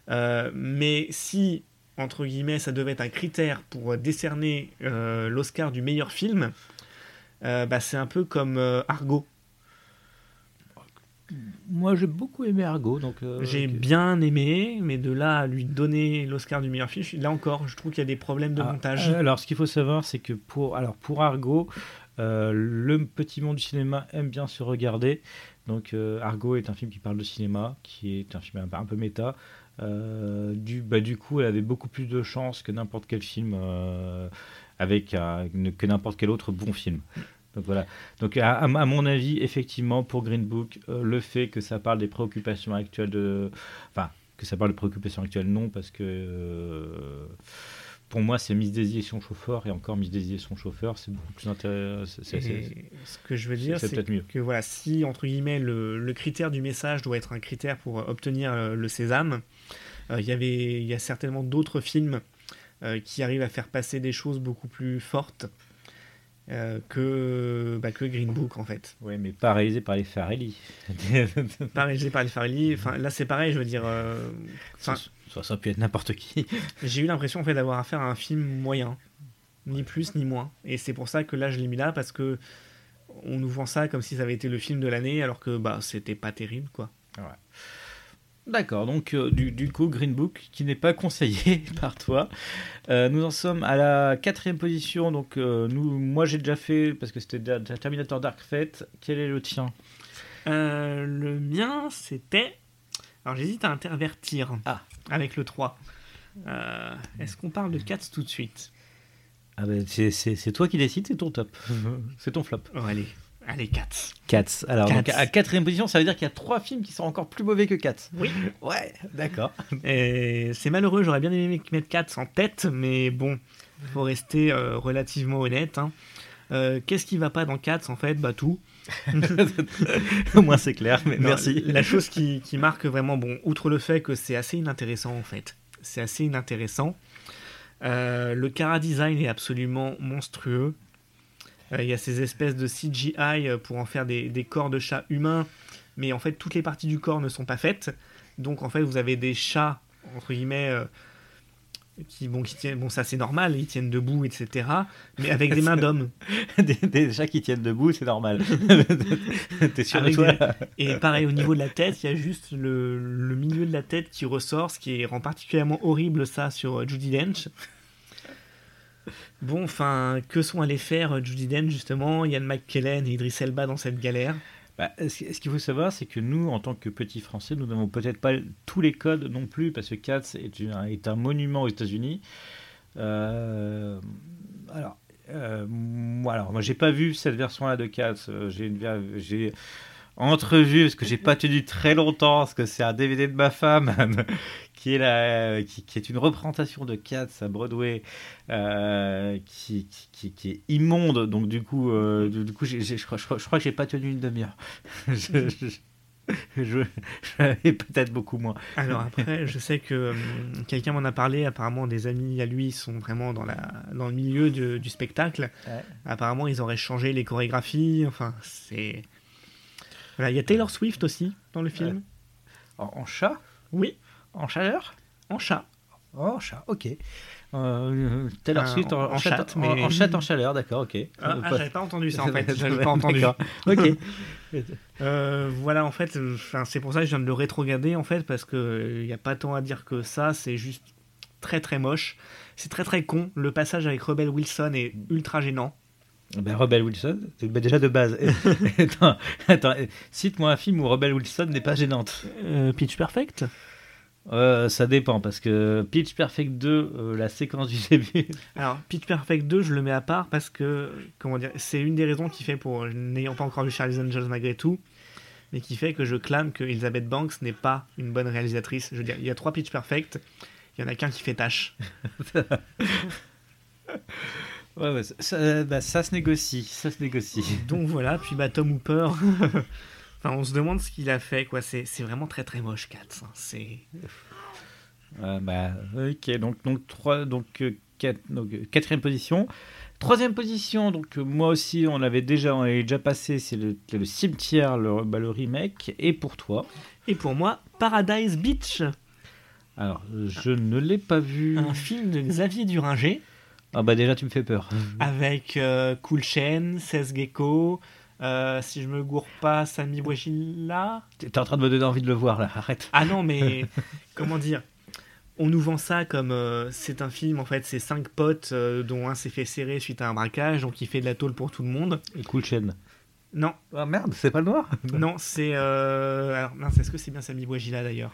Mais si, entre guillemets, ça devait être un critère pour décerner l'Oscar du meilleur film, euh, bah, c'est un peu comme euh, Argo. Moi, j'ai beaucoup aimé Argo, donc. euh, J'ai bien aimé, mais de là à lui donner l'Oscar du meilleur film, là encore, je trouve qu'il y a des problèmes de Ah, montage. alors, ce qu'il faut savoir, c'est que pour, alors, pour Argo, le petit monde du cinéma aime bien se regarder. Donc, Argo est un film qui parle de cinéma, qui est un film un, peu- méta. Euh, du, bah, du coup, elle avait beaucoup plus de chances que n'importe quel film, euh, avec euh, que n'importe quel autre bon film. Donc voilà. Donc à, mon avis, effectivement, pour Green Book, euh, le fait que ça parle des préoccupations actuelles de, enfin, que ça parle de préoccupations actuelles, non, parce que euh, pour moi, c'est Miss Daisy et son chauffeur, et encore Miss Daisy et son chauffeur, c'est beaucoup plus intéressant. ce que je veux dire, c'est mieux. que voilà, si entre guillemets le, le critère du message doit être un critère pour obtenir le sésame, il y avait, il y a certainement d'autres films qui arrivent à faire passer des choses beaucoup plus fortes euh, que bah, que Green Book en fait. Ouais, mais pas réalisé par les Farelli. [LAUGHS] Pas réalisé par les Farrelly. Enfin là c'est pareil, je veux dire. euh, ça, ça, ça peut être n'importe qui. [LAUGHS] j'ai eu l'impression en fait d'avoir affaire à un film moyen, ni plus ni moins. Et c'est pour ça que là je l'ai mis là parce que on nous vend ça comme si ça avait été le film de l'année alors que bah c'était pas terrible quoi. D'accord, donc euh, du, du coup, Green Book, qui n'est pas conseillé [LAUGHS] par toi. Euh, nous en sommes à la quatrième position. Donc, euh, nous, moi, j'ai déjà fait, parce que c'était déjà Terminator Dark Fate. Quel est le tien? Le mien, c'était. Alors j'hésite à intervertir Ah. avec le 3. Euh, Est-ce qu'on parle de Cats tout de suite? Ah ben, c'est, toi qui décides, c'est ton top. [LAUGHS] c'est ton flop. Oh, allez, allez, Cats. Cats. Alors, Cats. donc, à quatrième position, ça veut dire qu'il y a trois films qui sont encore plus mauvais que Cats. Oui. Ouais, d'accord. Et C'est malheureux, j'aurais bien aimé mettre Cats en tête, mais bon, faut rester euh, relativement honnête. hein. Euh, Qu'est-ce qui va pas dans Cats en fait? Bah tout. [LAUGHS] Au moins, c'est clair, mais Non, merci. La chose qui, qui marque vraiment, bon, outre le fait que c'est assez inintéressant en fait, c'est assez inintéressant. euh, le cara design est absolument monstrueux. Euh, Il y a ces espèces de CGI euh, pour en faire des, des corps de chats humains, mais en fait toutes les parties du corps ne sont pas faites. Donc en fait vous avez des chats entre guillemets euh, qui bon qui tiennent bon ça c'est normal ils tiennent debout etc. Mais avec des mains [LAUGHS] d'hommes. [LAUGHS] des, des chats qui tiennent debout, c'est normal. [LAUGHS] T'es sûr de toi des- Et pareil au niveau de la tête, il y a juste le, le milieu de la tête qui ressort, ce qui rend particulièrement horrible ça sur Judy Dench. Bon, enfin, que sont allés faire euh, Judy Dench justement, Ian McKellen et Idris Elba dans cette galère? Bah, ce qu'il faut savoir, c'est que nous, en tant que petits Français, nous n'avons peut-être pas tous les codes non plus, parce que Cats est, un monument aux États-Unis. Euh, alors, euh, moi, alors, moi, j'ai pas vu cette version-là de ver- j'ai entrevu parce que j'ai pas tenu très longtemps, parce que c'est un DVD de ma femme qui est la, qui, qui est une représentation de Cats à Broadway, euh, qui, qui, est immonde. Donc du coup, euh, du, du coup, j'ai- j'ai- je, crois, je crois- je crois que j'ai pas tenu une demi-heure. [LAUGHS] je, je, je, peut-être beaucoup moins. Alors après, je sais que hum, quelqu'un m'en a parlé, apparemment des amis à lui sont vraiment dans, la, dans le milieu de- du spectacle. Ouais. Apparemment, ils auraient changé les chorégraphies, enfin, c'est... Voilà, il y a Taylor Swift aussi dans le film. En, en chat? Oui, En chaleur? En chat. Oh, en chat, ok. Euh, Taylor Euh, Swift en, en en chat, chatte, en- mais- en chat, en chaleur, d'accord, ok. Ah, Euh, ah, j'avais pas entendu ça en [LAUGHS] fait, j'avais pas entendu. Ok. [LAUGHS] Euh, voilà, en fait, euh, enfin, c'est pour ça que je viens de le rétrograder en fait, parce que il n'y a pas tant à dire que ça, c'est juste très très moche. C'est très très con. Le passage avec Rebel Wilson est ultra gênant. Ben, Rebel Wilson, c'est ben, déjà de base. [LAUGHS] attends, attends, euh, cite-moi un film où Rebel Wilson n'est pas gênante. Euh, Pitch Perfect? Euh, ça dépend, parce que Pitch Perfect 2, euh, la séquence du [LAUGHS] début. Alors, Pitch Perfect 2, je le mets à part parce que, comment dire, c'est une des raisons qui fait, pour n'ayant pas encore vu Charlie's Angels malgré tout, mais qui fait que je clame que Elizabeth Banks n'est pas une bonne réalisatrice. Je veux dire, il y a trois Pitch Perfect, il y en a qu'un qui fait tâche. [LAUGHS] Ouais, ouais, ça, ça- bah, ça se négocie, ça se négocie. Donc voilà, puis bah Tom Hooper, [LAUGHS] enfin, on se demande ce qu'il a fait, quoi. C'est vraiment très très moche, Katz. hein. C'est. Euh, bah, ok, donc, donc, trois, donc, euh, quatre- donc, euh, quatrième position. Troisième position, donc euh, moi aussi, on l'avait déjà, on l'avait déjà passé, c'est le, le cimetière, le, bah, le remake. Et pour toi? Et pour moi, Paradise Beach, Alors, je ne l'ai pas vu. un film de Xavier Duringer. Ah bah déjà, tu me fais peur. avec euh, Cool Chain, Seth Gecko, euh, si je me gourre pas, Sami Bouachila. T'es en train de me donner envie de le voir, là, arrête. Ah non, mais [LAUGHS] comment dire? On nous vend ça comme euh, c'est un film, en fait, c'est cinq potes euh, dont un s'est fait serrer suite à un braquage, donc il fait de la tôle pour tout le monde. Et cool chaîne. Non, Ah merde, c'est pas le noir? Non, c'est. Euh... Alors, mince, est-ce que c'est bien Sami Bouachila d'ailleurs?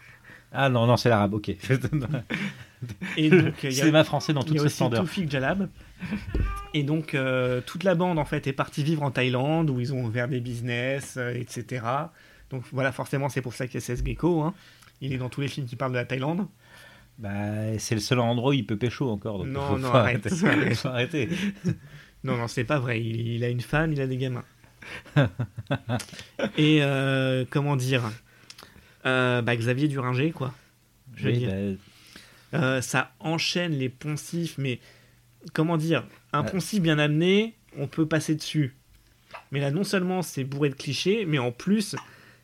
Ah non, non, c'est l'arabe, ok. [LAUGHS] Et donc, [LAUGHS] il y a- c'est ma français dans Il y toute a sa aussi splendeur. Toufik Jalab. Et donc, euh, toute la bande, en fait, est partie vivre en Thaïlande, où ils ont ouvert des business, euh, etc. Donc, voilà, forcément, c'est pour ça qu'il y a Seth Gecko. Hein. Il est dans tous les films qui parlent de la Thaïlande. Bah, c'est le seul endroit où il peut pécho encore. Donc Non, faut, non, faut arrête. arrêter. [LAUGHS] Faut arrêter. Non, non, c'est pas vrai. Il, il a une femme, il a des gamins. Et, euh, comment dire? Euh, bah, Xavier Duringer, quoi. Je veux Oui, dire. bah, Euh, ça enchaîne les poncifs, mais comment dire Un Ouais. poncif bien amené, on peut passer dessus. Mais là, non seulement c'est bourré de clichés, mais en plus,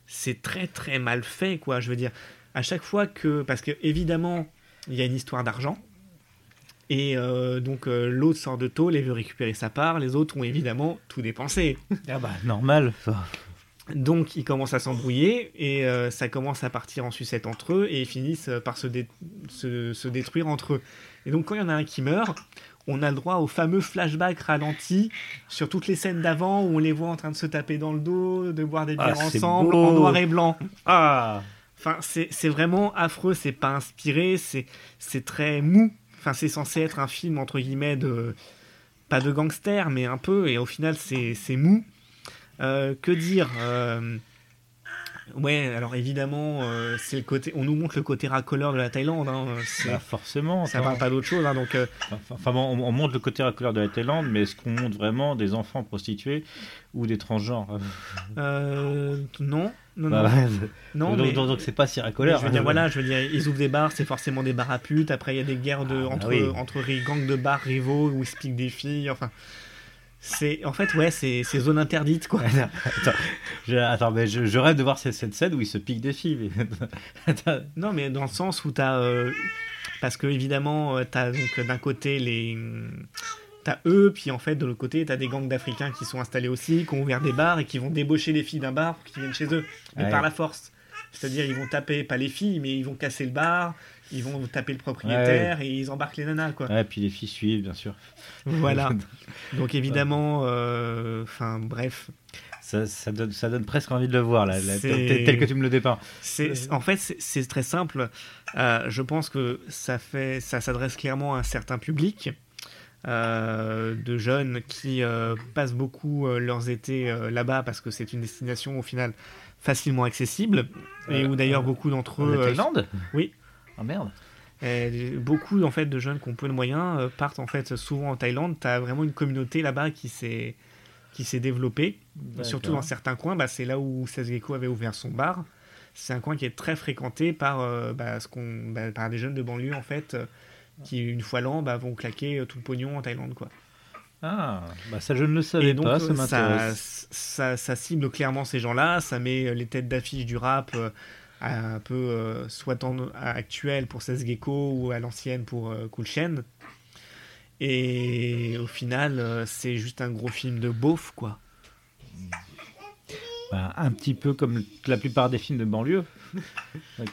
c'est très très mal fait, quoi. Je veux dire, à chaque fois que. Parce que, évidemment, il y a une histoire d'argent. Et euh, donc, euh, l'autre sort de tôle et veut récupérer sa part. Les autres ont évidemment tout dépensé. ah bah, normal. Donc ils commencent à s'embrouiller et euh, ça commence à partir en sucette entre eux et ils finissent euh, par se, dé- se- se détruire entre eux. Et donc quand il y en a un qui meurt, on a le droit au fameux flashback ralenti sur toutes les scènes d'avant où on les voit en train de se taper dans le dos, de boire des Ah, bières ensemble beau. en noir et blanc. Ah Enfin, c'est vraiment affreux, c'est pas inspiré, c'est très mou. Enfin, c'est censé être un film entre guillemets de pas de gangster, mais un peu, et au final, c'est c'est mou. Euh, que dire euh, Ouais, alors évidemment, euh, c'est le côté, on nous montre le côté racoleur de la Thaïlande. hein, bah, forcément. ça parle pas d'autre chose, hein, donc euh, Enfin, enfin, bon, on, on montre le côté racoleur de la Thaïlande, mais est-ce qu'on montre vraiment des enfants prostitués ou des transgenres? Euh, non, non, Bah, non, non, donc, mais- c'est pas si racoleur. je veux dire, voilà, je veux dire, ils ouvrent des bars, c'est forcément des bars à putes. Après, il y a des guerres de, Ah, bah entre, oui. entre ri- gangs de bars rivaux où ils se piquent des filles. Enfin, C'est en fait ouais, c'est zone interdite quoi. [LAUGHS] attends, je, attends, mais je, je rêve de voir cette, scène où il se pique des filles. mais- [LAUGHS] Non, mais dans le sens où t'as. euh, parce que, évidemment, euh, t'as donc d'un côté les. T'as eux, puis en fait, de l'autre côté, t'as des gangs d'Africains qui sont installés aussi, qui ont ouvert des bars et qui vont débaucher les filles d'un bar pour qu'ils viennent chez eux, mais Ouais. par la force. C'est-à-dire, ils vont taper, pas les filles, mais ils vont casser le bar, ils vont taper le propriétaire et ils embarquent les nanas, quoi. Ouais, puis les filles suivent, bien sûr. Voilà. [LAUGHS] Donc, évidemment, euh, enfin, bref. Ça, ça donne, ça donne presque envie de le voir, là, tel, tel que tu me le dépeins. En fait, c'est, très simple. Euh, je pense que ça, fait, ça s'adresse clairement à un certain public euh, de jeunes qui euh, passent beaucoup euh, leurs étés là-bas parce que c'est une destination au final facilement accessible et Euh, où d'ailleurs euh, beaucoup d'entre eux, euh, Thaïlande? oui. Oh merde. beaucoup en fait de jeunes qui ont peu de moyens partent en fait souvent en Thaïlande. T'as vraiment une communauté là-bas qui s'est qui s'est développée. Surtout dans certains coins, bah, c'est là où Sasgeko avait ouvert son bar. C'est un coin qui est très fréquenté par, euh, bah, ce qu'on, bah, par des jeunes de banlieue en fait, qui une fois l'an bah, vont claquer tout le pognon en Thaïlande quoi. Ah, bah ça je ne le savais Et donc pas, ça euh, ça, m'intéresse. ça, ça cible clairement ces gens-là, ça met euh, les têtes d'affiche du rap euh, un peu euh, soit en actuel pour Sasgeko ou à l'ancienne pour euh, Cool Chain. Et au final, c'est juste un gros film de beauf quoi. Bah, un petit peu comme la plupart des films de banlieue. [LAUGHS]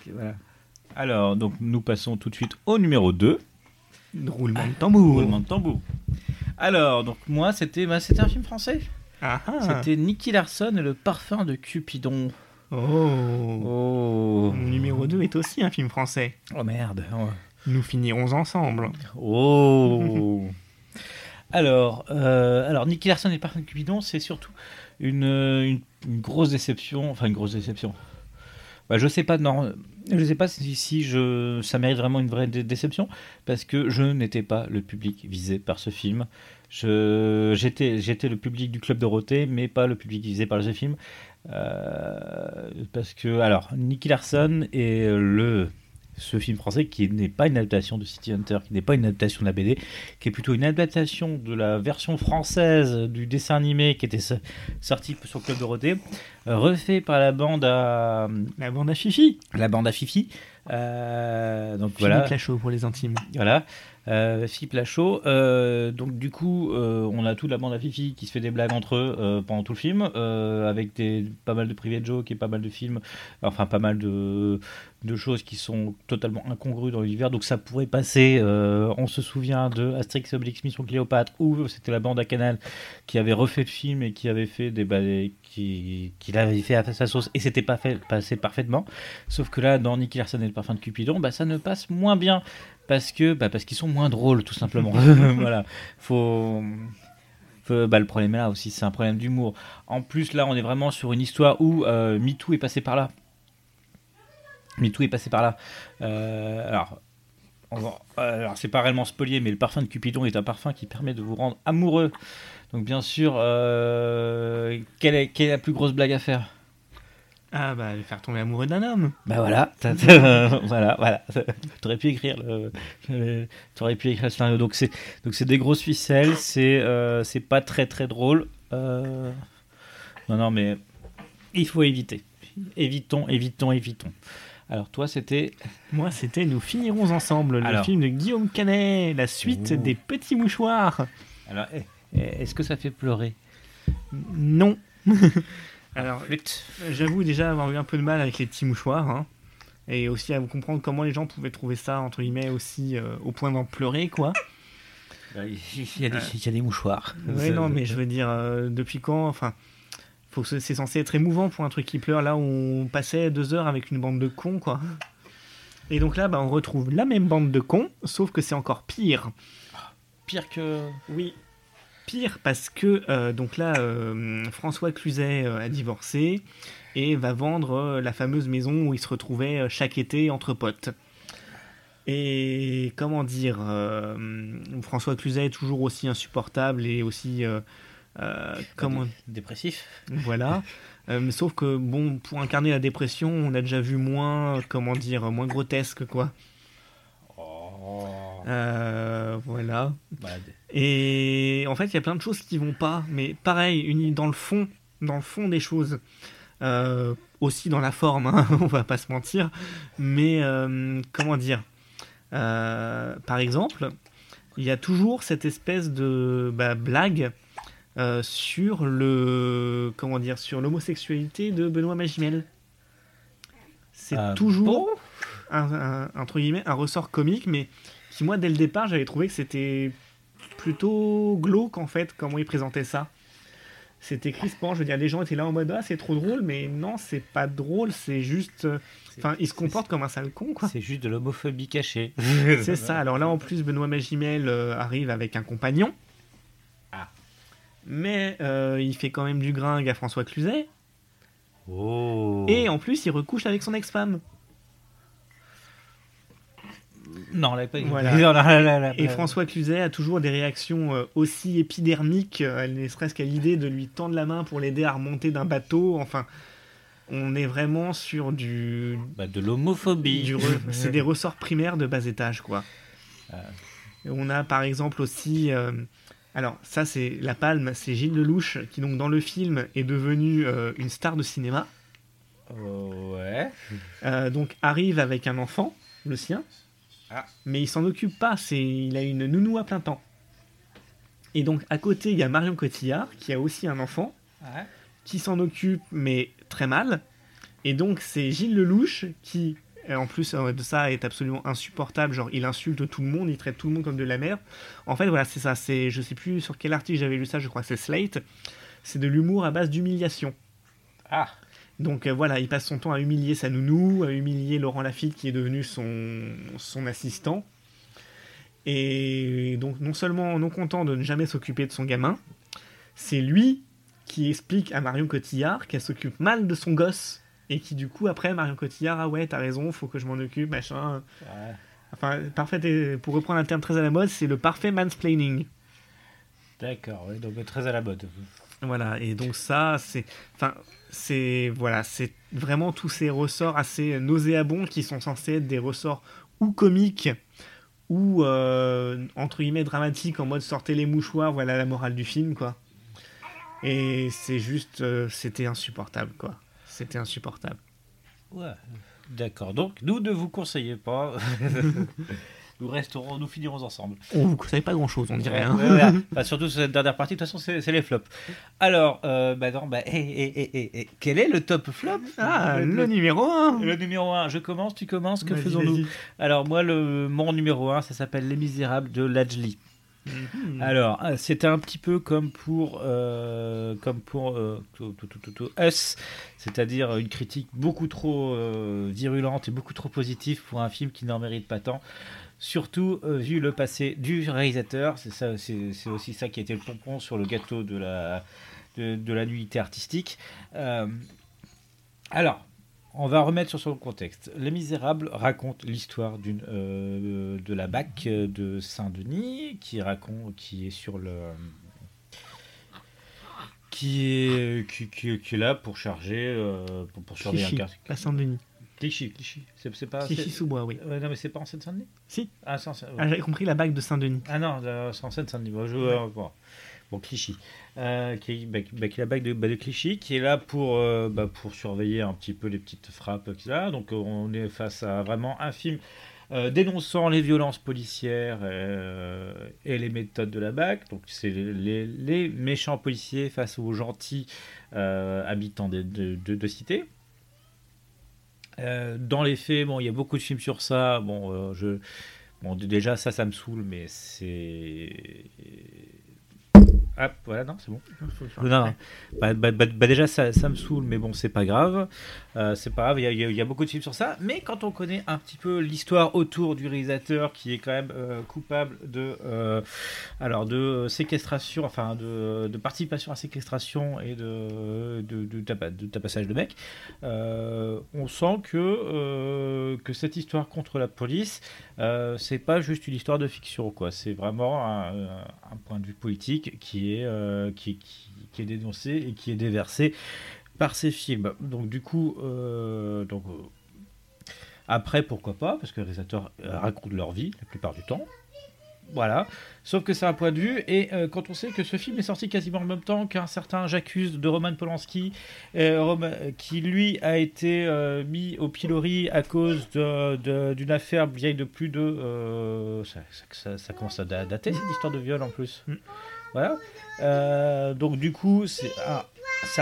Voilà. Alors, donc nous passons tout de suite au numéro 2. Roulement de tambour. Roulement de tambour. Alors, donc moi, c'était bah, c'était un film français. Ah, ah. C'était Nicky Larson et le parfum de Cupidon. Oh. Oh, Mon numéro 2 est aussi un film français. oh merde. Oh. Nous finirons ensemble. Oh Alors, euh, alors Nicky Larson et le parfum de Cupidon, c'est surtout une, euh, une, une grosse déception. Enfin, une grosse déception. Bah, je sais pas, non, je sais pas si, je, ça mérite vraiment une vraie dé- déception, parce que je n'étais pas le public visé par ce film. J'étais le public du club Dorothée, mais pas le public visé par ce film. Euh, parce que, alors, Nicky Larson est le, ce film français qui n'est pas une adaptation de City Hunter, qui n'est pas une adaptation de la BD, qui est plutôt une adaptation de la version française du dessin animé qui était so- sorti sur Club Dorothée, euh, refait par la bande à La bande à Fifi. la bande à Fifi. Euh, donc Voilà. voilà, Lachaud pour les intimes. voilà. Euh, Philippe Lachaud. Euh, donc du coup, euh, on a toute la bande à Fifi qui se fait des blagues entre eux pendant tout le film, avec des, pas mal de private jokes et pas mal de films, enfin pas mal de, de choses qui sont totalement incongrues dans l'univers. Donc ça pourrait passer. on se souvient de Asterix Obélix Mission Cléopâtre, où c'était la bande à Canal qui avait refait le film et qui avait fait des balais, qui, l'avait fait à sa sauce et c'était pas passé parfaitement. Sauf que là, dans Nicky Larson et le parfum de Cupidon, bah, ça ne passe moins bien parce que bah, parce qu'ils sont moins drôles, tout simplement. [LAUGHS] [LAUGHS] voilà, faut. faut- bah, le problème est là aussi, c'est un problème d'humour. En plus, là, on est vraiment sur une histoire où euh, MeToo est passé par là. MeToo est passé par là. Euh, alors, euh, alors c'est pas réellement spolié, mais le parfum de Cupidon est un parfum qui permet de vous rendre amoureux. Donc, bien sûr, euh, quelle, est, quelle est la plus grosse blague à faire? Ah bah, faire tomber amoureux d'un homme. bah voilà, [LAUGHS] t'as- voilà, voilà. [LAUGHS] T'aurais pu écrire le, t'aurais pu écrire le scénario. Donc c'est, donc c'est des grosses ficelles. C'est, euh, c'est pas très très drôle. Euh, Non non mais il faut éviter. Évitons, évitons, évitons. Alors toi c'était, Moi, c'était Nous finirons ensemble, le Alors. film de Guillaume Canet, la suite Ouh. des petits mouchoirs. alors eh, eh, est-ce que ça fait pleurer? Non. [LAUGHS] Alors, Flûte. j'avoue déjà avoir eu un peu de mal avec les petits mouchoirs. hein. Et aussi à vous comprendre comment les gens pouvaient trouver ça, entre guillemets, aussi euh, au point d'en pleurer, quoi. Bah, Il y, a des, il y a des mouchoirs. Oui, non, mais je veux dire, euh, depuis quand Enfin, faut que ce- c'est censé être émouvant pour un truc qui pleure. Là, on passait deux heures avec une bande de cons, quoi. Et donc là, bah, on retrouve la même bande de cons, sauf que c'est encore pire. pire que. Oui. Pire parce que euh, donc là euh, François Cluzet euh, a divorcé et va vendre la fameuse maison où il se retrouvait chaque été entre potes. Et comment dire, François Cluzet est toujours aussi insupportable et aussi comment Dépressif. voilà. [LAUGHS] Mais sauf que bon, pour incarner la dépression, on a déjà vu moins, comment dire, moins grotesque quoi. Oh. Euh, voilà. Et en fait, il y a plein de choses qui vont pas, mais pareil, uni dans le fond, dans le fond des choses. Euh, aussi dans la forme, hein, [LAUGHS] on va pas se mentir. Mais euh, comment dire Par exemple, il y a toujours cette espèce de bah, blague euh, sur le comment dire sur l'homosexualité de Benoît Magimel. C'est Ah, toujours bon? un, un- entre guillemets un ressort comique, mais qui moi dès le départ j'avais trouvé que c'était plutôt glauque en fait comment il présentait ça. C'était crispant, je veux dire les gens étaient là en mode ah c'est trop drôle, mais non c'est pas drôle, c'est juste, euh, enfin il se comporte comme un sale con quoi. C'est juste de l'homophobie cachée. [LAUGHS] C'est ça. Alors là, en plus, Benoît Magimel euh, arrive avec un compagnon. Ah. Mais euh, il fait quand même du gringue à François Cluzet. Oh. Et en plus, il recouche avec son ex-femme. Non, là, pas. Voilà. [LAUGHS] Non, Et. François Cluzet a toujours des réactions euh, aussi épidermiques, euh, ne serait-ce qu'à l'idée de lui tendre la main pour l'aider à remonter d'un bateau. Enfin, on est vraiment sur du. Bah, de l'homophobie. re- C'est des ressorts primaires de bas étage, quoi. Et On a par exemple aussi. euh, alors, ça, c'est La Palme, c'est Gilles Lelouch, qui, donc, dans le film, est devenu euh, une star de cinéma. Ouais. Euh, donc, arrive avec un enfant, le sien. Ah. Mais il s'en occupe pas, c'est il a une nounou à plein temps. Et donc, à côté, il y a Marion Cotillard, qui a aussi un enfant, qui s'en occupe, mais très mal. Et donc, c'est Gilles Lelouch qui, euh, en plus euh, de ça, est absolument insupportable. Genre, il insulte tout le monde, il traite tout le monde comme de la merde. En fait, voilà, c'est ça. C'est, je sais plus sur quel article j'avais lu ça, je crois que c'est Slate. C'est de l'humour à base d'humiliation. Ah. Donc euh, voilà, il passe son temps à humilier sa nounou, à humilier Laurent Lafitte qui est devenu son, son assistant. Et donc non seulement non content de ne jamais s'occuper de son gamin, c'est lui qui explique à Marion Cotillard qu'elle s'occupe mal de son gosse. Et qui du coup après Marion Cotillard, ah ouais t'as raison, faut que je m'en occupe, machin. Ouais. Enfin, parfait, pour reprendre un terme très à la mode, c'est le parfait mansplaining. D'accord, donc très à la mode. Voilà, et donc ça, c'est, enfin, c'est, voilà, c'est vraiment tous ces ressorts assez nauséabonds qui sont censés être des ressorts ou comiques ou euh, entre guillemets dramatiques en mode sortez les mouchoirs, voilà la morale du film, quoi. Et c'est juste, euh, c'était insupportable, quoi. C'était insupportable. Ouais. D'accord. Donc, nous ne vous conseillons pas. [LAUGHS] nous resterons, nous finirons ensemble. Oh, vous savez pas grand chose, on dirait. hein. Ouais, ouais, ouais. [LAUGHS] Enfin, surtout sur cette dernière partie, de toute façon, c'est les flops. Alors, euh, bah non, bah, eh, eh, eh, quel est le top flop? Ah, le numéro 1 le numéro 1, je commence, tu commences, que faisons-nous? Alors moi, le, mon numéro 1, ça s'appelle Les Misérables de Lajli. Mhm. Alors, euh, c'était un petit peu comme pour, euh, comme pour euh, tout- tout- tout- tout- tout Us, c'est-à-dire une critique beaucoup trop euh, virulente et beaucoup trop positive pour un film qui n'en mérite pas tant. Surtout euh, vu le passé du réalisateur, c'est ça, c'est aussi ça qui a été le pompon sur le gâteau de la de, de la nuitée artistique. Euh, alors, on va remettre sur son contexte. Les Misérables raconte l'histoire d'une euh, de la BAC de Saint-Denis qui raconte qui est sur le qui est qui, qui- qui est là pour charger pour, pour surveiller un quartier. la Saint-Denis. Clichy, Clichy. C'est pas c'est- Clichy-sous-Bois, oui. Ouais, non mais c'est pas en Seine-Saint-Denis? Si. Ah, c'est en Seine- Ah, j'avais compris la bague de Saint-Denis. ah non, c'est en Seine-Saint-Denis. Bon, je- bon. Bon, Clichy. Euh, qui, est, bah, qui- bah, est la bague de, bah, de Clichy, qui est là pour, euh, bah, pour surveiller un petit peu les petites frappes qu'il a. Donc, euh, on est face à vraiment un film euh, dénonçant les violences policières euh, et les méthodes de la BAC. Donc, c'est les, les méchants policiers face aux gentils euh, habitants de, de, de- de cités. Euh, dans les faits, bon, il y a beaucoup de films sur ça. Bon, euh, je, bon, déjà ça, ça me saoule, mais c'est. Ah, voilà, non, c'est bon. Non, non. Bah, bah, bah, bah, déjà, ça, ça me saoule, mais bon, c'est pas grave. Euh, c'est pas grave, il y, a- y y beaucoup de films sur ça. Mais quand on connaît un petit peu l'histoire autour du réalisateur qui est quand même euh, coupable de, euh, alors, de séquestration, enfin, de, de participation à séquestration et de, de, de, de tapassage de mec, on sent que, que cette histoire contre la police, euh, c'est pas juste une histoire de fiction, quoi. C'est vraiment un, un point de vue politique qui est, euh, qui, est dénoncé et qui est déversé par ces films. Donc du coup, euh, donc euh, après pourquoi pas, parce que les réalisateurs euh, racontent leur vie la plupart du temps. Voilà. Sauf que c'est un point de vue. Et euh, quand on sait que ce film est sorti quasiment en même temps qu'un certain J'accuse de Roman Polanski, euh, Roman- qui lui a été euh, mis au pilori à cause d'une affaire vieille de plus de. euh, ça, ça- ça- ça commence à da- dater cette histoire de viol en plus. Mm. Voilà. Euh, donc du coup, c'est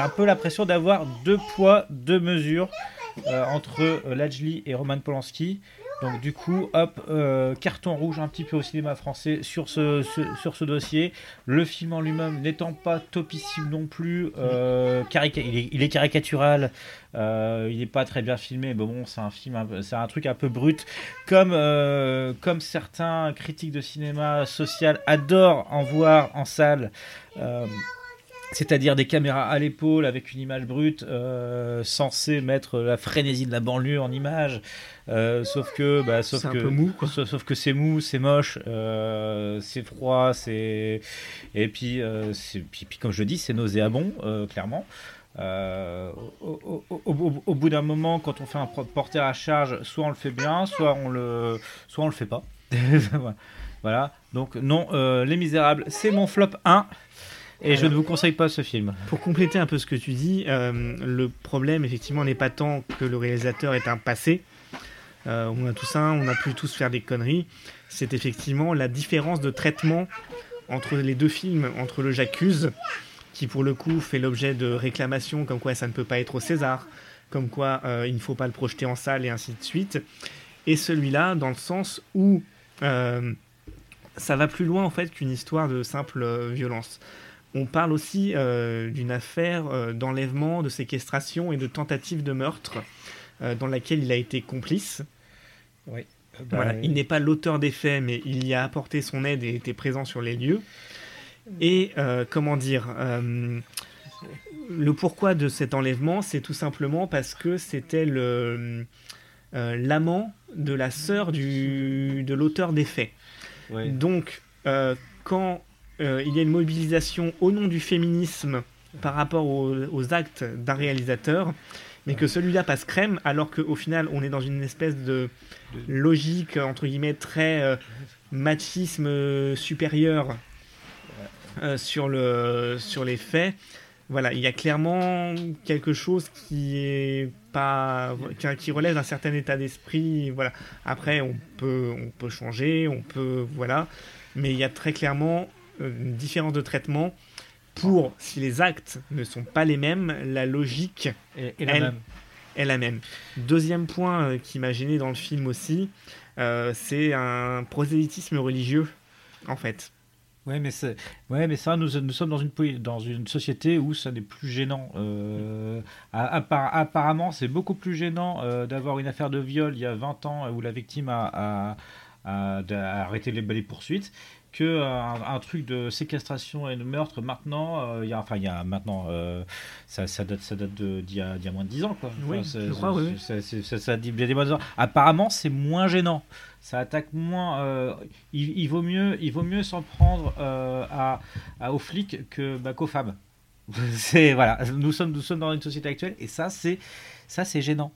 un, peu la pression d'avoir deux poids, deux mesures euh, entre euh, Lajli et Roman Polanski. Donc du coup, hop, euh, carton rouge un petit peu au cinéma français sur ce, sur ce dossier. Le film en lui-même n'étant pas topissime non plus, euh, il, est, caricatural, euh, il n'est pas très bien filmé, mais bon, c'est un truc un peu brut, comme comme certains critiques de cinéma social adorent en voir en salle. C'est-à-dire des caméras à l'épaule avec une image brute euh, censée mettre la frénésie de la banlieue en image. Euh, sauf que, bah, sauf que, peu mou, quoi. Sauf, sauf que c'est mou, c'est moche, euh, c'est froid, c'est et puis, c'est- puis, puis comme je dis, c'est nauséabond, clairement. Euh, au, au- au- au- au bout d'un moment, quand on fait un porter à charge, soit on le fait bien, soit on le, soit on le fait pas. [LAUGHS] voilà. Donc non, euh, Les Misérables, c'est mon flop 1. Et je ne vous conseille pas ce film. Pour compléter un peu ce que tu dis, euh, le problème effectivement n'est pas tant que le réalisateur est un passé. Euh, on a tout ça, on a pu tous faire des conneries. C'est effectivement la différence de traitement entre les deux films, entre le J'accuse, qui pour le coup fait l'objet de réclamations comme quoi ça ne peut pas être au César, comme quoi euh, il ne faut pas le projeter en salle et ainsi de suite, et celui-là dans le sens où ça va plus loin en fait qu'une histoire de simple violence. On parle aussi euh, d'une affaire euh, d'enlèvement, de séquestration et de tentative de meurtre euh, dans laquelle il a été complice. Voilà, il n'est pas l'auteur des faits, mais il y a apporté son aide et était présent sur les lieux. Et comment dire, le pourquoi de cet enlèvement, c'est tout simplement parce que c'était le l'amant de la sœur du, de l'auteur des faits. Ouais. Donc, quand euh, il y a une mobilisation au nom du féminisme par rapport aux, actes d'un réalisateur, mais que celui-là passe crème, alors qu'au final, on est dans une espèce de logique, entre guillemets, très euh, machisme euh, supérieur sur, le, sur les faits. Voilà, il y a clairement quelque chose qui est pas qui, relève d'un certain état d'esprit. Voilà. Après, on peut on peut changer, on peut voilà, mais il y a très clairement une différence de traitement pour si les actes ne sont pas les mêmes, la logique Et, et la Elle- même. est la même. Deuxième point euh, qui m'a gêné dans le film aussi, euh, c'est un prosélytisme religieux, en fait. Ouais, mais c'est, ouais, mais ça, nous, nous sommes dans une, dans une société où ça n'est plus gênant. Euh, apparemment, c'est beaucoup plus gênant euh, d'avoir une affaire de viol il y a 20 ans euh, où la victime a, a- a- a arrêté les, les poursuites que un, un truc de séquestration et de meurtre maintenant. euh, il y a, enfin, il y a maintenant, euh, ça, ça date, ça date de, d'il y a, d'il y a moins de 10 ans, quoi. Oui, Enfin, c'est- je crois, c'est- oui, oui. c'est- c'est- c'est- ça dit bien des mois. Apparemment, c'est moins gênant. Ça attaque moins. euh, il, il vaut mieux, il vaut mieux s'en prendre euh, à, à- aux flics que bah, qu'aux femmes. [LAUGHS] C'est voilà. Nous sommes, nous sommes dans une société actuelle et ça, c'est ça, c'est gênant.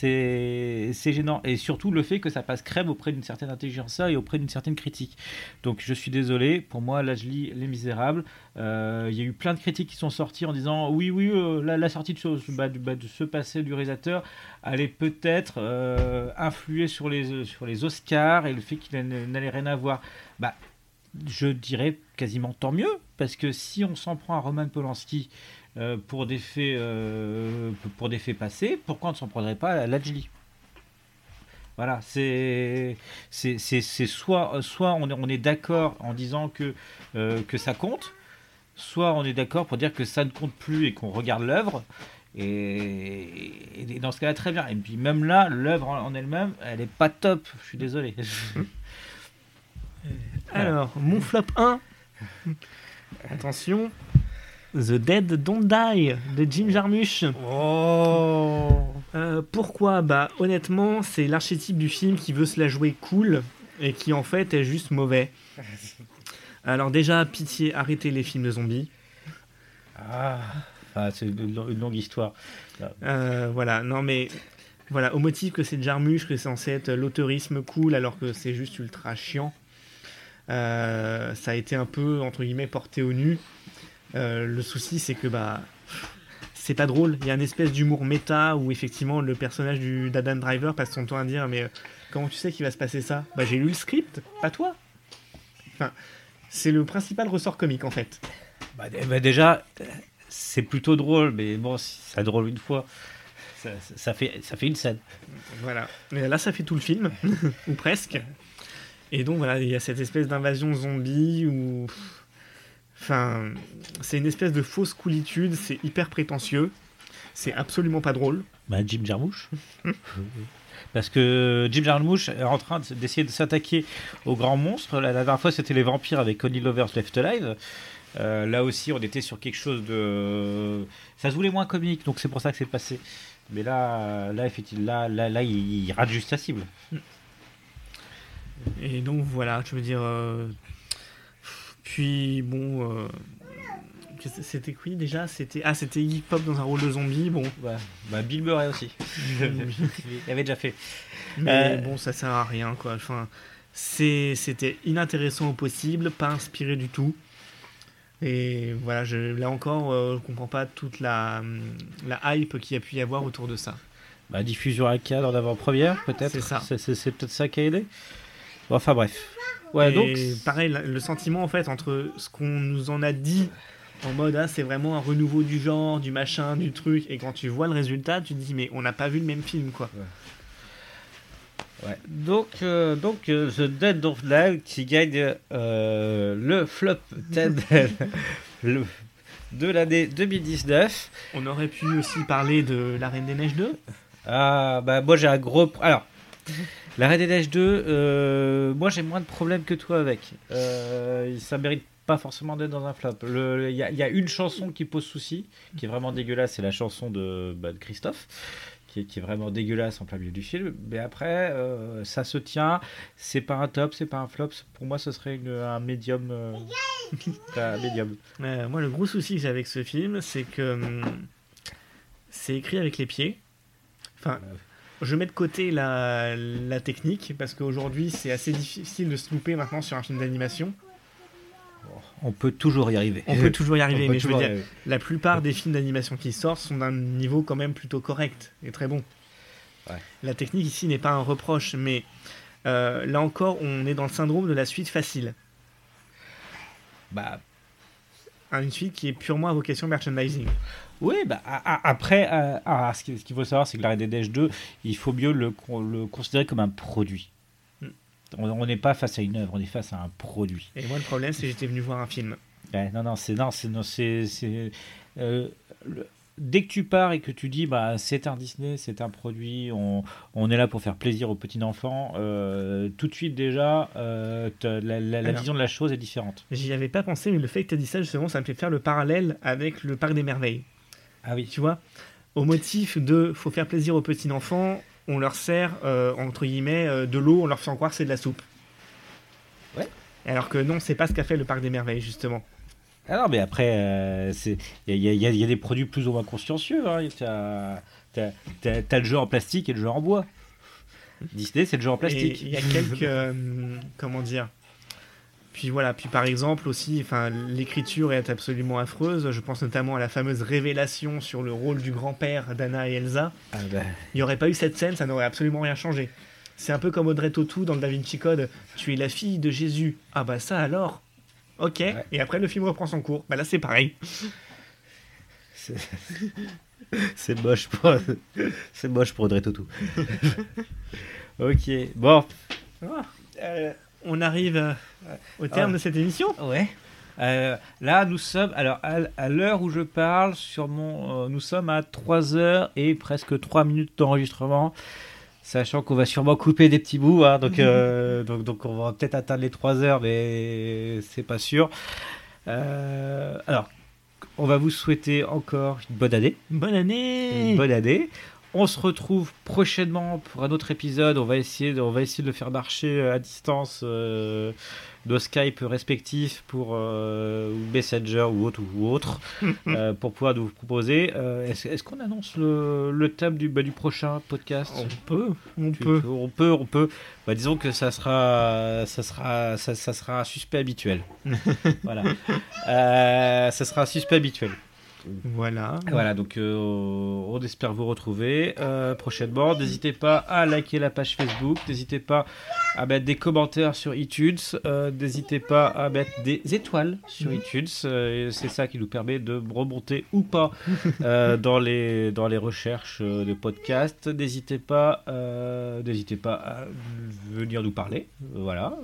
C'est gênant et surtout le fait que ça passe crème auprès d'une certaine intelligence et auprès d'une certaine critique. Donc je suis désolé. Pour moi, là, je lis Les Misérables. Euh, Il y a eu plein de critiques qui sont sorties en disant oui, oui, euh, la, sortie de ce, bah, du- bah, de ce passé du réalisateur allait peut-être euh, influer sur les, sur les Oscars et le fait qu'il n'allait rien avoir. Bah, je dirais quasiment tant mieux, parce que si on s'en prend à Roman Polanski euh, pour, des faits, euh, pour des faits passés, pourquoi on ne s'en prendrait pas à Lajli voilà, c'est soit, soit on est, on est d'accord en disant que, euh, que ça compte, soit on est d'accord pour dire que ça ne compte plus et qu'on regarde l'œuvre. Et, et dans ce cas-là, très bien. Et puis même là, l'œuvre en, en elle-même, elle est pas top. Je suis désolé. [LAUGHS] Alors, mon flop 1. Attention. The Dead Don't Die de Jim Jarmusch. Oh Euh, pourquoi? Bah honnêtement, c'est l'archétype du film qui veut se la jouer cool et qui en fait est juste mauvais. [LAUGHS] Alors déjà, pitié, arrêtez les films de zombies. ah. Ah, c'est une, une longue histoire. Euh, voilà, non mais voilà, au motif que c'est Jarmusch, que c'est censé être l'auteurisme cool alors que c'est juste ultra chiant. Euh, ça a été un peu, entre guillemets, porté au nu. Euh, le souci, c'est que bah, c'est pas drôle. Il y a une espèce d'humour méta où effectivement le personnage du d'Adam Driver passe son temps à dire Mais euh, comment tu sais qu'il va se passer ça? Bah, j'ai lu le script, pas toi. Enfin, c'est le principal ressort comique en fait. Bah, bah, déjà, c'est plutôt drôle, mais bon, si ça drôle une fois. Ça, ça- ça fait, ça fait une scène. Voilà. Mais là, ça fait tout le film, [LAUGHS] ou presque. Et donc, voilà, il y a cette espèce d'invasion zombie où. Enfin, c'est une espèce de fausse coolitude, c'est hyper prétentieux, c'est absolument pas drôle. Bah, Jim Jarmusch. [LAUGHS] Parce que Jim Jarmusch est en train de- d'essayer de s'attaquer aux grands monstres. La, la dernière fois, c'était les vampires avec Connie Lovers Left Alive. Euh, là aussi, on était sur quelque chose de. Ça se voulait moins comique, donc c'est pour ça que c'est passé. Mais là, là, effectivement, là, là, là, il, il rate juste sa cible. Et donc, voilà, je veux dire. euh, Puis, bon. euh, C'était qui déjà C'était ah c'était Iggy Pop dans un rôle de zombie bon. Bah, Bill Murray aussi. [LAUGHS] il avait déjà fait. mais Euh. bon ça sert à rien quoi enfin c'était inintéressant au possible pas inspiré du tout et voilà je là encore euh, je comprends pas toute la la hype qu'il y a pu y avoir autour de ça Bah, diffusion à cadre en avant-première, peut-être. C'est ça. C'est peut-être ça qui a aidé. Bon, enfin, bref. Ouais, et donc. pareil le sentiment en fait entre ce qu'on nous en a dit en mode ah c'est vraiment un renouveau du genre du machin du truc et quand tu vois le résultat tu te dis mais on n'a pas vu le même film quoi Ouais. Donc, euh, donc euh, The Dead of Light qui gagne euh, le flop 10 [LAUGHS] le- de l'année 2019. on aurait pu aussi parler de la Reine des Neiges 2 Ah, bah, moi j'ai un gros. Alors, la des Neiges 2, euh, moi j'ai moins de problèmes que toi avec. Euh, ça mérite pas forcément d'être dans un flop. Il y, a- il y a une chanson qui pose souci, qui est vraiment dégueulasse, c'est la chanson de, bah, de Christophe. Qui est, qui est vraiment dégueulasse en plein milieu du film, mais après euh, ça se tient. C'est pas un top, c'est pas un flop. Pour moi, ce serait une- un médium. euh, un médium. Euh, moi, le gros souci que j'ai avec ce film, c'est que hum, c'est écrit avec les pieds. Enfin, je mets de côté la, la technique parce qu'aujourd'hui, c'est assez difficile de se louper maintenant sur un film d'animation. On peut toujours y arriver. On peut toujours y arriver, mais je veux dire, la plupart des films d'animation qui sortent sont d'un niveau quand même plutôt correct et très bon. Ouais. La technique ici n'est pas un reproche, mais euh, là encore, on est dans le syndrome de la suite facile. Bah, Une suite qui est purement à vocation merchandising. Oui, bah, après, euh, ah, ce qu'il faut savoir, c'est que la des Neiges 2, il faut mieux le, le considérer comme un produit. Mm. On on n'est pas face à une œuvre, on est face à un produit. Et moi, le problème, c'est que j'étais venu voir un film. Ouais, non, non, c'est non, c'est non, c'est c'est, euh, le- dès que tu pars et que tu dis bah c'est un Disney, c'est un produit, on, on est là pour faire plaisir aux petits enfants, euh, tout de suite déjà, euh, la, la- la Alors. vision de la chose est différente. J'y avais pas pensé, mais le fait que tu as dit ça, justement, ça me fait faire le parallèle avec le Parc des Merveilles. Ah oui. Tu vois Au motif de faut faire plaisir aux petits enfants, on leur sert, euh, entre guillemets, de l'eau, on leur fait croire que c'est de la soupe. Ouais. Alors que non, c'est pas ce qu'a fait le Parc des Merveilles, justement. Ah non, mais après, euh, il y, a- il y a- il y a des produits plus ou moins consciencieux. Hein. T'as, le jeu en plastique et le jeu en bois. Disney, c'est le jeu en plastique. il y a quelques. euh, comment dire Puis voilà, puis par exemple aussi, enfin, l'écriture est absolument affreuse. Je pense notamment à la fameuse révélation sur le rôle du grand-père d'Anna et Elsa. Ah bah, Il n'y aurait pas eu cette scène, ça n'aurait absolument rien changé. C'est un peu comme Audrey Tautou dans le Da Vinci Code. Tu es la fille de Jésus. Ah bah ça alors? Ok. Ouais. Et après le film reprend son cours. Bah là c'est pareil. c'est... moche pour, c'est moche pour Audrey Tautou. [LAUGHS] ok, bon. Euh, on arrive euh, au terme Ah. de cette émission. Ouais. Euh, là, nous sommes, alors à, l'heure où je parle, sur mon, nous sommes à 3 heures et presque 3 minutes d'enregistrement, sachant qu'on va sûrement couper des petits bouts, hein, donc, [LAUGHS] euh, donc, donc on va peut-être atteindre les 3 heures, mais c'est pas sûr. Euh, alors, on va vous souhaiter encore une bonne année. Bonne année Une bonne année. On se retrouve prochainement pour un autre épisode. On va essayer de, on va essayer de le faire marcher euh, à distance. euh, nos Skype respectifs pour euh, Messenger ou autre ou autre [LAUGHS] euh, pour pouvoir nous proposer. Euh, Est-ce est-ce qu'on annonce le, le thème du, bah, du prochain podcast? On peut, on Tu- peut. on peut, on peut. Bah, disons que ça sera, ça sera, ça, ça sera un suspect habituel. [LAUGHS] voilà. Ça sera un suspect habituel. Voilà. Voilà, donc euh, on espère vous retrouver euh, prochainement. N'hésitez pas à liker la page Facebook, n'hésitez pas à mettre des commentaires sur iTunes, euh, n'hésitez pas à mettre des étoiles sur iTunes. c'est ça qui nous permet de remonter ou pas [LAUGHS] dans, les, dans les recherches de podcasts. N'hésitez pas, n'hésitez pas à venir nous parler. Voilà.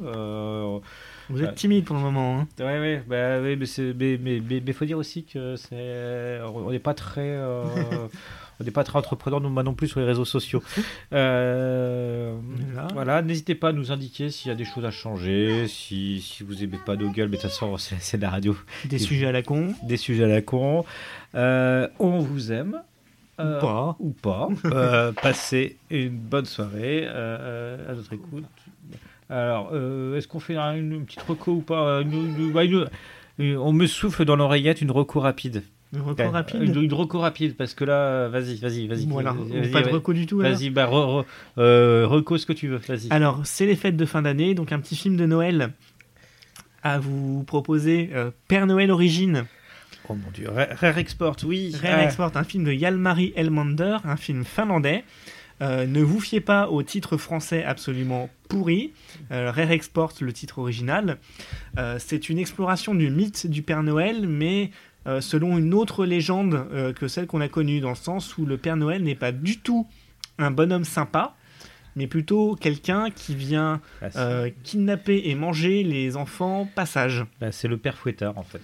Vous êtes timide pour le moment. Hein. Ouais, ouais, bah, ouais, mais, c'est, mais, mais, mais, mais faut dire aussi que c'est, on n'est pas très, euh, [LAUGHS] on n'est pas très moi non plus sur les réseaux sociaux. [LAUGHS] Euh, Voilà. voilà, n'hésitez pas à nous indiquer s'il y a des choses à changer, si, si vous aimez pas nos gueules, mais de toute façon c'est, c'est de la radio, Des sujets à la con. des sujets à la con. Euh, on vous aime. euh, pas. Ou pas. Passez une bonne soirée à notre écoute. Alors, euh, est-ce qu'on fait un- une, petite reco ou pas Une- une- une- une- On me souffle dans l'oreillette une reco rapide. Un recours Ouais, rapide. Une, une reco rapide, parce que là, euh, vas-y, vas-y, vas-y. Voilà. vas-y, Pas de recours du tout. Vas-y, bah, re- re- euh, reco ce que tu veux, vas-y. Alors, c'est les fêtes de fin d'année, donc un petit film de Noël à vous proposer. euh, Père Noël Origine. Oh mon dieu, Rare Rare Export, oui. Rare Ah. Export, un film de Yalmari Elmander, un film finlandais. Euh, ne vous fiez pas au titre français absolument pourri. Euh, Rare Export, le titre original. Euh, c'est une exploration du mythe du Père Noël, mais euh, selon une autre légende que celle qu'on a connue, dans le sens où le Père Noël n'est pas du tout un bonhomme sympa, mais plutôt quelqu'un qui vient Ah, euh, kidnapper et manger les enfants passage. bah, c'est le père fouettard, en fait.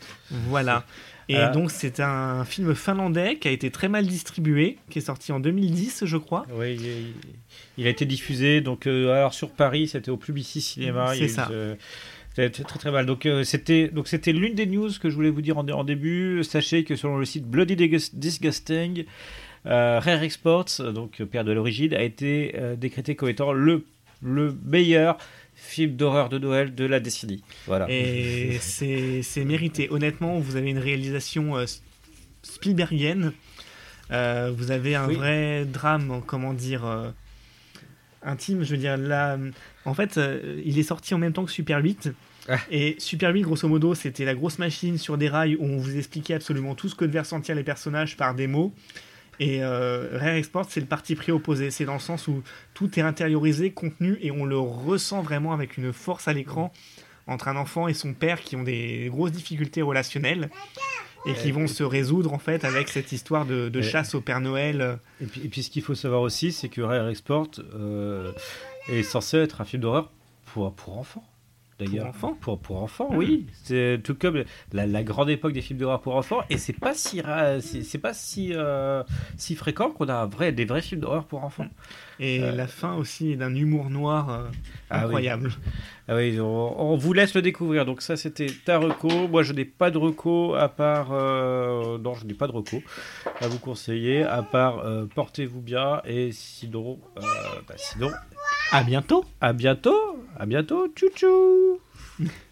Voilà. Et Euh, donc c'est un film finlandais qui a été très mal distribué, qui est sorti en 2010 je crois. Oui, il, a été diffusé. Donc, euh, alors sur Paris, c'était au Publicis Cinéma. C'est ça. ce- C'était très très mal. Donc euh, c'était donc c'était l'une des news que je voulais vous dire en, en début. Sachez que selon le site Bloody Disgust- Disgusting, euh, Rare Exports, donc euh, père de l'origine, a été euh, décrété comme étant le le meilleur film d'horreur de Noël de la décennie. Voilà. Et c'est mérité. Honnêtement, vous avez une réalisation euh, Spielbergienne. Euh, vous avez un Oui. vrai drame, comment dire, euh, intime. Je veux dire, là, en fait, euh, il est sorti en même temps que Super 8. Ah. Et Super 8, grosso modo, c'était la grosse machine sur des rails où on vous expliquait absolument tout ce que devaient ressentir les personnages par des mots. Et euh, Rare Export, c'est le parti pris opposé. C'est dans le sens où tout est intériorisé, contenu, et on le ressent vraiment avec une force à l'écran entre un enfant et son père qui ont des grosses difficultés relationnelles et qui vont se résoudre en fait avec cette histoire de, de chasse au Père Noël. Et puis, et puis ce qu'il faut savoir aussi, c'est que Rare Export euh, est censé être un film d'horreur pour, pour enfants. D'ailleurs, Pour enfants. Pour, pour enfants, oui. C'est tout comme la, la grande époque des films d'horreur pour enfants, et c'est pas si c'est c'est pas si euh, si fréquent qu'on a un vrai, des vrais films d'horreur pour enfants. Et Euh. la fin aussi est d'un humour noir euh, Ah oui. incroyable. Ah oui, on, on vous laisse le découvrir. Donc ça, c'était ta reco. Moi, je n'ai pas de reco à part euh, non, je n'ai pas de reco à vous conseiller à part euh, portez-vous bien et sinon, euh, bah, sinon À bientôt À bientôt, à bientôt, tchou tchou [LAUGHS]